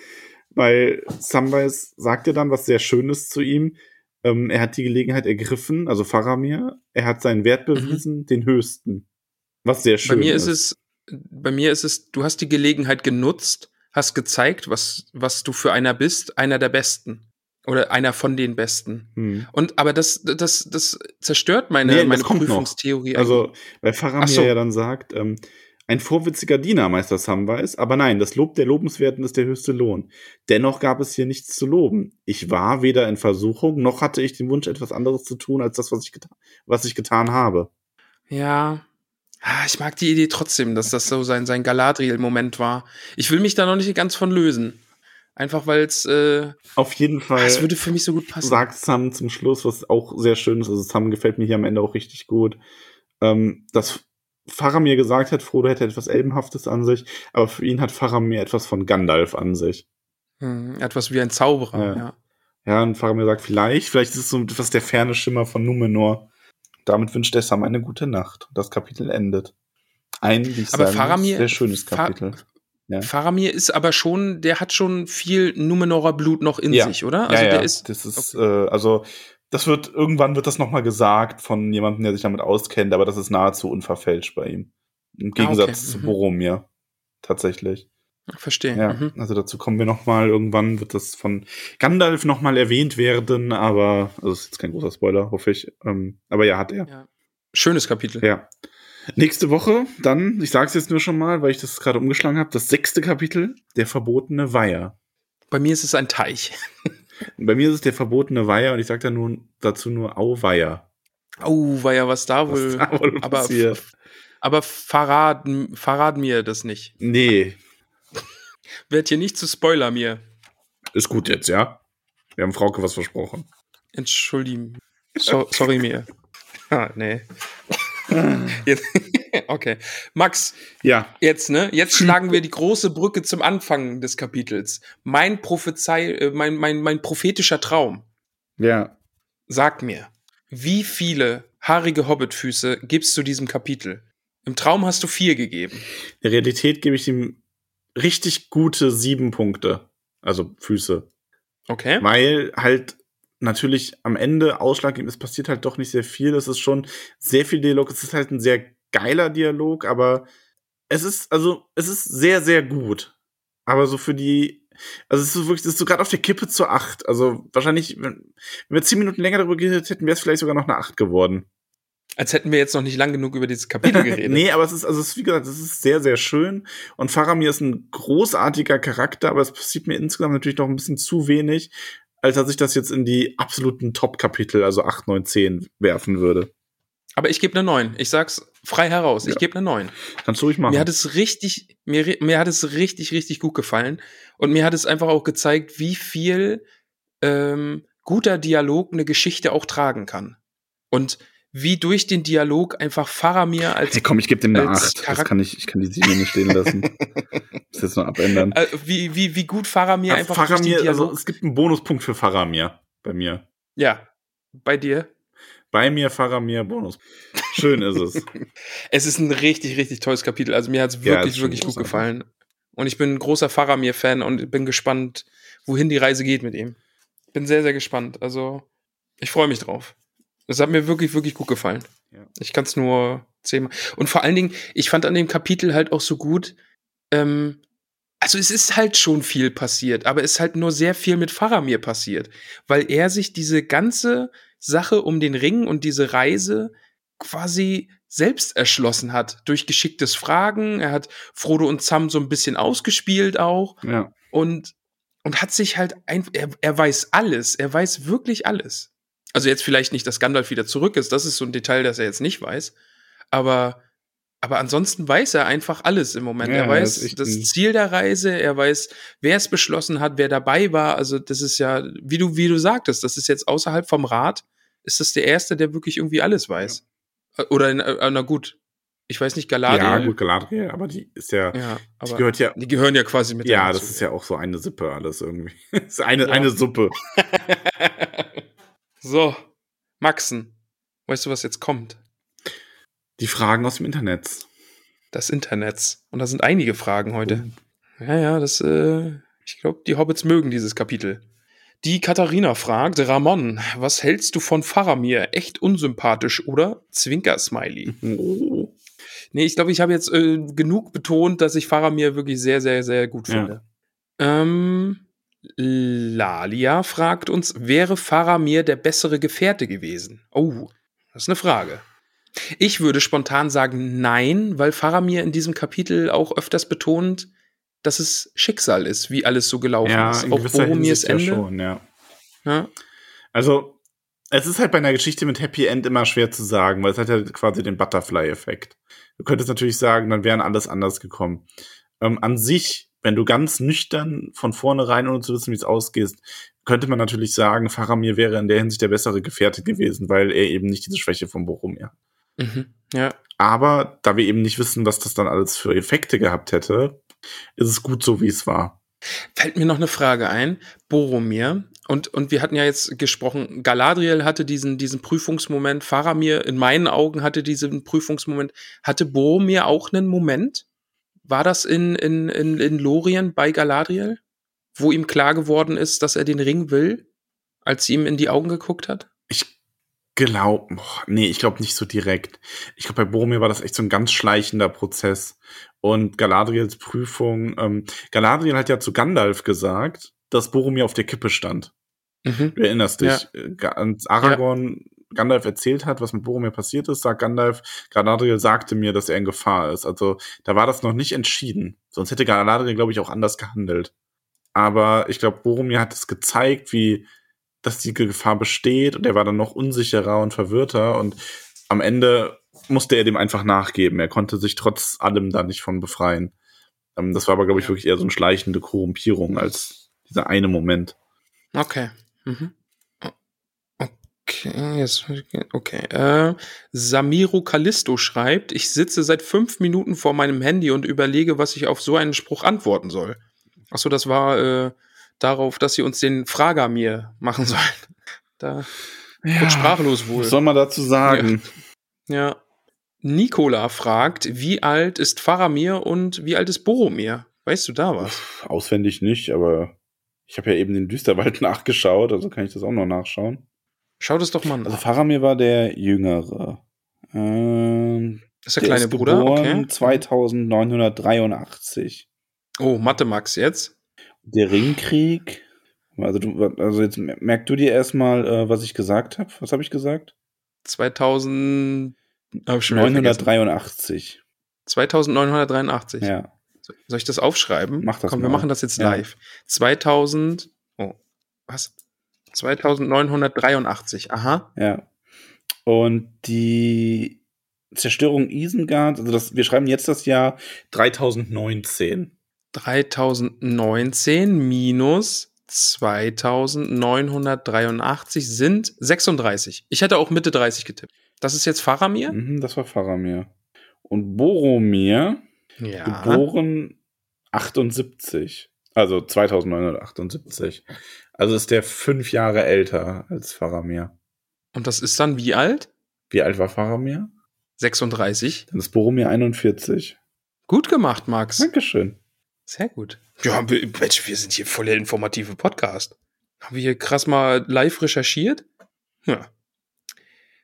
Weil Samwise sagt ja dann was sehr Schönes zu ihm. Ähm, er hat die Gelegenheit ergriffen, also Faramir. Er hat seinen Wert bewiesen, den höchsten. Was sehr Mhm. bei schön mir ist es, bei mir ist es, du hast die Gelegenheit genutzt, hast gezeigt, was, was du für einer bist, einer der Besten. Oder einer von den Besten. Hm. Und aber das, das, das zerstört meine, Nee, meine kommt noch. Prüfungstheorie. Also, weil Faramir so. ja dann sagt, ähm, ein vorwitziger Diener, Meister Samwise, aber nein, das Lob der Lobenswerten ist der höchste Lohn. Dennoch gab es hier nichts zu loben. Ich war weder in Versuchung, noch hatte ich den Wunsch, etwas anderes zu tun, als das, was ich, geta was ich getan habe. Ja. Ah, Ich mag die Idee trotzdem, dass das so sein, sein Galadriel-Moment war. Ich will mich da noch nicht ganz von lösen. Einfach weil es, äh, Auf jeden Fall es würde für mich so gut passen. sagt Sam zum Schluss, was auch sehr schön ist, also Sam gefällt mir hier am Ende auch richtig gut, ähm, dass Faramir gesagt hat, Frodo hätte etwas Elbenhaftes an sich, aber für ihn hat Faramir etwas von Gandalf an sich. Hm, etwas wie ein Zauberer, Ja. ja. Ja, und Faramir sagt, vielleicht, vielleicht ist es so etwas der ferne Schimmer von Numenor. Damit wünscht er Sam eine gute Nacht. Und das Kapitel endet. Ein, wie ich Aber sagen sehr schönes Fa- Kapitel. Ja. Faramir ist aber schon, der hat schon viel Numenorer Blut noch in Ja. sich, oder? Also ja, der ist. das ist, äh, also, das wird, irgendwann wird das nochmal gesagt von jemandem, der sich damit auskennt, aber das ist nahezu unverfälscht bei ihm. Im Ah, okay. Gegensatz zu Mhm. Boromir. Tatsächlich. Verstehe. Ja, Mhm. also dazu kommen wir nochmal. Irgendwann wird das von Gandalf nochmal erwähnt werden, aber, also ist jetzt kein großer Spoiler, hoffe ich. Ähm, aber ja, hat er. Ja. Schönes Kapitel. Ja. Nächste Woche dann, ich sage es jetzt nur schon mal, weil ich das gerade umgeschlagen habe, das sechste Kapitel, der verbotene Weiher. Bei mir ist es ein Teich. Bei mir ist es der verbotene Weiher und ich sage da nun dazu nur Auweiher. War ja was da Was wohl. da wohl aber passiert. aber verrat, verrat mir das nicht. Nee, Werd hier nicht zu Spoiler mir. ist gut jetzt, ja? Wir haben Frauke was versprochen. Entschuldigung. So, sorry mir. Ah, nee. Jetzt, okay. Max, Ja, jetzt, ne? Jetzt schlagen wir die große Brücke zum Anfang des Kapitels. Mein Prophezei, äh, mein, mein, mein prophetischer Traum. ja. Sag mir, wie viele haarige Hobbitfüße gibst du diesem Kapitel? Im Traum hast du vier gegeben. In der Realität gebe ich ihm richtig gute sieben Punkte. Also Füße. Okay? Weil halt natürlich am Ende ausschlaggebend ist, passiert halt doch nicht sehr viel. Es ist schon sehr viel Dialog. Es ist halt ein sehr geiler Dialog, aber es ist, also, es ist sehr, sehr gut. aber so für die, also es ist so wirklich, es ist so gerade auf der Kippe zur 8. Also wahrscheinlich, wenn, wenn wir zehn Minuten länger darüber geredet hätten, wäre es vielleicht sogar noch eine 8 geworden. Als hätten wir jetzt noch nicht lang genug über dieses Kapitel geredet. nee, aber es ist, also es ist, wie gesagt, es ist sehr, sehr schön. Und Faramir ist ein großartiger Charakter, aber es passiert mir insgesamt natürlich noch ein bisschen zu wenig, als dass ich das jetzt in die absoluten Top-Kapitel, also 8, 9, 10 werfen würde. Aber ich gebe eine 9. Ich sag's frei heraus. Ich Ja. gebe eine 9. Kannst du ruhig machen. Mir hat es richtig, mir, mir hat es richtig, richtig gut gefallen. Und mir hat es einfach auch gezeigt, wie viel ähm, guter Dialog eine Geschichte auch tragen kann. Und wie durch den Dialog einfach Faramir als hey, komm, ich gebe dem eine als 8. Das kann ich, ich kann die 7 nicht stehen lassen. Muss jetzt noch abändern. äh, wie, wie, wie gut Faramir Ja, einfach durch den Faramir, Dialog. also es gibt einen Bonuspunkt für Faramir bei mir. ja, bei dir. Bei mir Faramir Bonus. Schön ist es. Es ist ein richtig, richtig tolles Kapitel. Also mir hat es Ja, wirklich, schon wirklich gut großartig. gefallen. Und ich bin ein großer Faramir-Fan und bin gespannt, wohin die Reise geht mit ihm. Bin sehr, sehr gespannt. Also, ich freue mich drauf. Es hat mir wirklich, wirklich gut gefallen. Ja. Ich kann es nur zehnmal. Und vor allen Dingen, ich fand an dem Kapitel halt auch so gut, ähm, also es ist halt schon viel passiert, aber es ist halt nur sehr viel mit Faramir passiert, weil er sich diese ganze Sache um den Ring und diese Reise quasi selbst erschlossen hat durch geschicktes Fragen. Er hat Frodo und Sam so ein bisschen ausgespielt auch Ja. und und hat sich halt ein, er, er weiß alles, er weiß wirklich alles. Also jetzt vielleicht nicht, dass Gandalf wieder zurück ist, das ist so ein Detail, das er jetzt nicht weiß, aber aber ansonsten weiß er einfach alles im Moment. Ja, er weiß das ein- Ziel der Reise, er weiß, wer es beschlossen hat, wer dabei war. Also das ist ja, wie du wie du sagtest, das ist jetzt außerhalb vom Rat, ist das der erste, der wirklich irgendwie alles weiß. Äh, Oder in, äh, na gut, ich weiß nicht Galadriel. Ja, gut, Galadriel, aber die ist ja, Ja, die gehört ja, die gehören ja quasi mit ja, das ist ja auch so eine Sippe alles irgendwie. Das ist eine, Ja. eine Suppe. so, Maxen, weißt du, was jetzt kommt? Die Fragen aus dem Internet. Das Internets. Und da sind einige Fragen heute. Oh. Ja, ja, das, äh, ich glaube, die Hobbits mögen dieses Kapitel. Die Katharina fragt, Ramon, was hältst du von Faramir? Echt unsympathisch, oder? Zwinker-Smiley. Oh. Nee, ich glaube, ich habe jetzt äh, genug betont, dass ich Faramir wirklich sehr, sehr, sehr gut Ja. finde. Ähm, Lalia fragt uns, wäre Faramir der bessere Gefährte gewesen? Oh, das ist eine Frage. Ich würde spontan sagen nein, weil Faramir in diesem Kapitel auch öfters betont, dass es Schicksal ist, wie alles so gelaufen Ja, ist. Auch Boromirs Hinsicht ja Ende. schon, ja. Ja, Also, es ist halt bei einer Geschichte mit Happy End immer schwer zu sagen, weil es hat ja quasi den Butterfly-Effekt. Du könntest natürlich sagen, dann wären alles anders gekommen. Ähm, an sich, wenn du ganz nüchtern von vornherein, ohne zu wissen, wie es ausgeht, könnte man natürlich sagen, Faramir wäre in der Hinsicht der bessere Gefährte gewesen, weil er eben nicht diese Schwäche von Boromir hat. mhm. ja. Aber da wir eben nicht wissen, was das dann alles für Effekte gehabt hätte, ist es gut so, wie es war. Fällt mir noch eine Frage ein. Boromir, und, und wir hatten ja jetzt gesprochen, Galadriel hatte diesen, diesen Prüfungsmoment, Faramir in meinen Augen hatte diesen Prüfungsmoment. Hatte Boromir auch einen Moment? War das in, in, in, in Lorien bei Galadriel? Wo ihm klar geworden ist, dass er den Ring will, als sie ihm in die Augen geguckt hat? Ich glaube, nee, ich glaube nicht so direkt. Ich glaube, bei Boromir war das echt so ein ganz schleichender Prozess. Und Galadriels Prüfung, ähm, Galadriel hat ja zu Gandalf gesagt, dass Boromir auf der Kippe stand. Mhm. Du erinnerst dich. Äh, Ga- Als Aragorn Gandalf erzählt hat, was mit Boromir passiert ist, sagt Gandalf, Galadriel sagte mir, dass er in Gefahr ist. Also da war das noch nicht entschieden. Sonst hätte Galadriel, glaube ich, auch anders gehandelt. Aber ich glaube, Boromir hat es gezeigt, wie dass die Gefahr besteht und er war dann noch unsicherer und verwirrter und am Ende musste er dem einfach nachgeben. Er konnte sich trotz allem da nicht von befreien. Ähm, das war aber, glaube ich, wirklich eher so eine schleichende Korrumpierung als dieser eine Moment. Okay. Mhm. Okay, jetzt, okay. Äh, Samiro Callisto schreibt, ich sitze seit fünf Minuten vor meinem Handy und überlege, was ich auf so einen Spruch antworten soll. Achso, das war äh, darauf, dass sie uns den Fragamir machen sollen. Da wird sprachlos wohl. Was soll man dazu sagen? Ja. Nikola fragt, wie alt ist Faramir und wie alt ist Boromir? Weißt du da was? Auswendig nicht, aber ich habe ja eben den Düsterwald nachgeschaut, also kann ich das auch noch nachschauen. Schau das doch mal Also nach. Faramir war der Jüngere. Ähm, ist der kleine ist Bruder? geboren Okay. 2983. Oh, Mathe Max jetzt. Der Ringkrieg. Also, du, also jetzt merk du dir erstmal, äh, was ich gesagt habe. Was habe ich gesagt? 2000. Hab ich schon wieder vergessen. 983. 2983. Ja. Soll ich das aufschreiben? Mach das Komm, wir mal. machen das jetzt Ja. live. 2000. Oh, was? 2983. Aha. Ja. Und die Zerstörung Isengard, also das, wir schreiben jetzt das Jahr 3019. 3019 minus 2983 sind 36. Ich hätte auch Mitte 30 getippt. Das ist jetzt Faramir? Mhm, das war Faramir. Und Boromir, Ja. geboren 78. Also 2978. Also ist der fünf Jahre älter als Faramir. Und das ist dann wie alt? Wie alt war Faramir? 36. Dann ist Boromir 41. Gut gemacht, Max. Dankeschön. Sehr gut. Ja, wir, Mensch, wir sind hier voll der informative Podcast. Haben wir hier krass mal live recherchiert? Ja.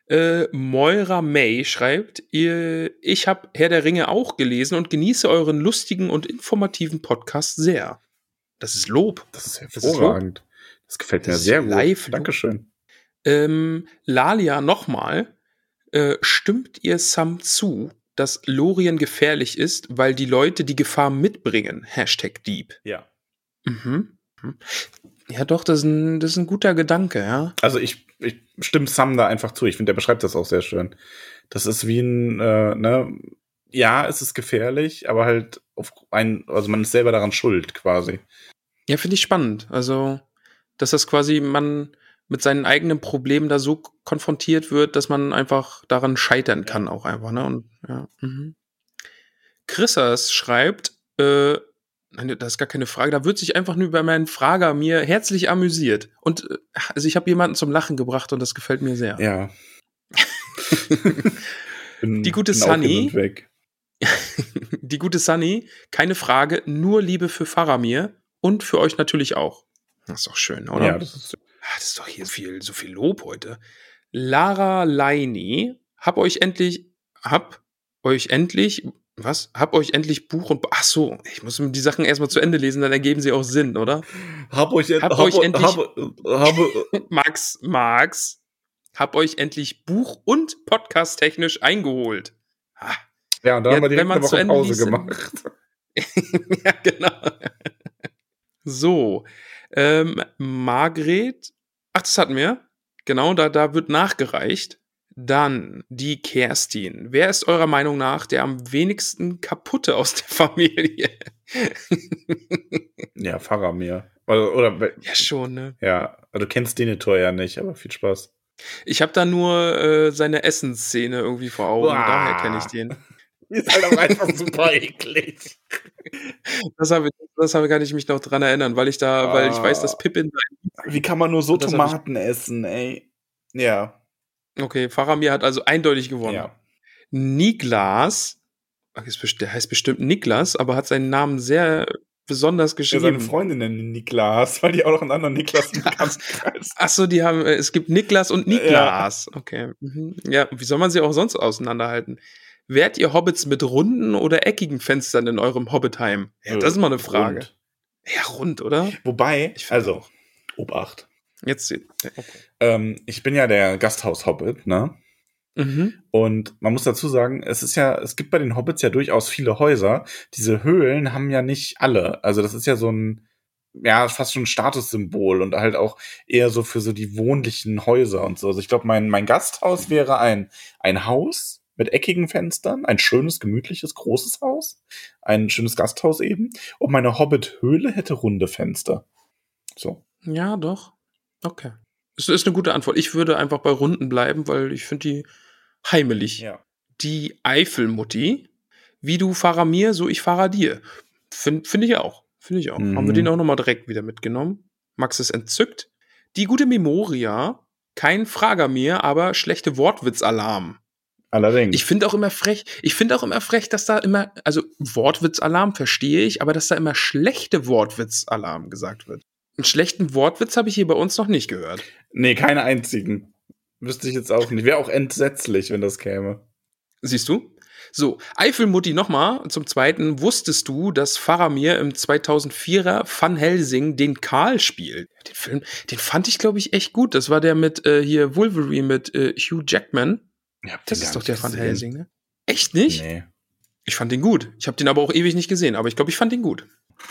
Äh, Moira May schreibt, ihr, ich habe Herr der Ringe auch gelesen und genieße euren lustigen und informativen Podcast sehr. Das ist Lob. Das ist ist hervorragend. Das, gefällt mir Das ist sehr gut. live- Dankeschön. Ähm, Lalia nochmal, äh, stimmt ihr Sam zu, dass Lorien gefährlich ist, weil die Leute die Gefahr mitbringen? Hashtag Dieb. Ja. Mhm. Ja, doch, das ist ein, das ist ein guter Gedanke, ja. Also ich, ich stimme Sam da einfach zu. Ich finde, der beschreibt das auch sehr schön. Das ist wie ein, äh, ne, ja, es ist gefährlich, aber halt auf ein, also man ist selber daran schuld, quasi. Ja, finde ich spannend. Also, dass das quasi man mit seinen eigenen Problemen da so konfrontiert wird, dass man einfach daran scheitern kann, auch einfach, ne? Und ja. Mhm. Chrisas schreibt, äh, nein, das ist gar keine Frage, da wird sich einfach nur über meinen Frager mir herzlich amüsiert. Und äh, also ich habe jemanden zum Lachen gebracht und das gefällt mir sehr. Ja. Bin- Die gute Sunny-. Die gute Sunny, keine Frage, nur Liebe für Faramir und für euch natürlich auch. Das ist doch schön, oder? Ja, das ist, Ah, das ist doch hier so viel, so viel Lob heute. Lara Leini, hab euch endlich, hab euch endlich, was? Hab euch endlich Buch und, ach so, ich muss die Sachen erstmal zu Ende lesen, dann ergeben sie auch Sinn, oder? hab euch, Hab euch endlich- habe, habe, Max, Max, hab euch endlich Buch- und Podcast-technisch eingeholt. Ah, ja, und dann Ja, haben wir direkt eine Woche Pause liest, gemacht. ja, genau. So, ähm, Margret, ach, das hatten wir. Genau, da, da wird nachgereicht. Dann die Kerstin. Wer ist eurer Meinung nach der am wenigsten kaputte aus der Familie? Ja, Faramir. Oder, oder ja, schon, ne? ja, also du kennst Denethor ja nicht, aber viel Spaß. Ich habe da nur äh, seine Essensszene irgendwie vor Augen. Daher kenne ich den. Die ist halt auch einfach super eklig. Das habe das habe, kann ich mich noch dran erinnern, weil ich da, weil ich weiß, dass Ah. Pippin Wie kann man nur so Tomaten essen, ey? Ja. Okay, Faramir hat also eindeutig gewonnen. Ja. Niklas, der heißt bestimmt Niklas, aber hat seinen Namen sehr besonders Ja, geschrieben. seine Freundin nennen Niklas, weil die auch noch einen anderen Niklas im Bekanntenkreis Ach so, die haben, äh, es gibt Niklas und Niklas. Okay. Mhm. Ja, wie soll man sie auch sonst auseinanderhalten? Wärt ihr Hobbits mit runden oder eckigen Fenstern in eurem Hobbitheim? Ja, das ist mal eine Frage. Rund. Ja, rund, oder? Wobei, also. Obacht. Jetzt. Okay. Ähm, ich bin ja der Gasthaus-Hobbit, ne? Mhm. Und man muss dazu sagen, es ist ja, es gibt bei den Hobbits ja durchaus viele Häuser. Diese Höhlen haben ja nicht alle. Also das ist ja so ein, ja, fast schon ein Statussymbol und halt auch eher so für so die wohnlichen Häuser und so. Also ich glaube, mein, mein Gasthaus wäre ein, ein Haus mit eckigen Fenstern, ein schönes, gemütliches, großes Haus, ein schönes Gasthaus eben. Und meine Hobbit-Höhle hätte runde Fenster. So. Ja, doch. Okay. Das ist eine gute Antwort. Ich würde einfach bei Runden bleiben, weil ich finde die heimelig. Ja. Die Eifelmutti, wie du Faramir, so ich Faradir. Finde find ich auch. Finde ich auch. Mhm. Haben wir den auch nochmal direkt wieder mitgenommen. Max ist entzückt. Die gute Memoria, kein Frager mir, aber schlechte Wortwitzalarm. Allerdings. Ich finde auch immer frech, ich finde auch immer frech, dass da immer, also Wortwitzalarm verstehe ich, aber dass da immer schlechte Wortwitzalarm gesagt wird. Einen schlechten Wortwitz habe ich hier bei uns noch nicht gehört. nee, keine einzigen. Wüsste ich jetzt auch nicht. Wäre auch entsetzlich, wenn das käme. Siehst du? So, Eifelmutti nochmal. Zum zweiten, wusstest du, dass Faramir im 2004er Van Helsing den Karl spielt? Den Film, den fand ich, glaube ich, echt gut. Das war der mit äh, hier Wolverine mit äh, Hugh Jackman. Ja, Das ist doch der Van Helsing, ne? Echt nicht? Nee. Ich fand den gut. Ich habe den aber auch ewig nicht gesehen, aber ich glaube, ich fand den gut.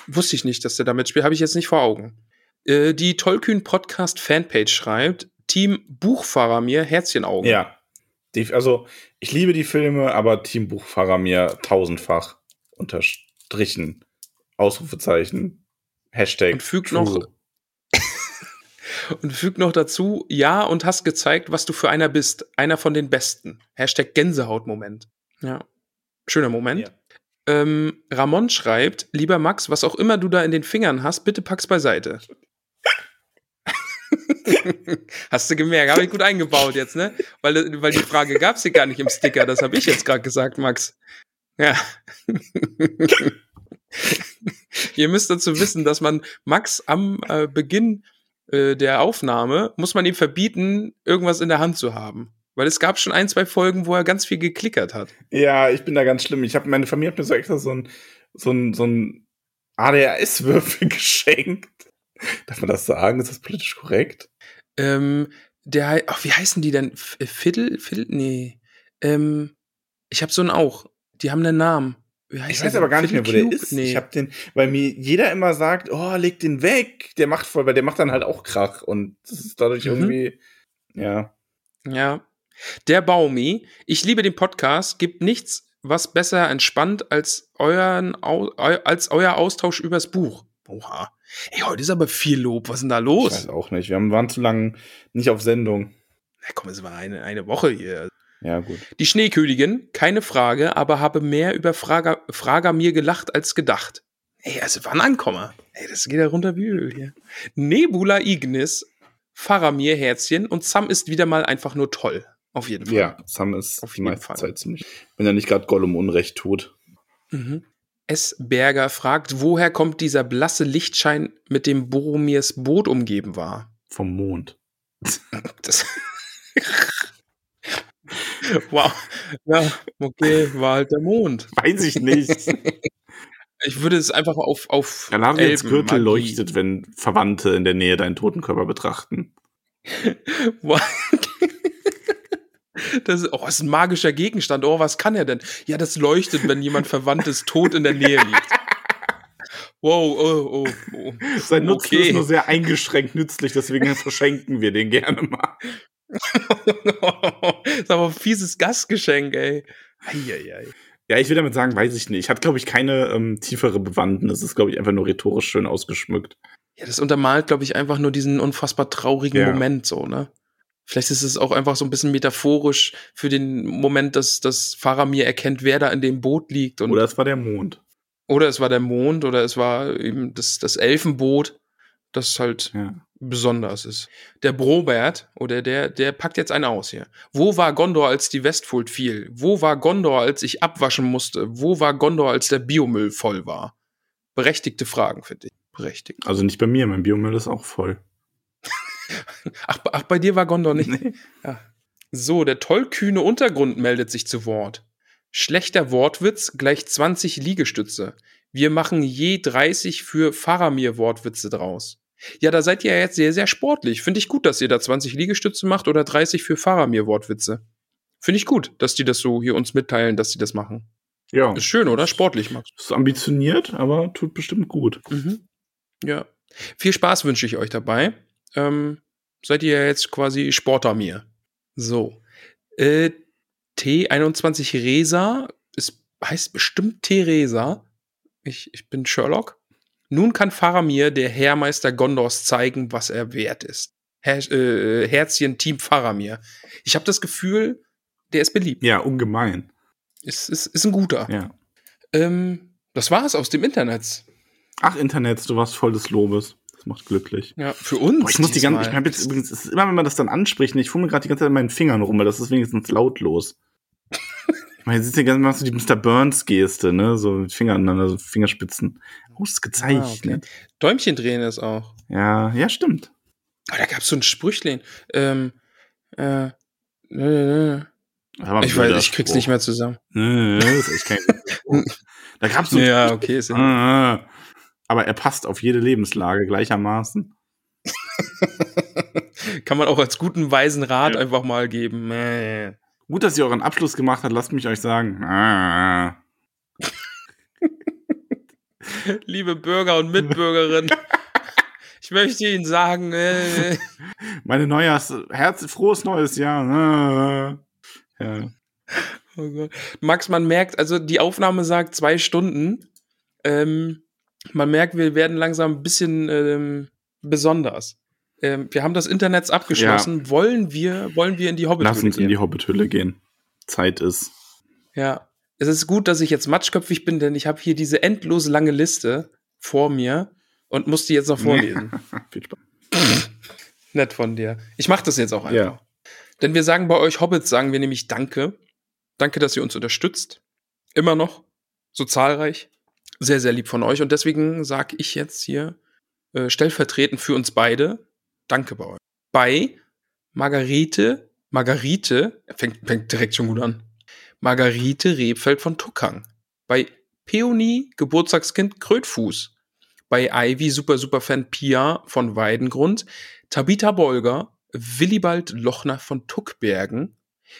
Wusste ich nicht, dass der damit spielt, habe ich jetzt nicht vor Augen. Äh, die Tollkühn Podcast Fanpage schreibt, Team Buchfahrer mir Herzchenaugen. Ja. Die, also, ich liebe die Filme, aber Team Buchfahrer mir tausendfach unterstrichen. Ausrufezeichen. Hashtag. Und fügt true. noch und fügt noch dazu, ja, und hast gezeigt, was du für einer bist. Einer von den Besten. Hashtag Gänsehautmoment. Ja. Schöner Moment. Ja. Ähm, Ramon schreibt, lieber Max, was auch immer du da in den Fingern hast, bitte pack's beiseite. hast du gemerkt, habe ich gut eingebaut jetzt, ne? Weil, weil die Frage gab's hier gar nicht im Sticker, das habe ich jetzt gerade gesagt, Max. Ja. Ihr müsst dazu wissen, dass man Max am äh, Beginn äh, der Aufnahme, muss man ihm verbieten, irgendwas in der Hand zu haben. Weil es gab schon ein, zwei Folgen, wo er ganz viel geklickert hat. Ja, ich bin da ganz schlimm. Ich habe meine Familie hat mir so extra so ein so ein so ein ADHS-Würfel geschenkt. Darf man das sagen? Ist das politisch korrekt? Ähm, der, ach, wie heißen die denn? Äh, Fiddle? Fiddle? Nee. Ähm, ich habe so einen auch. Die haben einen Namen. Heißt Ich der weiß aber gar nicht mehr, wo der Fiddle ist. Cube? Nee. Ich habe den, weil mir jeder immer sagt, oh, leg den weg. Der macht voll, weil der macht dann halt auch Krach und das ist dadurch Mhm. irgendwie, ja. Ja. Der Baumi, ich liebe den Podcast, gibt nichts, was besser entspannt als euren als euer Austausch übers Buch. Oha. Ey, heute ist aber viel Lob. Was ist denn da Ich los? weiß auch nicht. Wir haben, waren zu lange nicht auf Sendung. Na komm, es war eine, eine Woche hier. Ja, gut. Die Schneekönigin, keine Frage, aber habe mehr über Frager, Frager mir gelacht als gedacht. Ey, also wann ankomme? Ey, das geht ja runter wie Öl hier. Nebula Ignis, Faramir Herzchen und Sam ist wieder mal einfach nur toll. Auf jeden Fall. Ja, Sam ist Auf jeden meiste Fall. Zeit ziemlich. Wenn er nicht gerade Gollum Unrecht tut. Mhm. S. Berger fragt, woher kommt dieser blasse Lichtschein, mit dem Boromirs Boot umgeben war? Vom Mond. Das wow. Ja, okay, war halt der Mond. Weiß ich nicht. Ich würde es einfach auf, auf Galadriels Gürtel leuchtet, wenn Verwandte in der Nähe deinen toten Körper betrachten. What? Das ist, oh, ist ein magischer Gegenstand. Oh, was kann er denn? Ja, das leuchtet, wenn jemand Verwandtes tot in der Nähe liegt. Wow, oh, oh, oh. Sein Nutzen Okay. ist nur sehr eingeschränkt nützlich, deswegen verschenken wir den gerne mal. Das ist aber ein fieses Gastgeschenk, ey. Eieiei. Ja, ich will damit sagen, weiß ich nicht. Hat, glaube ich, keine ähm, tiefere Bewandtnis. Es ist, glaube ich, einfach nur rhetorisch schön ausgeschmückt. Ja, das untermalt, glaube ich, einfach nur diesen unfassbar traurigen Ja. Moment, so, ne? Vielleicht ist es auch einfach so ein bisschen metaphorisch für den Moment, dass, dass Faramir erkennt, wer da in dem Boot liegt. Oder es war der Mond. Oder es war der Mond oder es war eben das, das Elfenboot, das halt Ja. besonders ist. Der Brobert, oder der, der packt jetzt einen aus hier. Wo war Gondor, als die Westfold fiel? Wo war Gondor, als ich abwaschen musste? Wo war Gondor, als der Biomüll voll war? Berechtigte Fragen, finde ich. Berechtigt. Also nicht bei mir, mein Biomüll ist auch voll. Ach, ach, bei dir war Gondor nicht. Ja. So, der tollkühne Untergrund meldet sich zu Wort. Schlechter Wortwitz gleich 20 Liegestütze. Wir machen je 30 für Faramir-Wortwitze draus. Ja, da seid ihr ja jetzt sehr, sehr sportlich. Finde ich gut, dass ihr da 20 Liegestütze macht oder 30 für Faramir-Wortwitze. Finde ich gut, dass die das so hier uns mitteilen, dass die das machen. Ja. Ist schön, oder? Sportlich, Max. Ist ambitioniert, aber tut bestimmt gut. Mhm. Ja. Viel Spaß wünsche ich euch dabei. Ähm, seid ihr ja jetzt quasi Sporter mir. So. Äh, T21 Resa, es heißt bestimmt Theresa. Ich, ich bin Sherlock. Nun kann Faramir, der Heermeister Gondors, zeigen, was er wert ist. Her äh, Herzchen Team Faramir. Ich habe das Gefühl, der ist beliebt. Ja, ungemein. Ist, ist, ist ein guter. Ja. Ähm, das war's aus dem Internet. Ach, Internet, du warst voll des Lobes. Das macht glücklich. Ja, für uns. Boah, ich muss die ganze, ich hab jetzt übrigens, immer, wenn man das dann anspricht, ich mir gerade die ganze Zeit in meinen Fingern rum, weil das ist wenigstens lautlos. Ich meine, jetzt ist die ganze machst du die Mr. Burns-Geste, ne? So mit Fingern aneinander, so Fingerspitzen. Ausgezeichnet. Däumchen drehen ist auch. Ja, ja, stimmt. Oh, da gab's so ein Sprüchlein. Ähm, äh, äh, äh, ein Ich weiß, ich krieg's Spruch. nicht mehr zusammen. Nee, das ist echt kein. Da gab's so Ja, okay. Ist Ah, Aber er passt auf jede Lebenslage gleichermaßen. Kann man auch als guten weisen Rat Ja. einfach mal geben. Mäh. Gut, dass ihr euren Abschluss gemacht habt, lasst mich euch sagen. Ah. Liebe Bürger und Mitbürgerinnen, ich möchte Ihnen sagen, äh, Meine Neujahrs... Herz, frohes neues Jahr. Ah. Ja. oh. Max, man merkt, also die Aufnahme sagt zwei Stunden. Ähm, man merkt, wir werden langsam ein bisschen ähm, besonders. Ähm, wir haben das Internet abgeschlossen. Wollen wir, wollen wir in die Hobbit Lass uns in gehen? die Hobbithülle gehen. Zeit ist. Ja, es ist gut, dass ich jetzt matschköpfig bin, denn ich habe hier diese endlos lange Liste vor mir und muss die jetzt noch vorlesen. Viel Spaß. Nett von dir. Ich mache das jetzt auch einfach. Ja. Denn wir sagen bei euch Hobbits, sagen wir nämlich Danke. Danke, dass ihr uns unterstützt. Immer noch. So zahlreich. Sehr, sehr lieb von euch. Und deswegen sage ich jetzt hier äh, stellvertretend für uns beide Danke bei euch. Bei Margarete, Margarete, fängt, fängt direkt schon gut an. Margarete Rebfeld von Tuckang. Bei Peony, Geburtstagskind Krötfuß. Bei Ivy, super, super Fan Pia von Weidengrund. Tabitha Bolger, Willibald Lochner von Tuckbergen,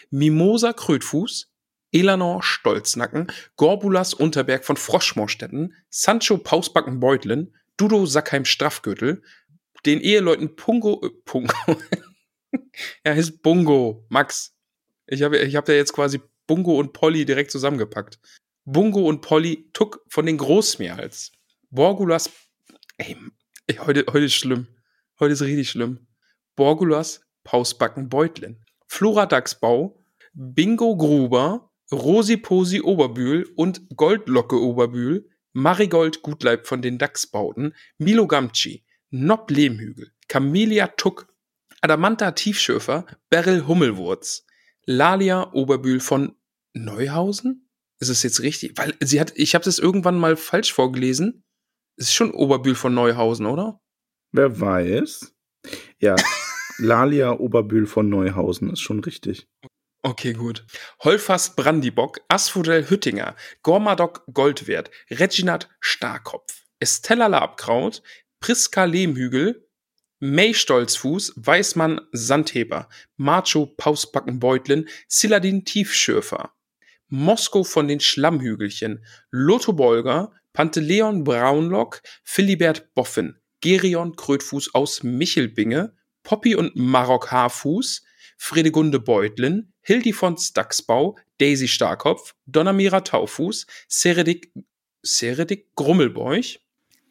Mimosa Krötfuß, Elanor Stolznacken, Gorbulas Unterberg von Froschmorstetten, Sancho Pausbacken Beutlin, Dudo Sackheim Straffgürtel, den Eheleuten Pungo, äh, Pungo, er heißt Bungo, Max. Ich habe ich hab ja jetzt quasi Bungo und Polly direkt zusammengepackt. Bungo und Polly Tuck von den Großmeerhals. Borgulas, ey, ey, heute, heute ist schlimm. Heute ist richtig schlimm. Borgulas, Pausbacken, Beutlin. Flora Dachsbau, Bingo Gruber, Rosi Posi Oberbühl und Goldlocke Oberbühl, Marigold Gutleib von den Dachsbauten, Milo Gamci, Nob Lehmhügel, Camelia Tuck, Adamanta Tiefschöfer, Beryl Hummelwurz, Lalia Oberbühl von Neuhausen? Ist es jetzt richtig? Weil sie hat, ich habe das irgendwann mal falsch vorgelesen. Es ist schon Oberbühl von Neuhausen, oder? Wer weiß. Ja, Lalia Oberbühl von Neuhausen ist schon richtig. Okay, gut. Holfast Brandibock, Asphodel Hüttinger, Gormadok Goldwert, Reginat Starkopf, Estella Labkraut, Priska Lehmhügel, May Stolzfuß, Weißmann Sandheber, Macho Pausbacken Beutlin, Siladin Tiefschürfer, Moskau von den Schlammhügelchen, Lotto Bolger, Panteleon Braunlock, Philibert Boffin, Gerion Krötfuß aus Michelbinge, Poppy und Marok Haarfuß, Fredegunde Beutlin, Hildifons Dachsbau, Daisy Starkopf, Donnermira Taufuß, Seredik, Seredik Grummelbeuch,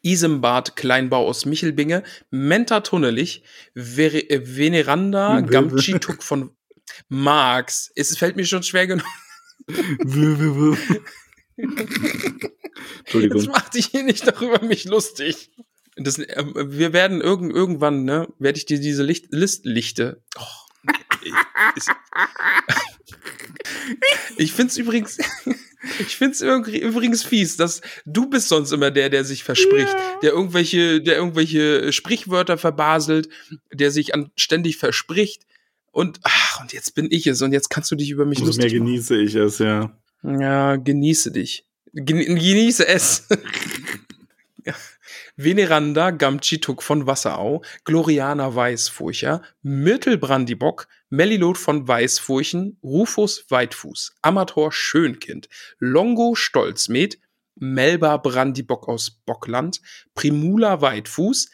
Isembart Kleinbau aus Michelbinge, Menta Tunnelich, Ver äh, Veneranda Hm, Gamci Tuck von Marx. Es fällt mir schon schwer genug. Jetzt Entschuldigung. mach dich hier nicht darüber mich lustig. Das, äh, wir werden irgend, irgendwann, ne, werde ich dir diese Licht, List, Lichte. Oh, ich, ich find's übrigens, ich find's irgendwie- übrigens fies, dass du bist sonst immer der, der sich verspricht, der irgendwelche, der irgendwelche Sprichwörter verbaselt, der sich an, ständig verspricht. Und, ach, und jetzt bin ich es und jetzt kannst du dich über mich Umso mehr lustig machen. genieße ich es, ja. Ja, genieße dich. Gen genieße es. Veneranda Gamchituk von Wasserau, Gloriana Weißfurcher, Myrtle Brandibock, Mellilot von Weißfurchen, Rufus Weitfuß, Amator Schönkind, Longo Stolzmed, Melba Brandibock aus Bockland, Primula Weitfuß,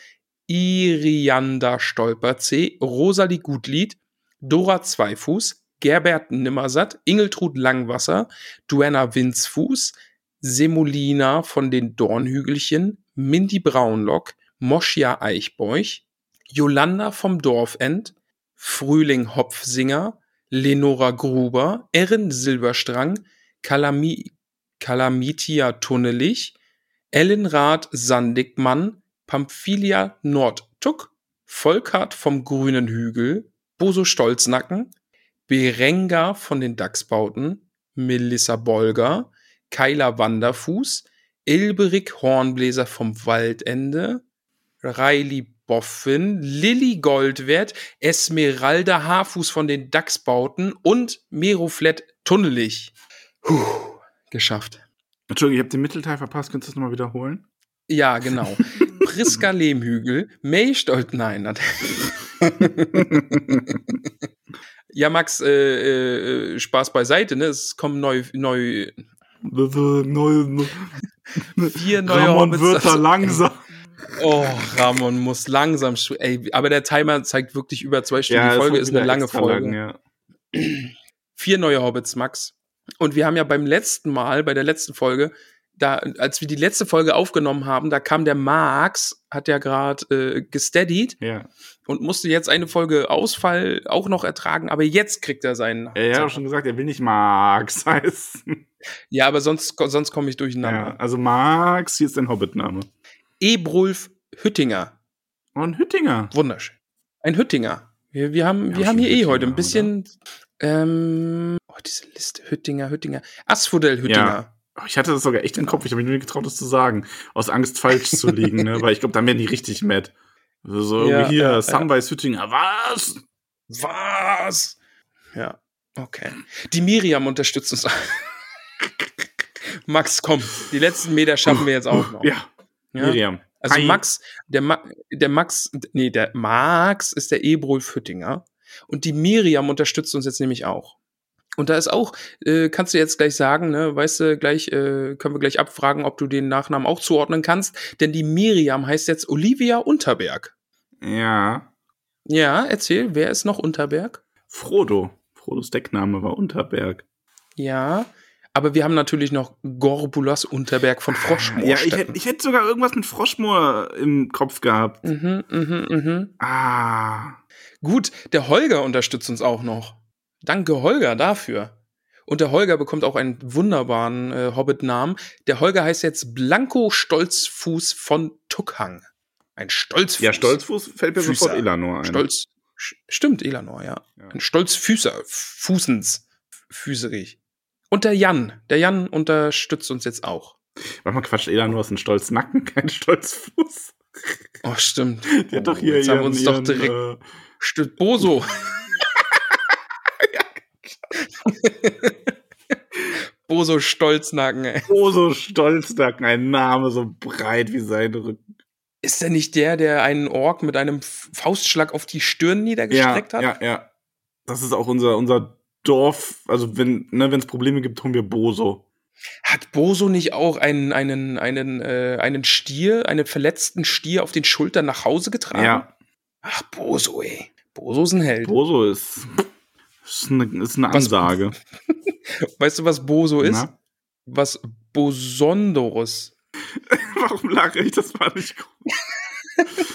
Irianda Stolperzee, Rosalie Gutlied, Dora Zweifuß, Gerbert Nimmersatt, Ingeltrud Langwasser, Duenna Winzfuß, Semolina von den Dornhügelchen, Mindy Braunlock, Moschia Eichbeuch, Jolanda vom Dorfend, Frühling Hopfsinger, Lenora Gruber, Erin Silberstrang, Kalami, Kalamitia Tunnelich, Ellenrath Sandigmann, Pamphilia Nordtuck, Volkart vom Grünen Hügel, Boso Stolznacken, Berenga von den Dachsbauten, Melissa Bolger, Kyla Wanderfuß, Ilberik Hornbläser vom Waldende, Reili Boffin, Lilly Goldwert, Esmeralda Haarfuß von den Dachsbauten und Meroflett Tunnelig. Puh, geschafft. Entschuldigung, ich habe den Mittelteil verpasst. Könntest du das nochmal wiederholen? Ja, genau. Priska Lehmhügel, May Stolt, nein. ja, Max, äh, äh, Spaß beiseite, ne? Es kommen neu, neu, Neu, vier neue Ramon Hobbits. wird da langsam. Oh, Ramon muss langsam, ey, aber der Timer zeigt wirklich über zwei Stunden. Die es Folge ist eine lange Folge. lang, ja. Vier neue Hobbits, Max. Und wir haben ja beim letzten Mal, bei der letzten Folge, da, als wir die letzte Folge aufgenommen haben, da kam der Max, hat ja gerade äh, gesteadied ja. und musste jetzt eine Folge Ausfall auch noch ertragen, aber jetzt kriegt er seinen. Er hat auch schon gesagt, er will nicht Max heißen. ja, aber sonst, sonst komme ich Ja, durcheinander. also Max, hier ist dein Hobbit-Name. Ebrulf Hüttinger. Und Hüttinger. Wunderschön. Ein Hüttinger. Wir, wir haben, Ja, wir haben hier eh Hüttinger, heute ein bisschen, ähm, oh, diese Liste, Hüttinger, Hüttinger. Asphodel Hüttinger. Ja. Ich hatte das sogar echt im Kopf. Ich habe mich nur nicht getraut, das zu sagen. Aus Angst, falsch zu liegen, ne? Weil ich glaube, dann werden die richtig mad. So, so Ja, hier, ja, Sunrise Hüttinger. Was? Was? Ja, okay. Die Miriam unterstützt uns. Max, komm, die letzten Meter schaffen wir jetzt auch noch. Ja, Ja? Miriam. Also Hi. Max, der, Ma der Max, nee, der Max ist der Ebrol Füttinger und die Miriam unterstützt uns jetzt nämlich auch. Und da ist auch, äh, kannst du jetzt gleich sagen, ne, weißt du, gleich äh, können wir gleich abfragen, ob du den Nachnamen auch zuordnen kannst, denn die Miriam heißt jetzt Olivia Unterberg. Ja. Ja, erzähl, wer ist noch Unterberg? Frodo. Frodos Deckname war Unterberg. Ja, aber wir haben natürlich noch Gorbulas Unterberg von Ja, ich hätte, ich hätte sogar irgendwas mit Froschmoor im Kopf gehabt. mhm, mhm, mhm. Ah. Gut, der Holger unterstützt uns auch noch. Danke, Holger, dafür. Und der Holger bekommt auch einen wunderbaren äh, Hobbit-Namen. Der Holger heißt jetzt Blanco Stolzfuß von Tuckhang. Ein Stolzfuß. Ja, Stolzfuß fällt mir Füßer. sofort Elanor ein. Stolz. Stimmt, Elanor, ja. Ja. Ein Stolzfüßer. Fußens. Füßerig. Und der Jan. Der Jan unterstützt uns jetzt auch. Warte mal, Quatsch, Elanor ist ein Stolznacken, kein Stolzfuß. Oh, stimmt. Die hat Oh, doch hier jetzt haben wir ihren, uns doch ihren, direkt. äh, Boso. Boso Stolznacken, ey. Oh, so Stolznacken, ein Name so breit wie sein Rücken. Ist der nicht der, der einen Ork mit einem Faustschlag auf die Stirn Ja, niedergestreckt hat? ja, ja. Das ist auch unser, unser Dorf. Also, wenn ne, es Probleme gibt, holen wir Boso. Hat Boso nicht auch einen, einen, einen, äh, einen Stier, einen verletzten Stier auf den Schultern nach Hause getragen? Ja, Ach, Boso, ey. Boso ist ein Held. Boso ist, ist, eine, ist eine Was- Ansage. weißt du, was Boso ist? Na? Was Bosonderus. Warum lache ich? Das war nicht gut.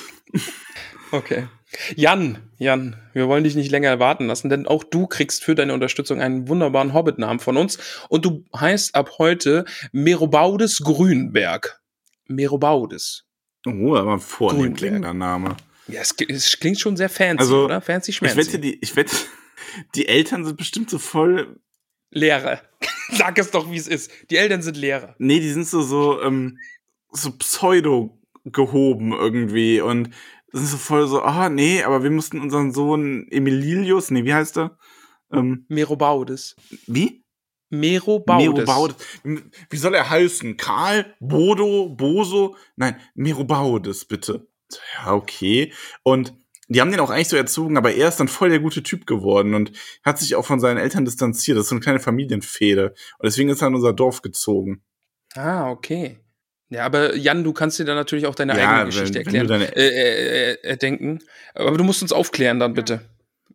Okay. Jan, Jan, wir wollen dich nicht länger warten lassen, denn auch du kriegst für deine Unterstützung einen wunderbaren Hobbit-Namen von uns und du heißt ab heute Merobaudes Grünberg. Merobaudes. Oh, aber ein vornehm klingender Name. Ja, es, es klingt schon sehr fancy, Also, oder? Fancy Ich schmancy. wette, die, ich wette, die Eltern sind bestimmt so voll. Lehrer. Sag es doch, wie es ist. Die Eltern sind Lehrer. Nee, die sind so, so, ähm, so pseudo gehoben irgendwie und sind so voll so, ah, nee, aber wir mussten unseren Sohn Emililius, nee, wie heißt er? Ähm, Merobaudes. wie? Merobaudes. Merobaudes. Wie soll er heißen? Karl? Bodo? Boso? Nein, Merobaudes, bitte. Ja, okay. Und die haben den auch eigentlich so erzogen, aber er ist dann voll der gute Typ geworden und hat sich auch von seinen Eltern distanziert. Das ist so eine kleine Familienfehde. Und deswegen ist er in unser Dorf gezogen. Ah, okay. Ja, aber Jan, du kannst dir da natürlich auch deine Ja, eigene wenn- Geschichte wenn erklären. deine- äh, äh, äh, erdenken. Aber du musst uns aufklären dann bitte.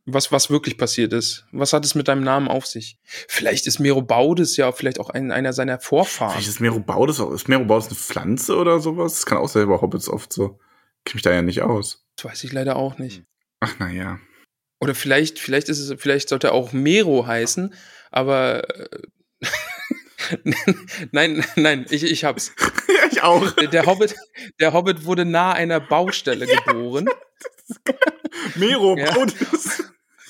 Was, was wirklich passiert ist. Was hat es mit deinem Namen auf sich? Vielleicht ist Merobaudes ja vielleicht auch ein, einer seiner Vorfahren. Vielleicht ist Merobaudes auch, ist Merobaudes eine Pflanze oder sowas? Das kann auch selber Hobbits oft so. Kenn mich da ja nicht aus. Das weiß ich leider auch nicht. Ach, naja. Oder vielleicht, vielleicht ist es, vielleicht sollte er auch Mero heißen, aber äh, nein, nein, ich, ich hab's. ja, ich auch. Der- Hobbit, der Hobbit wurde nahe einer Baustelle geboren. Merobaudes.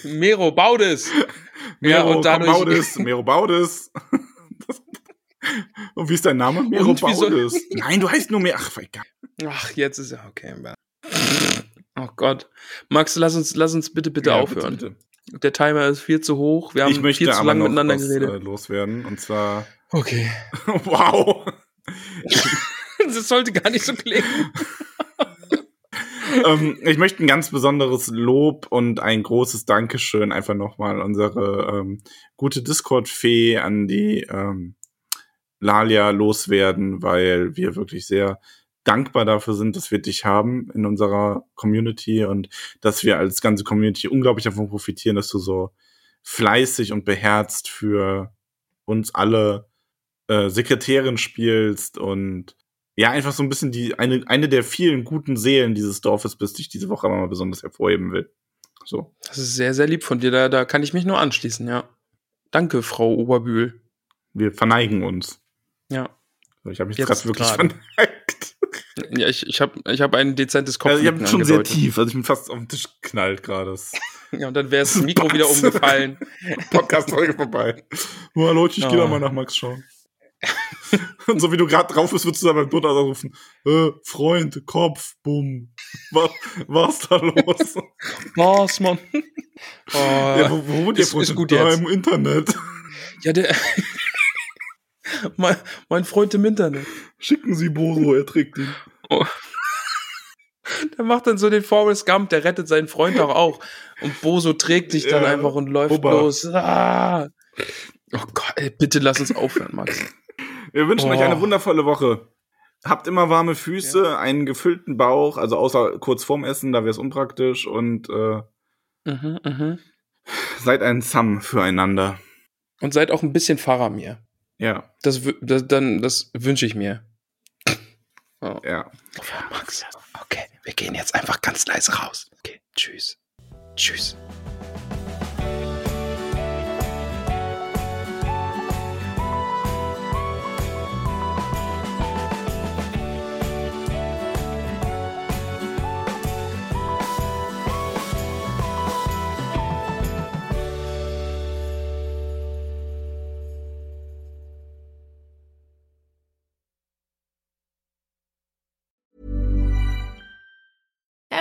Mero Baudes. Ja, Mero, und dadurch- Baudes. Merobaudes. Und wie ist dein Name? Soll- Merobaudes. Nein, du heißt nur mehr. Ach, egal. Ach, jetzt ist er okay. Oh Gott. Max, lass uns, lass uns bitte, bitte Ja, aufhören. bitte, Der Timer ist viel zu hoch. Wir haben viel zu lange miteinander was, geredet. Äh, loswerden. Und zwar, Okay. wow. das sollte gar nicht so klingen. ähm, ich möchte ein ganz besonderes Lob und ein großes Dankeschön einfach nochmal unsere ähm, gute Discord-Fee an die ähm, Lalia loswerden, weil wir wirklich sehr dankbar dafür sind, dass wir dich haben in unserer Community und dass wir als ganze Community unglaublich davon profitieren, dass du so fleißig und beherzt für uns alle äh, Sekretärin spielst und ja, einfach so ein bisschen die, eine, eine der vielen guten Seelen dieses Dorfes bist, die ich diese Woche mal besonders hervorheben will. So. Das ist sehr, sehr lieb von dir. Da, da kann ich mich nur anschließen, ja. Danke, Frau Oberbühl. Wir verneigen uns. Ja. Ich habe mich gerade wirklich verneigt. Ja, ich, ich habe ich hab ein dezentes Kopf. Also ich habe schon sehr tief, also ich bin fast auf den Tisch geknallt gerade. Ja, und dann wäre das Mikro wieder umgefallen. Podcast-Folge vorbei. Oh, Leute, ich gehe Oh. da mal nach Max schauen. Und so wie du gerade drauf bist, würdest du da beim Tod anrufen. Äh, Freund, Kopf, bumm. Was, was da los? Was, Mann? Oh, ja, wo, wo ist- ist gut jetzt. im Internet. ja, der. Mein, mein Freund im Internet. Schicken Sie Boso, er trägt ihn. Oh. Der macht dann so den Forrest Gump, der rettet seinen Freund doch auch. Und Boso trägt dich dann Ja, einfach und läuft Bubba. los. Ah. Oh Gott, ey, bitte lass uns aufhören, Max. Wir wünschen Oh. euch eine wundervolle Woche. Habt immer warme Füße, einen gefüllten Bauch, also außer kurz vorm Essen, da wäre es unpraktisch und äh, Mhm, mhm. seid ein Sam füreinander. Und seid auch ein bisschen Faramir. Ja, Das, das, dann, das wünsche ich mir. Oh. ja. Max. Okay, wir gehen jetzt einfach ganz leise raus. Okay, tschüss. Tschüss.